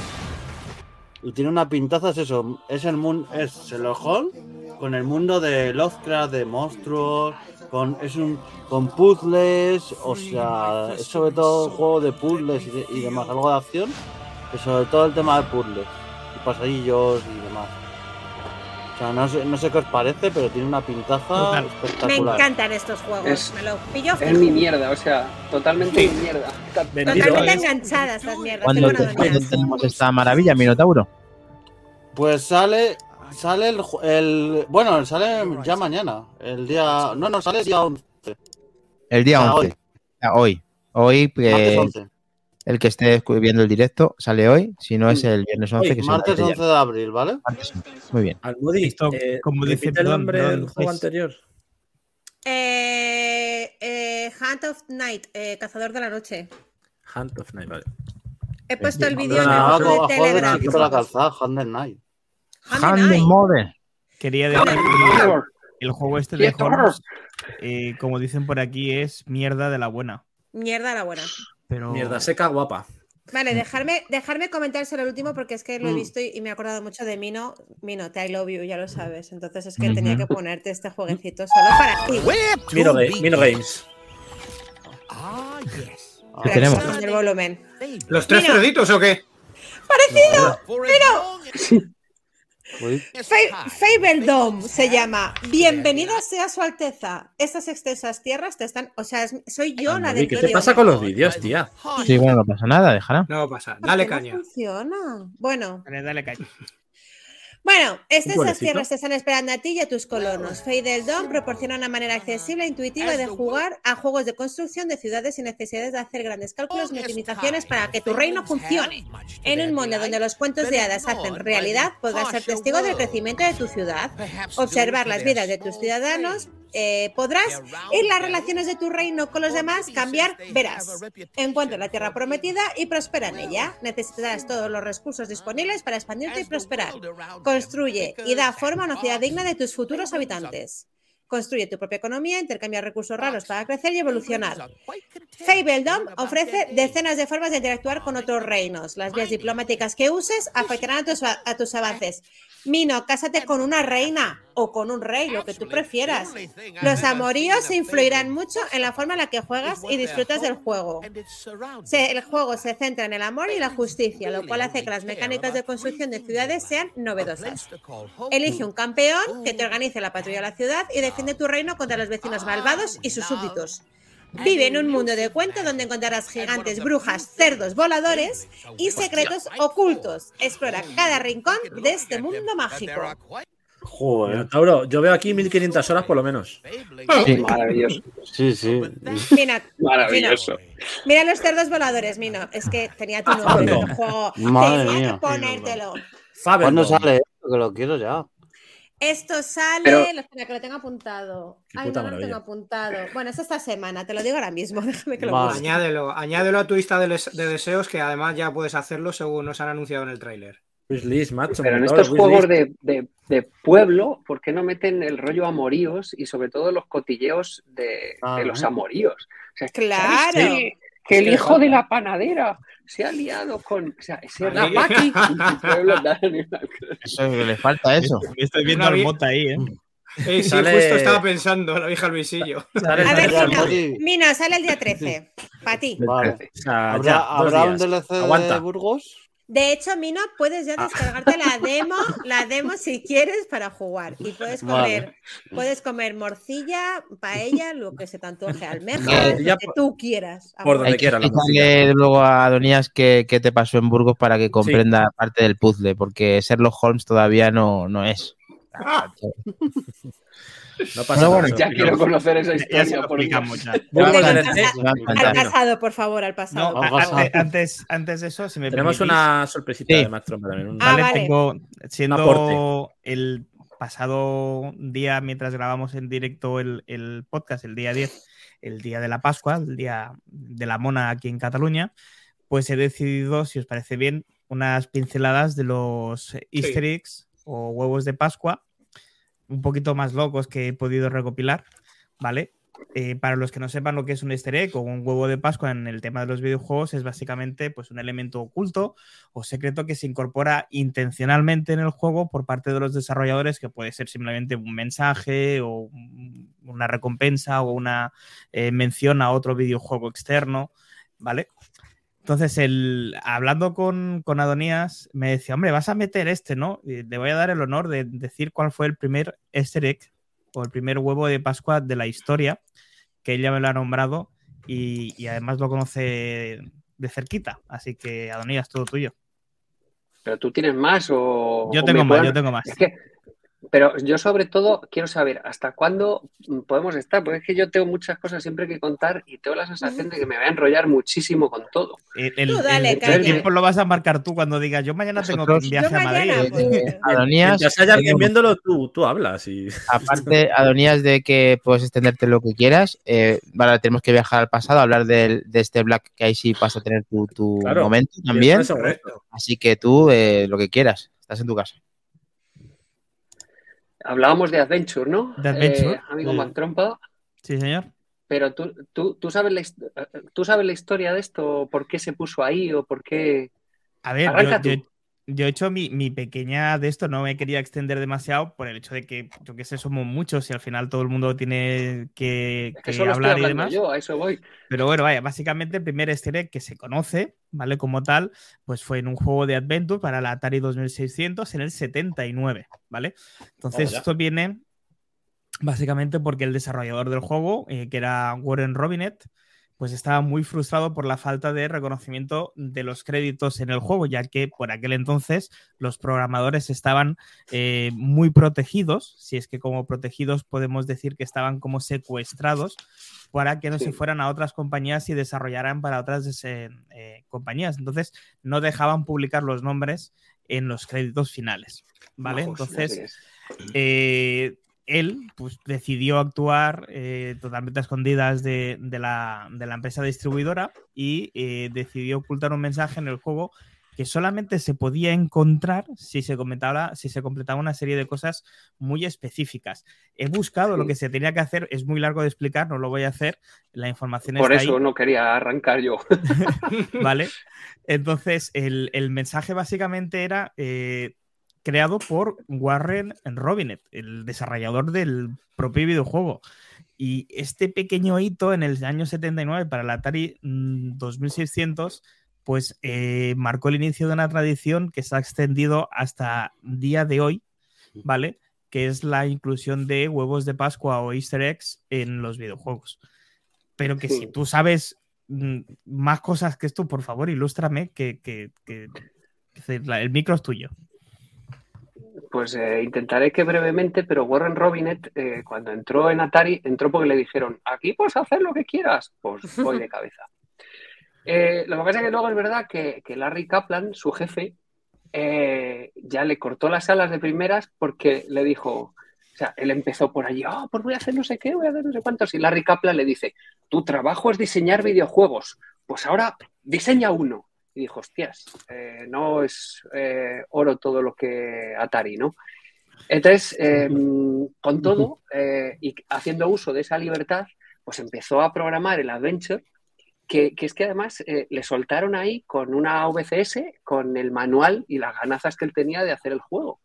Y tiene una pintaza, es eso. Es el mundo. Es Holmes con el mundo de Lovecraft, de monstruos. Con, es un con puzzles. O sea, es sobre todo un juego de puzzles y, de- y demás. Algo de acción. Pero sobre todo el tema de puzzles. Y pasadillos y demás. O sea, no sé, no sé qué os parece, pero tiene una pintaza Total. Me espectacular. encantan estos juegos. Es- Me lo pillo Es mi mierda, o sea, totalmente mi mierda. Bendito Totalmente es. enganchadas estas mierdas. ¿Cuándo, Adonías. tenemos esta maravilla, Minotauro? Pues sale sale el, el bueno, sale ya mañana, el día no, no, sale el día 11, El día Ah, 11. Ah, Hoy. Hoy, martes eh, 11. El que esté viendo el directo sale hoy. Si no, es el viernes 11. Hoy, que se Martes emite ya. 11 de abril, ¿vale? Martes 11. Muy bien. Almudi, eh, como dice- el nombre del juego es- anterior. Eh, eh, Hunt of Night, eh, Cazador de la Noche. Hunt of Night, vale. He puesto el vídeo en el Ah, grupo de de Telegram. chiquito la calzada, Hand Night. Hunt the Hand the Night. Mother. Quería decir el juego este de eh, como dicen por aquí, es mierda de la buena. Mierda la buena. Pero Mierda seca, guapa. Vale, dejarme, dejarme comentárselo el último porque es que lo he Mm. visto y, y me he acordado mucho de Mino. Mino, te I love you, ya lo sabes. Entonces es que tenía que ponerte este jueguecito solo para ti. Mino, Mino Games. ¿Qué tenemos? En el volumen. ¿Los tres cerditos o qué? Uy, Fa- Fabeldom se llama. Bienvenida sea su alteza. Estas extensas tierras te están. O sea, es- soy yo la Almudi, del ¿Qué te pasa con los vídeos, tía? Sí, bueno, no pasa nada, déjala. No pasa. ¿Por Dale qué no caña. funciona. Bueno, Dale, dale caña. Bueno, estas tierras te están esperando a ti y a tus colonos. Feideldom proporciona una manera accesible e intuitiva de jugar a juegos de construcción de ciudades sin necesidad de hacer grandes cálculos ni optimizaciones para que tu reino funcione. En un mundo donde los cuentos de hadas hacen realidad, podrás ser testigo del crecimiento de tu ciudad, observar las vidas de tus ciudadanos, eh, podrás y las relaciones de tu reino con los demás cambiar, verás. Encuentra la tierra prometida y prospera en ella. Necesitarás todos los recursos disponibles para expandirte y prosperar. Construye y da forma a una ciudad digna de tus futuros habitantes. Construye tu propia economía, intercambia recursos raros para crecer y evolucionar. Fabledom ofrece decenas de formas de interactuar con otros reinos. Las vías diplomáticas que uses afectarán a tus, a tus avances. Mino, cásate con una reina o con un rey, lo que tú prefieras. Los amoríos influirán mucho en la forma en la que juegas y disfrutas del juego. Se- el juego se centra en el amor y la justicia, lo cual hace que las mecánicas de construcción de ciudades sean novedosas. Elige un campeón que te organice la patrulla de la ciudad y defiende tu reino contra los vecinos malvados y sus súbditos. Vive en un mundo de cuento donde encontrarás gigantes, brujas, cerdos voladores y secretos ocultos. Explora cada rincón de este mundo mágico. Joder. Minotauro, yo veo aquí 1500 horas por lo menos. Sí. Maravilloso. Sí, sí. Mira, Maravilloso. mira los cerdos voladores, Mino. Es que tenía tu nombre en el juego. Madre Tenía mía. que ponértelo. ¿Cuándo sale esto? Que lo quiero ya. Esto sale, Pero- espera que lo tengo apuntado. Ay, no, no lo tengo apuntado. Bueno, es esta semana, te lo digo ahora mismo. Déjame que lo Vale. Añádelo, añádelo a tu lista de, les- de deseos que además ya puedes hacerlo según nos han anunciado en el tráiler. Wishlist, macho. Pero en estos juegos de, de- de pueblo, ¿por qué no meten el rollo amoríos y sobre todo los cotilleos de, Ah, de los amoríos? O sea, Claro. Que el hijo de la panadera se ha liado con. O sea, ese rapaki. Eso le falta eso. Estoy viendo al mota ahí, ¿eh? Eh, sí, Sale- justo estaba pensando, la vieja Luisillo. Sale A ver, Mati. Mino, sale el día 13. Para ti. Vale. O sea, ¿Habrá, ¿habrá un. DLC de Aguanta. Burgos? De hecho, Mino, puedes Ah. ya descargarte la demo, la demo si quieres para jugar. Y puedes comer, Vale. puedes comer morcilla, paella, lo que se te antoje, almejas, Morcilla lo que por- tú quieras. por donde Hay que quiera la explicarle luego a Adonías qué, qué te pasó en Burgos para que comprenda parte del puzzle, porque Sherlock Holmes todavía no, no es. No pasa Pero nada. bueno, Ya quiero conocer esa Ya se historia. por Al pasado, por favor, al pasado. No, antes, antes, antes de eso, si me Tenemos permitís, una sorpresita Sí. de Max también. un- Ah, ¿vale? vale. Tengo, aporte. siendo el pasado día, mientras grabamos en directo el, el podcast, el día 10, el día de la Pascua, el día de la mona aquí en Cataluña, pues he decidido, si os parece bien, unas pinceladas de los easter eggs o huevos de Pascua, un poquito más locos que he podido recopilar, ¿vale? Eh, para los que no sepan lo que es un easter egg o un huevo de Pascua en el tema de los videojuegos, es básicamente pues, un elemento oculto o secreto que se incorpora intencionalmente en el juego por parte de los desarrolladores, que puede ser simplemente un mensaje o un- una recompensa o una eh, mención a otro videojuego externo, ¿vale? Entonces, el, hablando con, con Adonías, me decía, hombre, vas a meter este, ¿no? Y le voy a dar el honor de decir cuál fue el primer easter egg o el primer huevo de Pascua de la historia, que ella me lo ha nombrado y, y además lo conoce de cerquita. Así que, Adonías, todo tuyo. Pero tú tienes más o. Yo o tengo más, yo tengo más. Es que, pero yo sobre todo quiero saber hasta cuándo podemos estar, porque es que yo tengo muchas cosas siempre que contar y tengo la sensación de que me voy a enrollar muchísimo con todo. El, el- Tú dale, el- el tiempo lo vas a marcar tú cuando digas, yo mañana tengo un viaje a Madrid. pues, Adonías, Mientras haya alguien tenemos- viéndolo, tú, tú hablas. Y... aparte, Adonías, de que puedes extenderte lo que quieras, eh, vale, tenemos que viajar al pasado, hablar del- de, este Black, que ahí sí vas a tener tu, tu Claro. momento también. eso es correcto. Así que tú, eh, lo que quieras, estás en tu casa. Hablábamos de Adventure, ¿no? De Adventure. Eh, amigo Sí. Mac Trompa, Sí, señor. pero tú, tú, tú, sabes la, his- tú sabes la historia de esto, por qué se puso ahí o por qué. A ver, Arranca yo, tú. yo- yo he hecho mi, mi pequeña de esto, no me quería extender demasiado por el hecho de que, yo qué sé, somos muchos y al final todo el mundo tiene que, Es que que solo estoy hablar y demás. yo, a eso voy. Pero bueno, vaya, básicamente el primer easter que se conoce, ¿vale? Como tal, pues fue en un juego de Adventure para la Atari 2600 en el 79, ¿vale? Entonces, esto viene básicamente porque el desarrollador del juego, eh, que era Warren Robinet, pues estaba muy frustrado por la falta de reconocimiento de los créditos en el juego, ya que por aquel entonces los programadores estaban eh, muy protegidos, si es que como protegidos podemos decir que estaban como secuestrados para que no Sí. se fueran a otras compañías y desarrollaran para otras eh, eh, compañías. Entonces no dejaban publicar los nombres en los créditos finales, ¿vale? Entonces eh, él pues, decidió actuar eh, totalmente a escondidas de, de la, de la empresa distribuidora y eh, decidió ocultar un mensaje en el juego que solamente se podía encontrar si se, comentaba, si se completaba una serie de cosas muy específicas. He buscado lo que se tenía que hacer, es muy largo de explicar, no lo voy a hacer, la información Por está eso ahí. no quería arrancar yo. ¿Vale? Entonces, el, el mensaje básicamente era eh, creado por Warren Robinet, el desarrollador del propio videojuego. Y este pequeño hito en el año 79 para el Atari mm, 2600, pues eh, marcó el inicio de una tradición que se ha extendido hasta día de hoy, ¿vale? Que es la inclusión de huevos de Pascua o Easter eggs en los videojuegos. Pero que si tú sabes mm, más cosas que esto, por favor, ilústrame que, que- que- que la- el micro es tuyo. Pues eh, intentaré que brevemente, pero Warren Robinet, eh, cuando entró en Atari, entró porque le dijeron, aquí puedes hacer lo que quieras. Pues voy de cabeza. Eh, lo que pasa es que luego es verdad que, que Larry Kaplan, su jefe, eh, ya le cortó las alas de primeras porque le dijo, o sea, él empezó por allí, oh, pues voy a hacer no sé qué, voy a hacer no sé cuántos. Y Larry Kaplan le dice, tu trabajo es diseñar videojuegos, pues ahora diseña uno. Y dijo, hostias, eh, no es eh, oro todo lo que Atari, ¿no? Entonces, eh, con todo, eh, y haciendo uso de esa libertad, pues empezó a programar el Adventure, que, que es que además le soltaron ahí con una VCS, con el manual y las ganazas que él tenía de hacer el juego.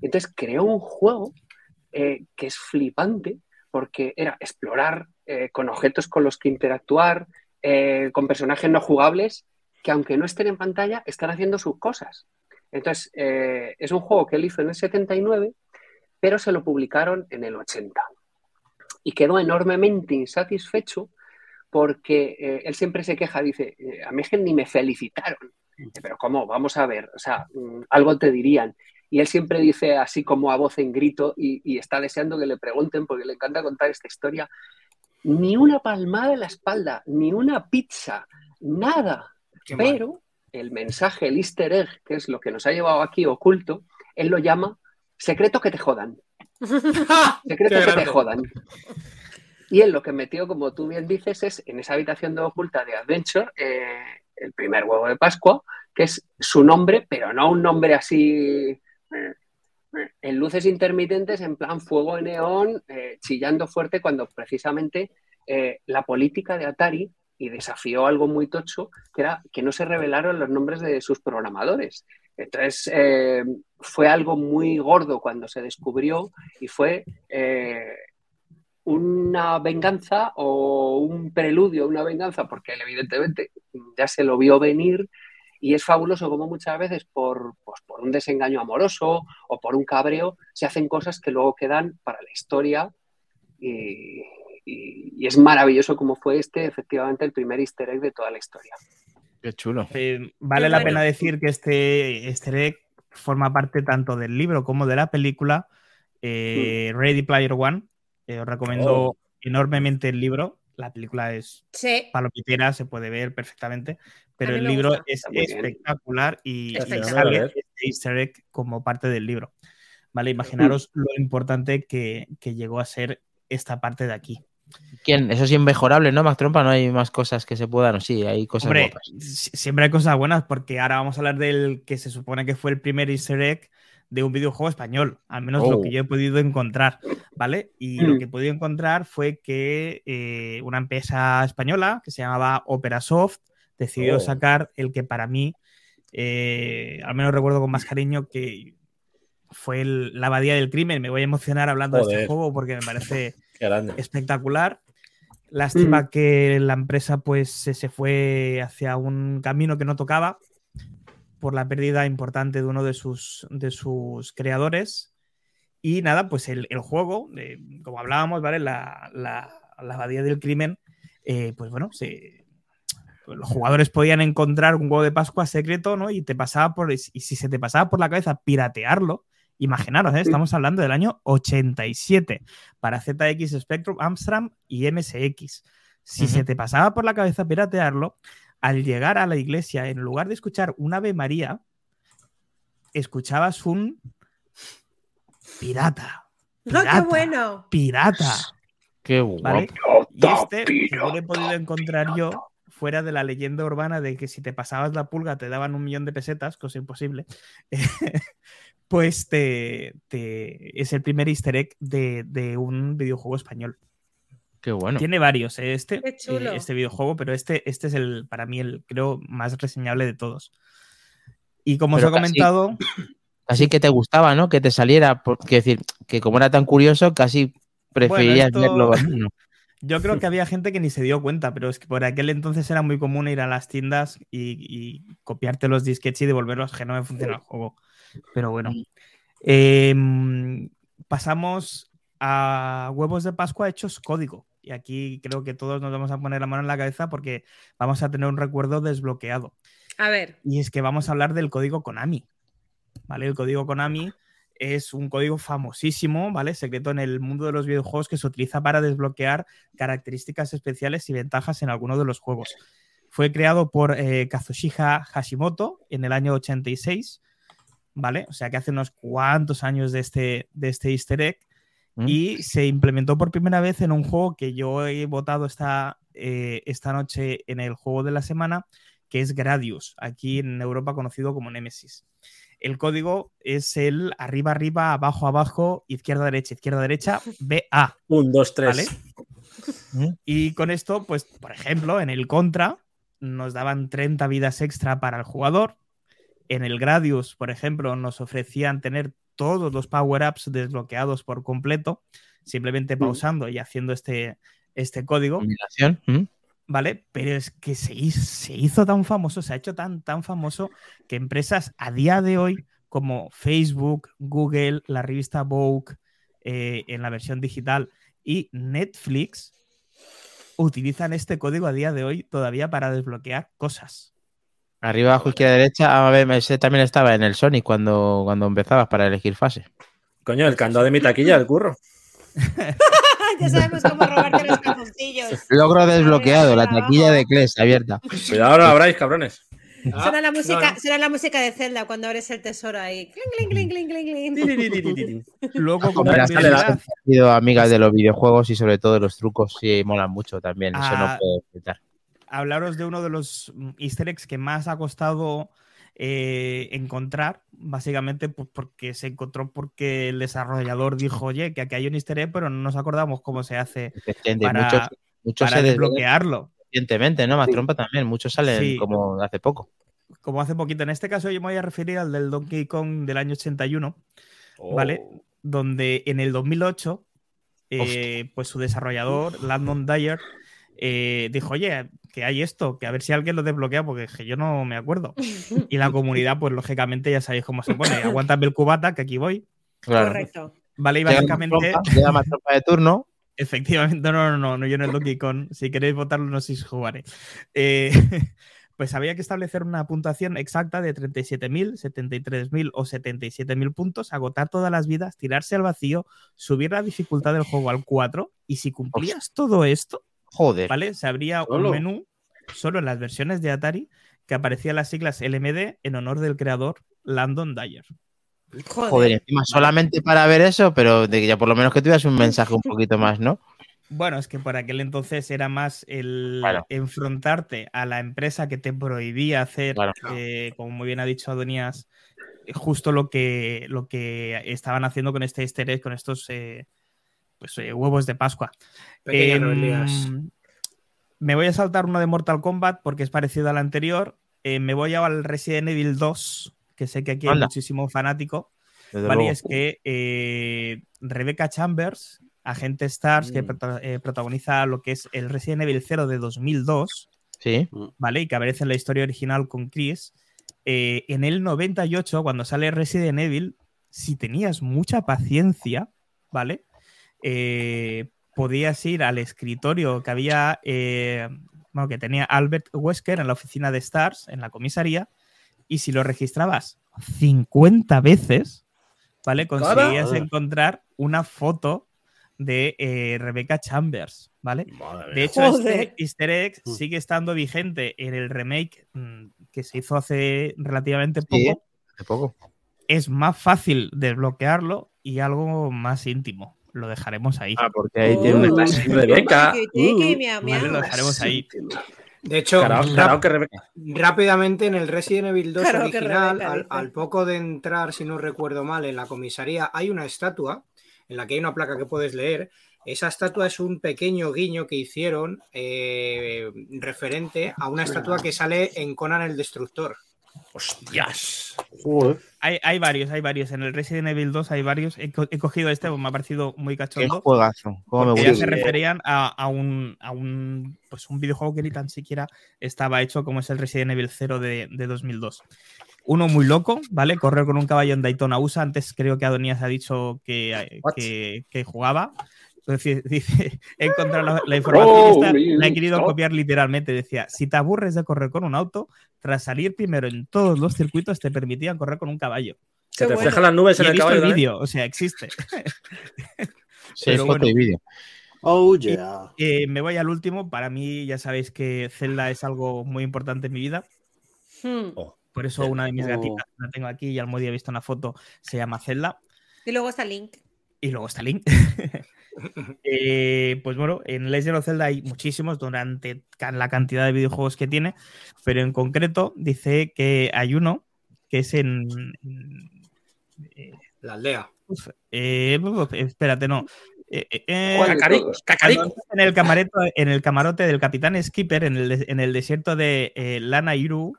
Entonces creó un juego que es flipante, porque era explorar con objetos con los que interactuar, con personajes no jugables, que aunque no estén en pantalla, están haciendo sus cosas. Entonces, eh, es un juego que él hizo en el 79, pero se lo publicaron en el 80. Y quedó enormemente insatisfecho porque eh, él siempre se queja, dice, eh, a mí es que ni me felicitaron. Pero ¿cómo? Vamos a ver, o sea, mm, algo te dirían. Y él siempre dice así como a voz en grito y, y está deseando que le pregunten porque le encanta contar esta historia. Ni una palmada en la espalda, ni una pizza, nada. Qué mal. Pero el mensaje, el easter egg, que es lo que nos ha llevado aquí oculto, él lo llama secreto que te jodan. Secreto Qué que te jodan. Y él lo que metió, como tú bien dices, es en esa habitación de oculta de Adventure, eh, el primer huevo de Pascua, que es su nombre, pero no un nombre así eh, en luces intermitentes, en plan fuego de neón, eh, chillando fuerte, cuando precisamente eh, la política de Atari y desafió algo muy tocho, que era que no se revelaron los nombres de sus programadores. Entonces, eh, fue algo muy gordo cuando se descubrió y fue eh, una venganza o un preludio a una venganza, porque él evidentemente ya se lo vio venir y es fabuloso como muchas veces por, pues, por un desengaño amoroso o por un cabreo se hacen cosas que luego quedan para la historia y, y- y es maravilloso como fue este efectivamente el primer easter egg de toda la historia. Qué chulo. Eh, vale Qué la bueno. pena decir que este easter egg forma parte tanto del libro como de la película eh, Ready Player One. Eh, os recomiendo Oh. enormemente el libro. La película es Sí, palomitera, se puede ver perfectamente, pero el libro gusta. es espectacular y, y Espectacular. sale este easter egg como parte del libro. ¿Vale? Imaginaros lo importante que, que llegó a ser esta parte de aquí. ¿Quién? Eso es inmejorable, ¿no, Mac Trompa? No hay más cosas que se puedan, sí, hay cosas Hombre, guapas. siempre hay cosas buenas porque ahora vamos a hablar del que se supone que fue el primer easter egg de un videojuego español, al menos lo Oh. que yo he podido encontrar, ¿vale? Y lo que he podido encontrar fue que eh, una empresa española que se llamaba Operasoft decidió Oh. sacar el que para mí, eh, al menos recuerdo con más cariño, que fue el- la abadía del crimen. Me voy a emocionar hablando de este juego porque me parece. Espectacular. Lástima Mm. que la empresa pues se, se fue hacia un camino que no tocaba por la pérdida importante de uno de sus, de sus creadores. Y nada, pues el, el juego, eh, como hablábamos, ¿vale? La, la, la abadía del crimen, eh, pues bueno, se- los jugadores podían encontrar un huevo de Pascua secreto, ¿no? Y te pasaba por, y si se te pasaba por la cabeza piratearlo, imaginaros, ¿eh? estamos hablando del año 87 para ZX Spectrum, Amsterdam y MSX. Si se te pasaba por la cabeza piratearlo, al llegar a la iglesia, en lugar de escuchar un Ave María, escuchabas un pirata. ¡No, Pirata. qué bueno! Pirata. Qué guapo. ¿Vale? Y este, que lo he podido encontrar yo, fuera de la leyenda urbana de que si te pasabas la pulga te daban un millón de pesetas, cosa imposible, pues te, te- es el primer easter egg de, de un videojuego español. Qué bueno. Tiene varios, eh, este, eh, este videojuego, pero este, este es el, para mí, el creo más reseñable de todos. Y como os he casi- comentado, Así que te gustaba, ¿no? Que te saliera. Porque decir, que como era tan curioso, casi preferirías esto- verlo. yo creo que había gente que ni se dio cuenta, pero es que por aquel entonces era muy común ir a las tiendas y, y copiarte los disquetes y devolverlos que no me funciona el juego. Pero bueno. Em, pasamos a huevos de Pascua hechos código. Y aquí creo que todos nos vamos a poner la mano en la cabeza porque vamos a tener un recuerdo desbloqueado. A ver, Y es que vamos a hablar del código Konami. ¿Vale? El código Konami es un código famosísimo, ¿vale? Secreto en el mundo de los videojuegos que se utiliza para desbloquear características especiales y ventajas en alguno de los juegos. Fue creado por eh, Kazushika Hashimoto en el año 86, ¿vale? O sea que hace unos cuantos años de este, de este easter egg ¿Mm? y se implementó por primera vez en un juego que yo he votado esta, eh, esta noche en el juego de la semana, que es Gradius, aquí en Europa conocido como Nemesis. El código es el arriba, arriba, abajo, abajo, izquierda, derecha, izquierda, derecha, BA. Un, dos, tres. ¿Vale? Y con esto, pues, por ejemplo, en el Contra nos daban 30 vidas extra para el jugador. En el Gradius, por ejemplo, nos ofrecían tener todos los power-ups desbloqueados por completo, simplemente pausando y haciendo este, este código. Combinación. ¿Mm? ¿Vale? Pero es que se hizo, se hizo tan famoso, se ha hecho tan, tan famoso que empresas a día de hoy como Facebook, Google, la revista Vogue eh, en la versión digital y Netflix utilizan este código a día de hoy todavía para desbloquear cosas. Arriba, abajo, izquierda, derecha. A ver, ese también estaba en el Sonic cuando, cuando empezabas para elegir fase. Coño, el candado de mi taquilla del curro. ya sabemos cómo robarte los calzoncillos. Logro desbloqueado, la taquilla de Kles abierta. Cuidado, no lo abráis, cabrones. Ah, Suena la música, no, suena la música de Zelda cuando abres el tesoro ahí. Cling, cling, cling, cling, cling, cling. Luego, como sido amigas de los videojuegos y sobre todo de los trucos, sí, molan mucho también. Eso Ah. no puedo quitar. hablaros de uno de los mm, easter eggs que más ha costado eh, encontrar, básicamente pues, porque se encontró porque el desarrollador dijo, oye, que aquí hay un easter egg, pero no nos acordamos cómo se hace para, muchos, muchos para se desbloquean desbloquearlo. recientemente, ¿no? Más Sí. trompa también. Muchos salen Sí. como hace poco. Como hace poquito. En este caso yo me voy a referir al del Donkey Kong del año 81, ¿vale? Oh. Donde en el 2008, eh, pues su desarrollador, Landon Dyer, eh, dijo, oye, que hay esto, que a ver si alguien lo desbloquea, porque es que yo no me acuerdo. Y la comunidad, pues lógicamente ya sabéis cómo se pone. Aguántame el cubata, que aquí voy. Claro. Correcto. Vale, y básicamente, trompa, llega más trompa de turno. efectivamente, no, no, no, no, yo en el Donkey Kong, si queréis votarlo, no sé si jugaré. Eh, pues había que establecer una puntuación exacta de 37.000, 73.000 o 77.000 puntos, agotar todas las vidas, tirarse al vacío, subir la dificultad del juego al 4 y si cumplías todo esto, Joder. ¿vale? Se abría Solo. un menú solo en las versiones de Atari que aparecían las siglas LMD en honor del creador Landon Dyer. Joder. Joder, encima solamente para ver eso, pero de que ya por lo menos que tuvieras un mensaje un poquito más, ¿no? Bueno, es que por aquel entonces era más el Claro. enfrentarte a la empresa que te prohibía hacer, Claro. eh, como muy bien ha dicho Adonías, justo lo que, lo que estaban haciendo con este easter egg, con estos eh, pues, eh, huevos de Pascua. Pequeñas Em, me voy a saltar uno de Mortal Kombat porque es parecido al anterior. Eh, me voy al Resident Evil 2, que sé que aquí hay muchísimo fanático. Desde ¿vale? Y luego. es que eh, Rebecca Chambers, agente Stars, que Mm. prota- eh, protagoniza lo que es el Resident Evil 0 de 2002, Sí. ¿vale? Y que aparece en la historia original con Chris. eh, en el 98, cuando sale Resident Evil, si tenías mucha paciencia, ¿vale? Eh, podías ir al escritorio que había, eh, bueno, que tenía Albert Wesker en la oficina de Stars, en la comisaría, y si lo registrabas 50 veces, ¿vale? Conseguías encontrar una foto de eh, Rebecca Chambers, ¿vale? Madre De hecho, Joder. este easter egg Mm. sigue estando vigente en el remake mm, que se hizo hace relativamente Sí. poco. Hace poco. Es más fácil desbloquearlo y algo más íntimo. Lo dejaremos ahí. Ah, porque ahí tiene un Uh. enlace. Rebeca. Tiki, tiki, Uh. Lo dejaremos ahí. De hecho, rap- karaoke, Rebeca. rápidamente en el Resident Evil 2 Claro que original, Rebeca al poco de entrar, si no recuerdo mal, en la comisaría, hay una estatua en la que hay una placa que puedes leer. Esa estatua es un pequeño guiño que hicieron eh, referente a una estatua que sale en Conan el Destructor. Hostias. Joder. Hay, hay varios, hay varios. En el Resident Evil 2 hay varios. He, co- he cogido este, pues me ha parecido muy Qué cachondo. juegazo. Cómo me ya se referían a, a un, a un, pues un videojuego que ni tan siquiera estaba hecho como es el Resident Evil 0 de, de 2002. Uno muy loco, ¿vale? Correr con un caballo en Daytona USA. Antes creo que Adonías ha dicho que, que jugaba. Entonces dice, he encontrado la, la información Oh, esta, la he querido stop. copiar literalmente. Decía, si te aburres de correr con un auto, tras salir primero en todos los circuitos te permitían correr con un caballo. Se te bueno. reflejan las nubes Y en el caballo. el también. vídeo, o sea, existe. Sí, pero es foto bueno. y vídeo. Oh, yeah. Eh, me voy al último. Para mí, ya sabéis que Zelda es algo muy importante en mi vida. Hmm. Por eso una de mis Oh. gatitas la tengo aquí y Almodía ha visto una foto, se llama Zelda. Y luego está Link. Y luego está Link. Eh, pues bueno, en Legend of Zelda hay muchísimos durante la cantidad de videojuegos que tiene, pero en concreto dice que hay uno que es en... eh, La aldea. eh, espérate, no. Eh, eh, en el, camareto, en el camarote del capitán Skipper, en el, en el desierto de Lana Iru,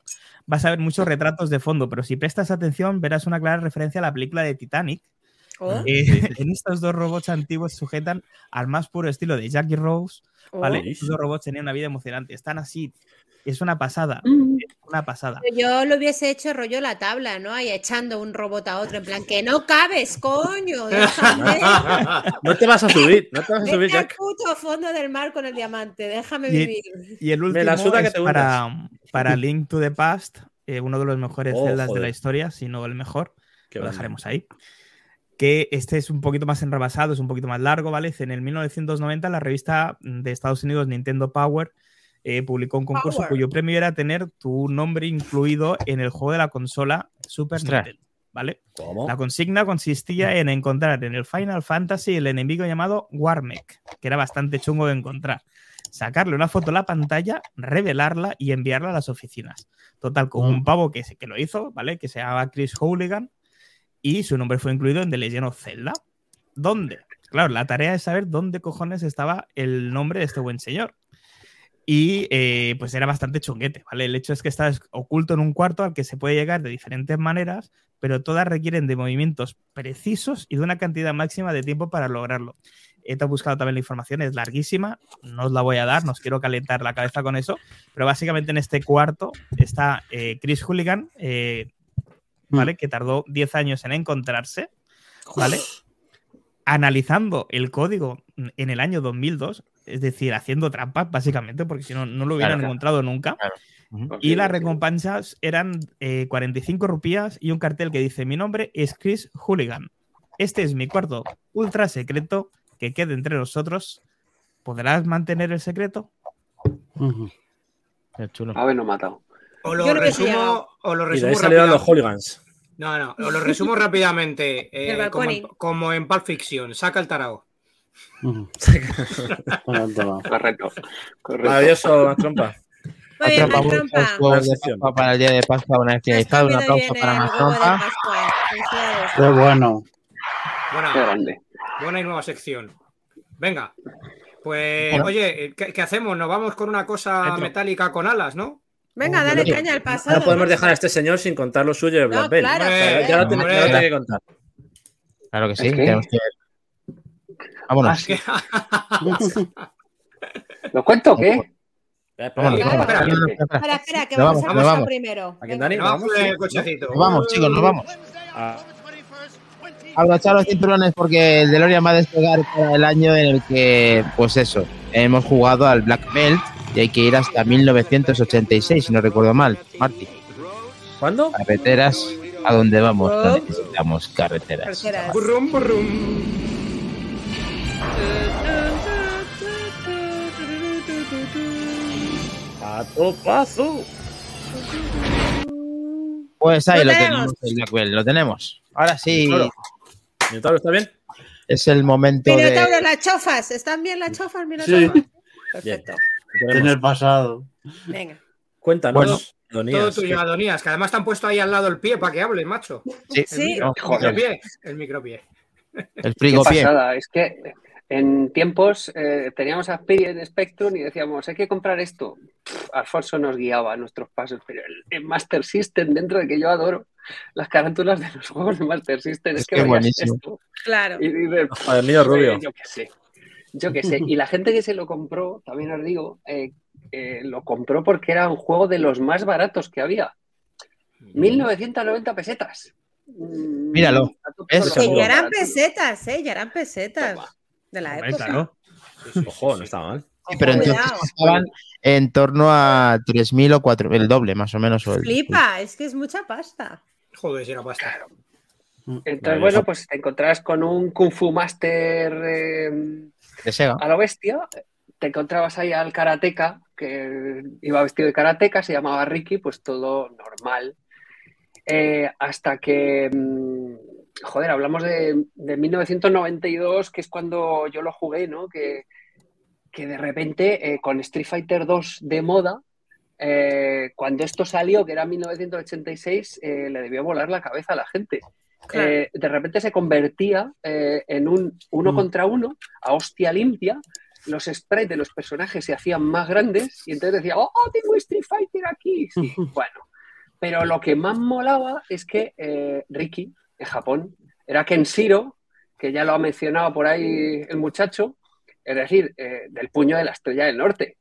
vas a ver muchos retratos de fondo, pero si prestas atención verás una clara referencia a la película de Titanic. Oh, Eh, en estos dos robots antiguos sujetan al más puro estilo de Jackie Rose, oh. ¿vale? Oh. Estos dos robots tenían una vida emocionante, están así, es una pasada, Mm. es una pasada. Yo lo hubiese hecho rollo la tabla, ¿no? Ahí echando un robot a otro, en plan, que no cabes, coño, déjame. No te vas a subir, no te vas a subir, al Jack. puto fondo del mar con el diamante, déjame Y- vivir. Y el Me último la suda que te para, para Link to the Past, eh, uno de los mejores Oh, celdas de joder. la historia, si no el mejor. Qué lo dejaremos ahí. Que este es un poquito más enrabasado, es un poquito más largo, ¿vale? En el 1990 la revista de Estados Unidos Nintendo Power eh, publicó un concurso Power. cuyo premio era tener tu nombre incluido en el juego de la consola Super Ostras. Nintendo, ¿vale? ¿Cómo? La consigna consistía en encontrar en el Final Fantasy el enemigo llamado Warmech, que era bastante chungo de encontrar. Sacarle una foto a la pantalla, revelarla y enviarla a las oficinas. Total, con un pavo que, se- que lo hizo, ¿vale? Que se llamaba Chris Hooligan y su nombre fue incluido en The Legend of Zelda. ¿Dónde? Claro, la tarea es saber dónde cojones estaba el nombre de este buen señor. Y eh, pues era bastante chunguete, ¿vale? El hecho es que está es- oculto en un cuarto al que se puede llegar de diferentes maneras, pero todas requieren de movimientos precisos y de una cantidad máxima de tiempo para lograrlo. He buscado también la información, es larguísima, no os la voy a dar, no os quiero calentar la cabeza con eso, pero básicamente en este cuarto está eh, Chris Hooligan, eh, ¿vale? Que tardó 10 años en encontrarse, ¿vale? Analizando el código en el año 2002, es decir, haciendo trampas, básicamente, porque si no, no lo hubieran Claro. encontrado nunca. Y las recompensas eran eh, 45 rupías y un cartel que dice: Mi nombre es Chris Hooligan. Este es mi cuarto ultra secreto que quede entre nosotros. ¿Podrás mantener el secreto? Ujú. Qué chulo. A ver, no matado. O lo resumo, o lo Y de resumo ahí salieron los hooligans. No, no, os lo resumo rápidamente. eh, como, en, como en Pulp Fiction, saca el tarao. Correcto. correcto. Maravilloso, trompa. Muy bien, Trompa, trompa. para el día de Pascua una vez finalizado. Un aplauso para el más huevo de trompa. Pascua. Felicidades. Qué bueno. Buena, Qué grande. buena y nueva sección. Venga. Pues, Bueno. oye, ¿qué, qué hacemos? Nos vamos con una cosa Dentro. metálica con alas, ¿no? Venga, dale caña al pasado. No podemos dejar a este señor sin contar lo suyo de No, Black Belt. claro. Ya lo tiene, ya lo tiene que contar. Claro que sí, ¿Es que? tenemos que. Vámonos. Sí. ¿Lo cuento o qué? Espera, Espera, No, no, no, que vamos, vamos, a pasar vamos. primero. ¿A quién. Dani? Nos vamos el ¿No? cochecito. Nos vamos, chicos, nos vamos. Ah, Abrochar los cinturones porque el DeLorean va a despegar para el año en el que, pues eso, hemos jugado al Black Belt y hay que ir hasta 1986, si no recuerdo mal. Marty, ¿Cuándo? carreteras a donde vamos, necesitamos carreteras. Terceras. Burrum, burrum. A topazo. Pues ahí Lo lo, tenemos. tenemos, lo tenemos. Ahora sí, Claro. ¿Minotauro está bien? es el momento Minotauro, de... las chofas. ¿Están bien las chofas, Sí. Minotauro? Perfecto. En el pasado. Venga. Cuéntanos, Bueno, Adonías, Todo tuyo, ¿qué- Adonías, que además te han puesto ahí al lado el pie para que hables, macho. Sí, El, Sí. micro- el Joder. micropié. El micropié. el Qué frigo pie. pasada, es que en tiempos eh, teníamos a en Spectrum y decíamos, hay que comprar esto. Pff, Alfonso nos guiaba a nuestros pasos, pero el, el Master System, dentro de que yo adoro las carátulas de los juegos de Master System, es, Es que que buenísimo. esto Claro. y dices, Joder, mío rubio. Yo qué sé. Yo qué sé. Y la gente que se lo compró, también os digo, eh, eh, lo compró porque era un juego de los más baratos que había. 1990 pesetas. Mm, Míralo. Que seguro. ya eran pesetas, ¿eh? Ya eran pesetas. Toma. De la época. claro. Ojo, no está mal. Sí, pero Cuidado. entonces estaban en torno a 3.000 o 4.000, el doble más o menos. o el- Flipa, es que es mucha pasta. Joder, si era pasta. Entonces, Vale, bueno, eso. pues te encontrabas con un Kung Fu Master eh, a lo bestia. Te encontrabas ahí al karateca, que iba vestido de karateca, se llamaba Ricky, pues todo normal. Eh, hasta que, mm, joder, hablamos de, de 1992, que es cuando yo lo jugué, ¿no? Que, que de repente eh, con Street Fighter 2 de moda, eh, cuando esto salió, que era 1986, eh, le debió volar la cabeza a la gente. Claro. Eh, de repente se convertía eh, en un uno Mm. contra uno, a hostia limpia. Los sprites de los personajes se hacían más grandes y entonces decía, ¡Oh, tengo Street Fighter aquí! Sí, bueno. Pero lo que más molaba es que eh, Ricky, en Japón, era Kenshiro, que ya lo ha mencionado por ahí el muchacho, es decir, eh, del puño de la estrella del norte.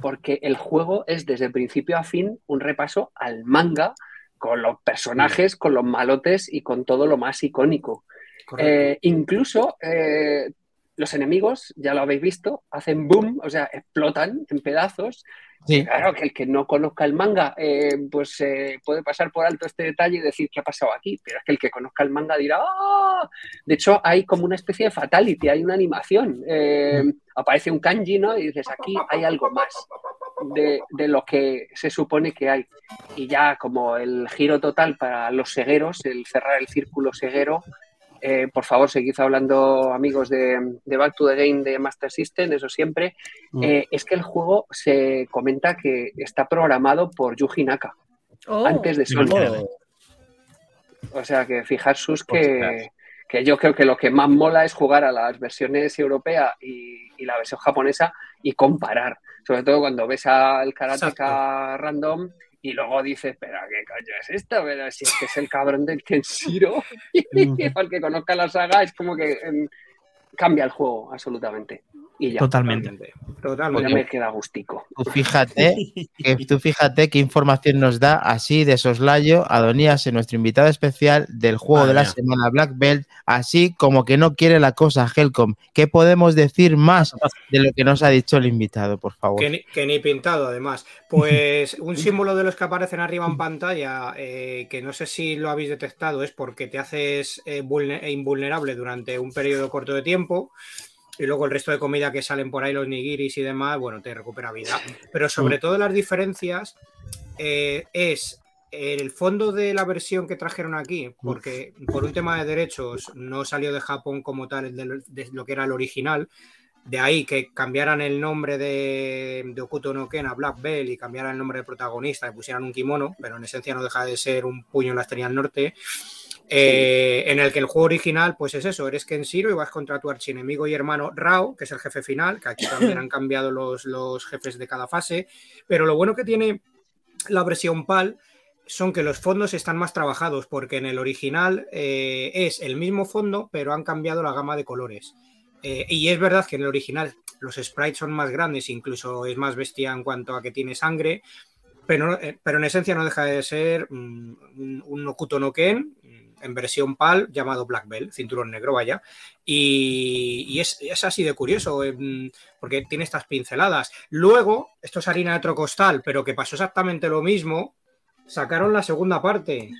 Porque el juego es desde principio a fin un repaso al manga, con los personajes, con los malotes y con todo lo más icónico. Eh, incluso eh, los enemigos, ya lo habéis visto, hacen boom, o sea, explotan en pedazos. Sí. Claro que el que no conozca el manga, eh, pues eh, puede pasar por alto este detalle y decir qué ha pasado aquí, pero es que el que conozca el manga dirá, ¡ah! De hecho, hay como una especie de fatality, hay una animación. eh, aparece un kanji, ¿no? Y dices, aquí hay algo más de, de lo que se supone que hay. Y ya como el giro total para los segueros, el cerrar el círculo seguero, eh, por favor, seguid hablando, amigos de, de Back to the Game de Master System, eso siempre. Mm. Eh, es que el juego se comenta que está programado por Yuji Naka, Oh, antes de Sonic. Oh, O sea que fijaros que, Ostras. que yo creo que lo que más mola es jugar a las versiones europea y, y la versión japonesa y comparar. Sobre todo cuando ves al karateka random y luego dices, pero ¿qué coño es esto? Pero si es que es el cabrón del Kenshiro. para el que conozca la saga es como que em, cambia el juego absolutamente. Y ya, Totalmente. pues Totalmente. ya me queda gustico. Tú fíjate, que, tú fíjate qué información nos da así de soslayo Adonías, en nuestro invitado especial del juego Madre de la mía. semana Black Belt, así como que no quiere la cosa Helcom. ¿Qué podemos decir más de lo que nos ha dicho el invitado, por favor? Que ni, que ni pintado, además. Pues un símbolo de los que aparecen arriba en pantalla, eh, que no sé si lo habéis detectado, es porque te haces eh, vulne- invulnerable durante un periodo corto de tiempo. Y luego el resto de comida que salen por ahí, los nigiris y demás, bueno, te recupera vida. Pero sobre todo las diferencias eh, es el fondo de la versión que trajeron aquí, porque por un tema de derechos no salió de Japón como tal de, de lo que era el original. De ahí que cambiaran el nombre de, de Okuto no Ken a Black Bell y cambiaran el nombre del protagonista y pusieran un kimono, pero en esencia no deja de ser un puño en la estrella del norte. Eh, En el que el juego original, pues es eso, eres Kenshiro y vas contra tu archienemigo y hermano Rao, que es el jefe final, que aquí también han cambiado los, los jefes de cada fase. Pero lo bueno que tiene la versión PAL son que los fondos están más trabajados, porque en el original eh, es el mismo fondo, pero han cambiado la gama de colores. Eh, y es verdad que en el original los sprites son más grandes, incluso es más bestia en cuanto a que tiene sangre, pero, pero en esencia no deja de ser mm, un, un Okuto no Ken en versión PAL llamado Black Belt, cinturón negro, vaya. Y, y es, es así de curioso, eh, porque tiene estas pinceladas. Luego, esto es harina de otro costal, pero que pasó exactamente lo mismo, sacaron la segunda parte,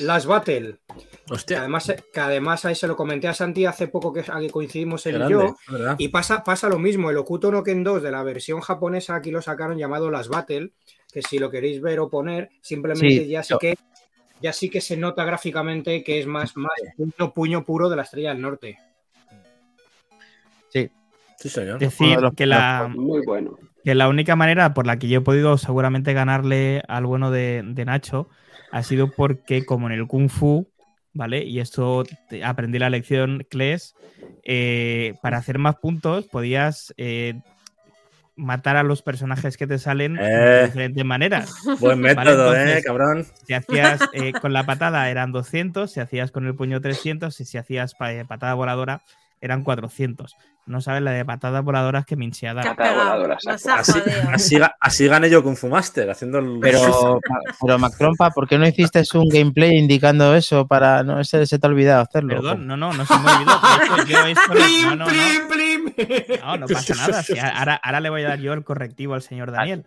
Las Battle. Que Hostia, además, que además ahí se lo comenté a Santi hace poco que que coincidimos él y yo. ¿verdad? Y pasa, pasa lo mismo, el Okuto no Ken 2 de la versión japonesa aquí lo sacaron llamado Las Battle, que si lo queréis ver o poner, simplemente Sí, ya yo- que ya sí que se nota gráficamente que es más, más puño, puño puro de la estrella del norte. Sí, Sí, señor. Decir los que la, Muy bueno. que la única manera por la que yo he podido seguramente ganarle al bueno de, de Nacho ha sido porque como en el Kung Fu, ¿vale? Y esto te- aprendí la lección, Kles, eh, para hacer más puntos podías eh, matar a los personajes que te salen Eh. de diferentes maneras. Buen método, entonces- eh, cabrón. Si hacías eh, con la patada eran 200, si hacías con el puño 300 y si hacías eh, patada voladora eran 400. No sabes la de patadas voladoras que me hinché a Te has dar. Patada pegado, voladora, nos saco. ha Así, así, ga- así gané yo Kung Fu Master, haciendo el. Pero, pero Mac Trompa, ¿por qué no hiciste un gameplay indicando eso para no se, se te ha olvidado hacerlo? Perdón, no, no, no se me olvidó. Hecho, yo esto no, no, no. Plim, plim, plim. No, no pasa nada. si ahora, ahora le voy a dar yo el correctivo al señor Daniel.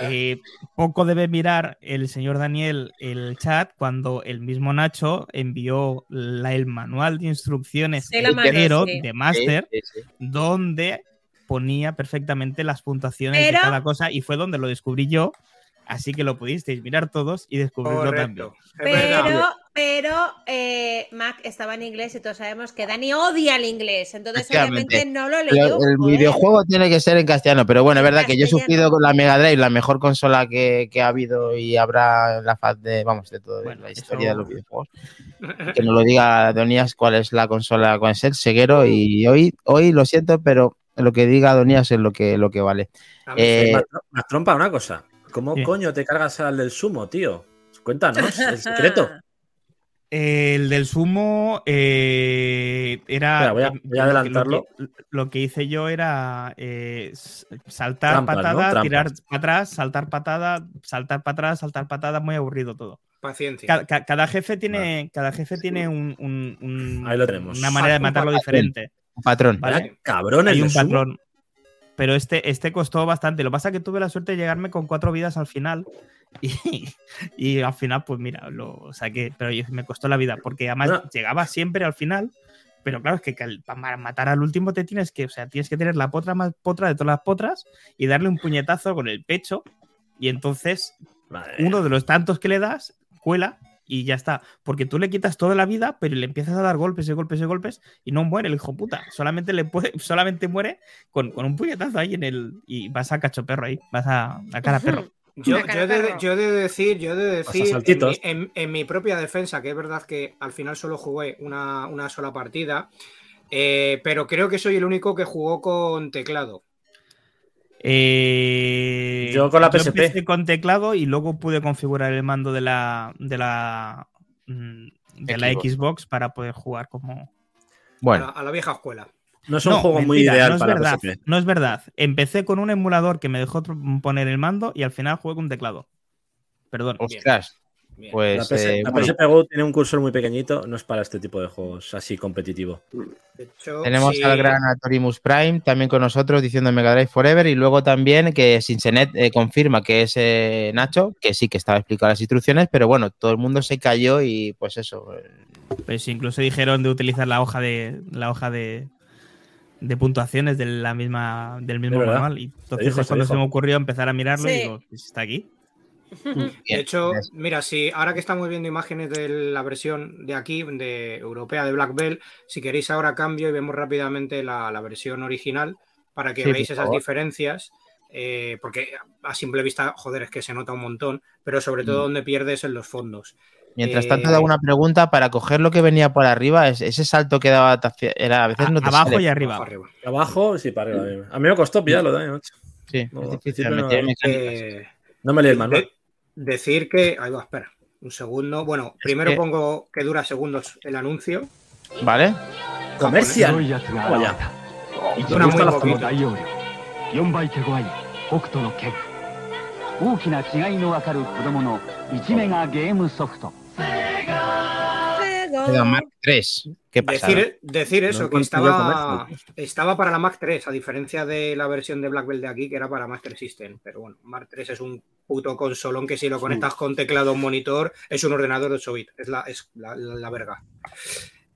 Eh, poco debe mirar el señor Daniel el chat cuando el mismo Nacho envió la- el manual de instrucciones Sí, la mano, entero sí. de Master, Sí, sí, sí. Donde ponía perfectamente las puntuaciones Pero- de cada cosa y fue donde lo descubrí yo. Así que lo pudisteis mirar todos y descubrirlo también. Correcto. Pero, pero eh, Mac estaba en inglés y todos sabemos que Dani odia el inglés, entonces obviamente no lo Pero leyó. el joder. videojuego tiene que ser en castellano, pero bueno, es verdad que yo he sufrido con la Mega Drive, la mejor consola que, que ha habido y habrá en la faz de, vamos, de toda Bueno, la eso- historia de los videojuegos. Que nos lo diga Donías cuál es la consola, cuál es el Seguero, y hoy, hoy lo siento, pero lo que diga Donías es lo que, lo que vale. A mí Eh, Más más trompa, una cosa. ¿Cómo Sí. coño te cargas al del sumo, tío? Cuéntanos, el secreto. El del sumo eh, era. Espera, voy a- voy adelantarlo. Lo que, lo que hice yo era eh, saltar patada, tirar para atrás, saltar patada, saltar para atrás, saltar patada, muy aburrido todo. Paciencia. Ca- ca- Cada, jefe tiene, cada jefe tiene un, un- un- Ahí lo tenemos. una manera de Un matarlo diferente. Un patrón. cabrón, el Hay de un sumo. patrón. Pero este, este costó bastante. Lo que pasa es que tuve la suerte de llegarme con cuatro vidas al final. Y, y al final, pues mira, lo saqué. Pero yo- me costó la vida. Porque además llegaba siempre al final. Pero claro, es que para matar al último te tienes que, o sea, tienes que tener la potra más potra de todas las potras y darle un puñetazo con el pecho. Y entonces, Madre uno de los tantos que le das, cuela y ya está. Porque tú le quitas toda la vida, pero le empiezas a dar golpes y golpes y golpes y no muere el hijo puta. Solamente le puede, solamente muere con, con un puñetazo ahí en el. Y vas a cacho perro ahí. Vas a, a cara perro. Yo, yo, he de, yo he de decir, yo he de decir en mi, saltitos. en- en mi propia defensa, que es verdad que al final solo jugué una, una sola partida, eh, pero creo que soy el único que jugó con teclado. Eh, Yo con la PSP. empecé con teclado y luego pude configurar el mando de la. de la. mm, de la Xbox. Xbox para poder jugar como. A, Bueno, la, a la vieja escuela. No es un No, juego muy ideal no es para verdad. No es verdad. Empecé con un emulador que me dejó poner el mando y al final jugué con teclado. Perdón. ostras, Bien. pues La, PS, eh, la bueno, PSP Go tiene un cursor muy pequeñito, no es para este tipo de juegos así competitivo. De hecho, tenemos sí, al gran Atorimus Prime también con nosotros diciendo Mega Drive Forever y luego también que Sinsenet eh, confirma que es eh, Nacho, que sí que estaba explicado las instrucciones, pero bueno, todo el mundo se cayó y pues eso, eh, Pues incluso dijeron de utilizar la hoja de la hoja de, de puntuaciones de la misma, del mismo manual. Y entonces dijo, es se cuando se me ocurrió empezar a mirarlo y digo, pues está aquí. De hecho, mira, si ahora que estamos viendo imágenes de la versión de aquí, de europea de Black Belt, si queréis ahora cambio y vemos rápidamente la, la versión original para que Sí, veáis esas diferencias. eh, porque a simple vista, joder, es que se nota un montón, pero sobre todo Mm. donde pierdes en los fondos. Mientras Eh, tanto, da una pregunta para coger lo que venía por arriba. es- Ese salto que daba hacia- era a veces A- no te abajo sale. y arriba. Abajo, arriba. Abajo, sí, para arriba. A mí me costó pillarlo también, macho. Sí, No, es al difícil. principio no- meter mecánicas. Eh, No me leí el manual. de- decir que. Ahí va, espera. Un segundo. Bueno, primero que- pongo que dura segundos el anuncio. ¿Vale? Comercial. 強い奴が現れた一ドラ番も今の大容量4倍手強い北斗の剣大きな違いのわかる子供の1メガゲームソフト Queda Mark 3. ¿Qué pasa? Decir, decir No eso, que estaba, estaba para la Mac 3, a diferencia de la versión de Black Belt de aquí, que era para Master System. Pero bueno, Mac 3 es un puto consolón que si lo conectas con teclado o monitor, es un ordenador de 8 bits. Es la, es la, la- la verga.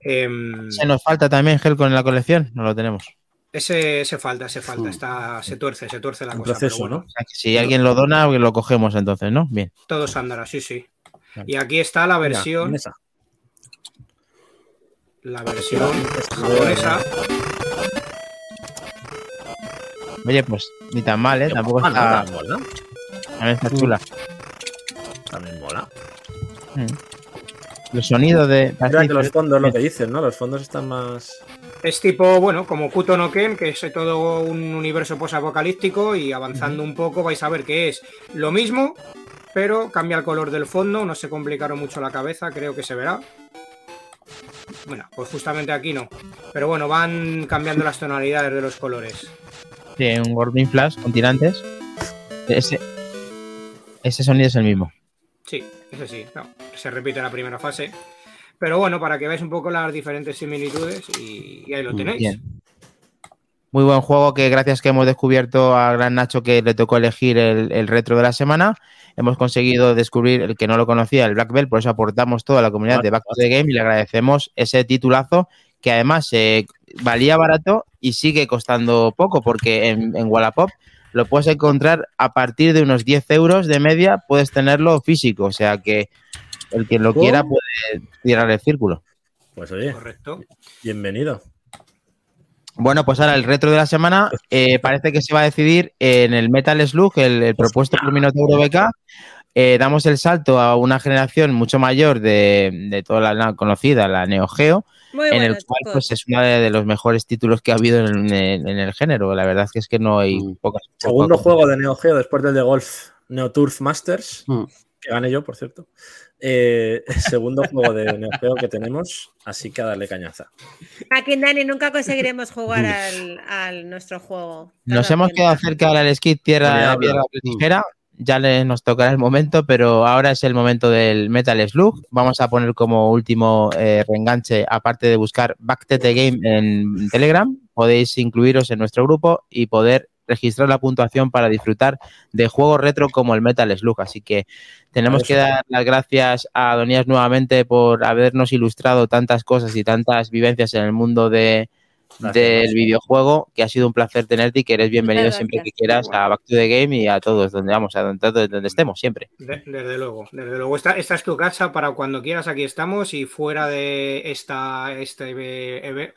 Em, Se nos falta también gel con la colección. No lo tenemos. ese, ese falta, ese falta. Hmm. Está, se tuerce, se tuerce la Un cosa. proceso, pero bueno, ¿no? O sea, que si alguien lo dona, lo cogemos entonces, ¿no? Bien. Todos andará, sí, sí. Vale. Y aquí está la Mira, versión, mesa. la versión japonesa. Oye, pues ni tan mal, ¿eh? Tampoco Ah, está, no, mola. también está chula. También mola. Mm. Los sonidos de... Mira que los fondos, lo que dicen, ¿no? Los fondos están más. Es tipo, bueno, como Kuto no Ken, que es todo un universo posapocalíptico y avanzando un poco vais a ver que es lo mismo, pero cambia el color del fondo, no se complicaron mucho la cabeza, creo que se verá. Bueno, pues justamente aquí no. Pero bueno, van cambiando las tonalidades de los colores. Tiene un Gordon Flash con tirantes. Ese, ese sonido es el mismo. Sí, ese sí, no, se repite la primera fase. Pero bueno, para que veáis un poco las diferentes similitudes y, y ahí lo tenéis. Bien. Muy buen juego que gracias que hemos descubierto a Gran Nacho que le tocó elegir el, el retro de la semana, hemos conseguido descubrir el que no lo conocía, el Black Belt, por eso aportamos toda la comunidad de Back to the Game y le agradecemos ese titulazo que además eh, valía barato y sigue costando poco porque en, en Wallapop lo puedes encontrar a partir de unos 10 euros de media, puedes tenerlo físico, o sea que el que lo quiera puede tirar el círculo. Pues oye, Correcto. bienvenido. Bueno, pues ahora el retro de la semana eh, parece que se va a decidir en el Metal Slug, el, el propuesto por Minotauro BK. Eh, damos el salto a una generación mucho mayor de, de toda la, la conocida, la Neo Geo, Muy en el cual pues, es uno de, de los mejores títulos que ha habido en, en- en el género. La verdad es que es que no hay Mm. pocas. Segundo pocas- juego de Neo Geo después del de Golf Neo Turf Masters, Mm. que gané yo, por cierto. Eh, segundo juego de Neo Geo que tenemos, así que a darle cañaza. Aquí, Dani, nunca conseguiremos jugar al, al nuestro juego. Nos hemos quedado cerca del skit tierra, piedra, tijera. Ya le, nos tocará el momento, pero ahora es el momento del Metal Slug. Vamos a poner como último eh, reenganche, aparte de buscar Back to the Game en Telegram, podéis incluiros en nuestro grupo y poder registrar la puntuación para disfrutar de juegos retro como el Metal Slug. Así que tenemos que dar las gracias a Donías nuevamente por habernos ilustrado tantas cosas y tantas vivencias en el mundo de, Gracias, del gracias. videojuego, que ha sido un placer tenerte y que eres bienvenido siempre que quieras a Back to the Game y a todos donde vamos, a donde, donde- estemos siempre. De- desde luego, desde luego. Esta, esta es tu casa para cuando quieras, aquí estamos. Y fuera de esta, este, eh,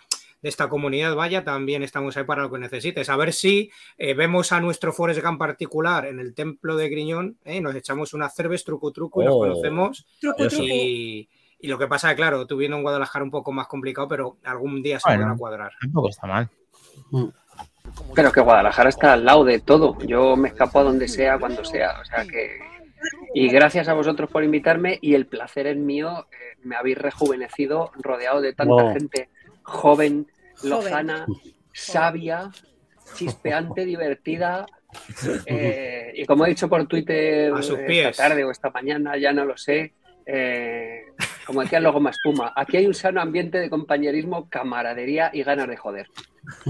de esta comunidad, vaya, también estamos ahí para lo que necesites. A ver si eh, vemos a nuestro Forest Gump particular en el templo de Griñón, ¿eh? nos echamos una cerveza truco truco y nos Oh. conocemos. Truco, Eso. truco. Y, y lo que pasa es, claro, tú viendo en Guadalajara un poco más complicado, pero algún día se Bueno. podrá cuadrar. Tampoco está mal. Pero que Guadalajara está al lado de todo. Yo me escapo a donde sea, cuando sea. O sea que. Y gracias a vosotros por invitarme y el placer es mío. eh, me habéis rejuvenecido rodeado de tanta gente Joven. Lozana, sabia, chispeante, divertida. eh, y como he dicho por Twitter A sus esta tarde o esta mañana, ya no lo sé. eh, como decían los Goma Espuma, aquí hay un sano ambiente de compañerismo, camaradería y ganas de joder.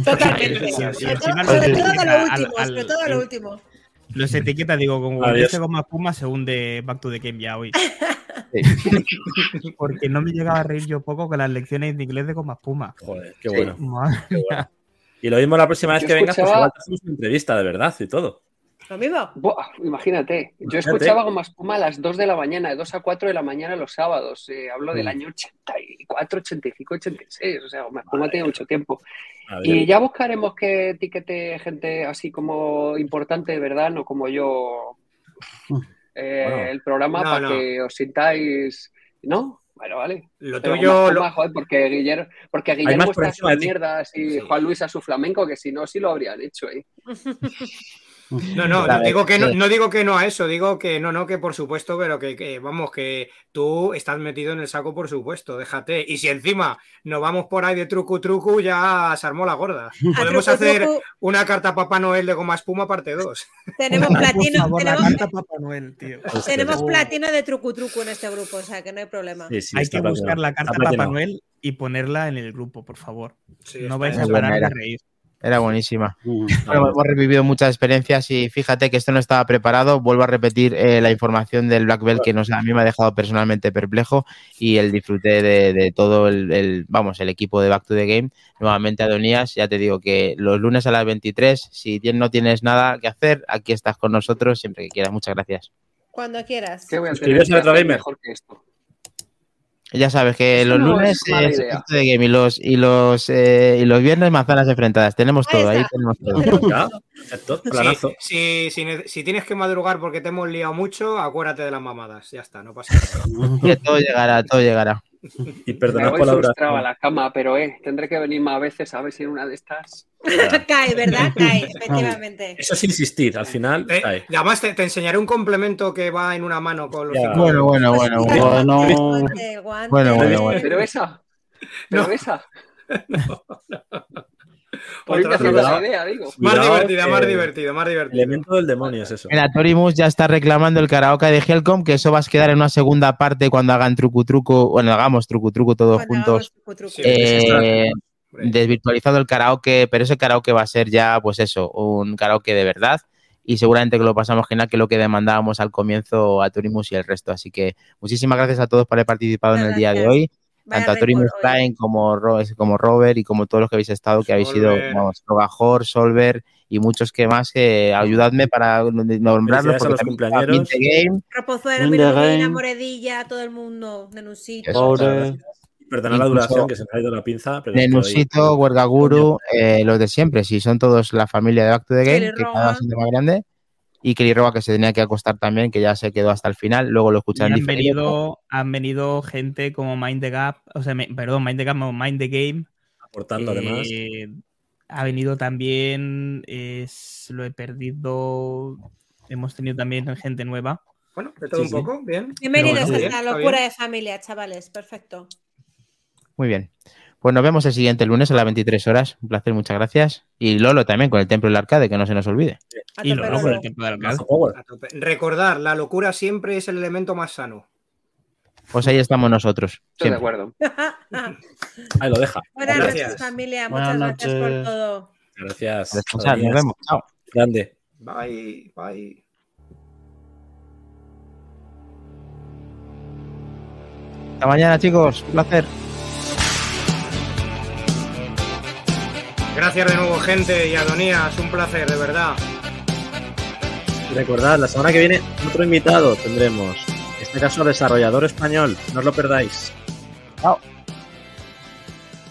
Totalmente. Sí, sí, sí, Sobre todo- lo último, al- sobre todo lo último. Los etiqueta, digo, como con más puma, según de Back to the Game ya hoy. Porque no me llegaba a reír yo poco con las lecciones de inglés de Goma Puma. Joder, qué Sí. bueno. Madre qué bueno. mía. Y lo mismo la próxima vez Yo que vengas, pues escuchaba- hacemos una entrevista de verdad y todo. Lo mismo. Buah, imagínate, yo escuchaba Goma Espuma a las 2 de la mañana, de 2 a 4 de la mañana los sábados. eh, hablo del Mm. año 84, 85, 86. O sea, Goma Espuma tiene mucho tiempo. Y ya buscaremos que etiquete gente así como importante, de ¿verdad? No como yo. eh, Bueno. el programa No, para no. que os sintáis. ¿No? Bueno, vale. Lo Pero tuyo, lo- joder, porque Guillermo, porque Guillermo está a sus mierdas y Sí. Juan Luis a su flamenco, que si no, sí lo habrían hecho. ¿eh? No, no, Vale, digo que no, digo que no a eso, digo que no, no, que por supuesto, pero que, que, vamos, que tú estás metido en el saco, por supuesto, déjate. Y si encima nos vamos por ahí de truco truco, ya se armó la gorda. A Podemos truco, hacer truco, una carta a Papá Noel de goma espuma parte 2. Tenemos platino, favor, la tenemos, carta Papá Noel, tío. tenemos platino de truco truco en este grupo, o sea que no hay problema. sí, sí, Hay que buscar la carta Papá. Noel y ponerla en el grupo, por favor. Sí, no vais a parar de reír. Era buenísima. Mm. Bueno, hemos revivido muchas experiencias y fíjate que esto no estaba preparado. Vuelvo a repetir eh, la información del Black Belt que nos, a mí me ha dejado personalmente perplejo y el disfrute de, de todo el, el- vamos, el equipo de Back to the Game. Nuevamente, Adonías, ya te digo que los lunes a las 23, si no tienes nada que hacer, aquí estás con nosotros siempre que quieras. Muchas gracias. Cuando quieras. ¿Qué voy a hacer mejor que esto? Ya sabes que Eso los no lunes es es de game y los, y los, eh, y los viernes manzanas enfrentadas. Tenemos Ahí todo, ahí tenemos todo. Ya, perfecto, planazo. Si, si, si ne- si tienes que madrugar porque te hemos liado mucho, acuérdate de las mamadas. Ya está, no pasa nada. Que todo llegará, todo llegará. Y voy por la la cama, pero eh, tendré que venir más veces a ver si en una de estas. Cae, ¿verdad? Cae, efectivamente. Eso es insistir, al final Te- cae. y además te, te enseñaré un complemento que va en una mano con los Bueno, bueno, bueno, bueno. Bueno. Bueno, bueno, bueno. Pero esa. Pero No. esa. Por irme Otra la idea, digo. Más divertida, más que- divertida, más divertida. Elemento del demonio es eso. Mira, Torimus ya está reclamando el karaoke de Helcom, que eso va a quedar en una segunda parte cuando hagan trucu truco, bueno, hagamos trucu truco todos Cuando juntos. hagamos truco, truco. Sí, Eh, desvirtualizado el karaoke, pero ese karaoke va a ser ya, pues eso, un karaoke de verdad. Y seguramente que lo pasamos genial, que es lo que demandábamos al comienzo a Torimus y el resto. Así que muchísimas gracias a todos por haber participado en el día de hoy. Vaya tanto hoy. Prime como, Ro- como Robert y como todos los que habéis estado, que habéis sido, vamos, Rogajor, Solver y muchos que más, que ayudadme para nombrarlos. Felicidades a porque los también está cumpleañeros. Minte Game, Miromina, game. Moredilla, todo el mundo, Nenusito. pobre. Perdonad la duración, que se me ha ido la pinza. Pero Nenusito, Huergaguru, eh, los de siempre, si son todos la familia de Back to the Game, que cada vez es más grande. Y Kelly Roa, que se tenía que acostar también, que ya se quedó hasta el final. Luego lo Y escuchan han diferido. venido, han venido gente como Mind the Gap, o sea, me- perdón, Mind the Gap, no, Mind the Game. aportando además. Eh, ha venido también, es- lo he perdido, hemos tenido también gente nueva. Bueno, de todo Sí, un sí. poco, bien. Bienvenidos a esta locura bien. de familia, chavales. Perfecto. Muy bien. Pues nos vemos el siguiente lunes a las 23 horas. Un placer, muchas gracias. Y Lolo también con el Templo del Arcade, que no se nos olvide. Y Lolo. el tiempo del alcalde. Mazo Power. A tope. Recordar, la locura siempre es el elemento más sano. Pues ahí estamos nosotros. Estoy de siempre. acuerdo. Ahí lo deja. Buenas Gracias. noches, familia. Buenas Muchas gracias por todo. Gracias. Nos vemos. Chao. Grande. Bye, bye. Hasta mañana, chicos. Un placer. Gracias de nuevo, gente, y Adonías, un placer, de verdad. Y recordad, la semana que viene otro invitado tendremos. En este caso, desarrollador español. No os lo perdáis. Chao.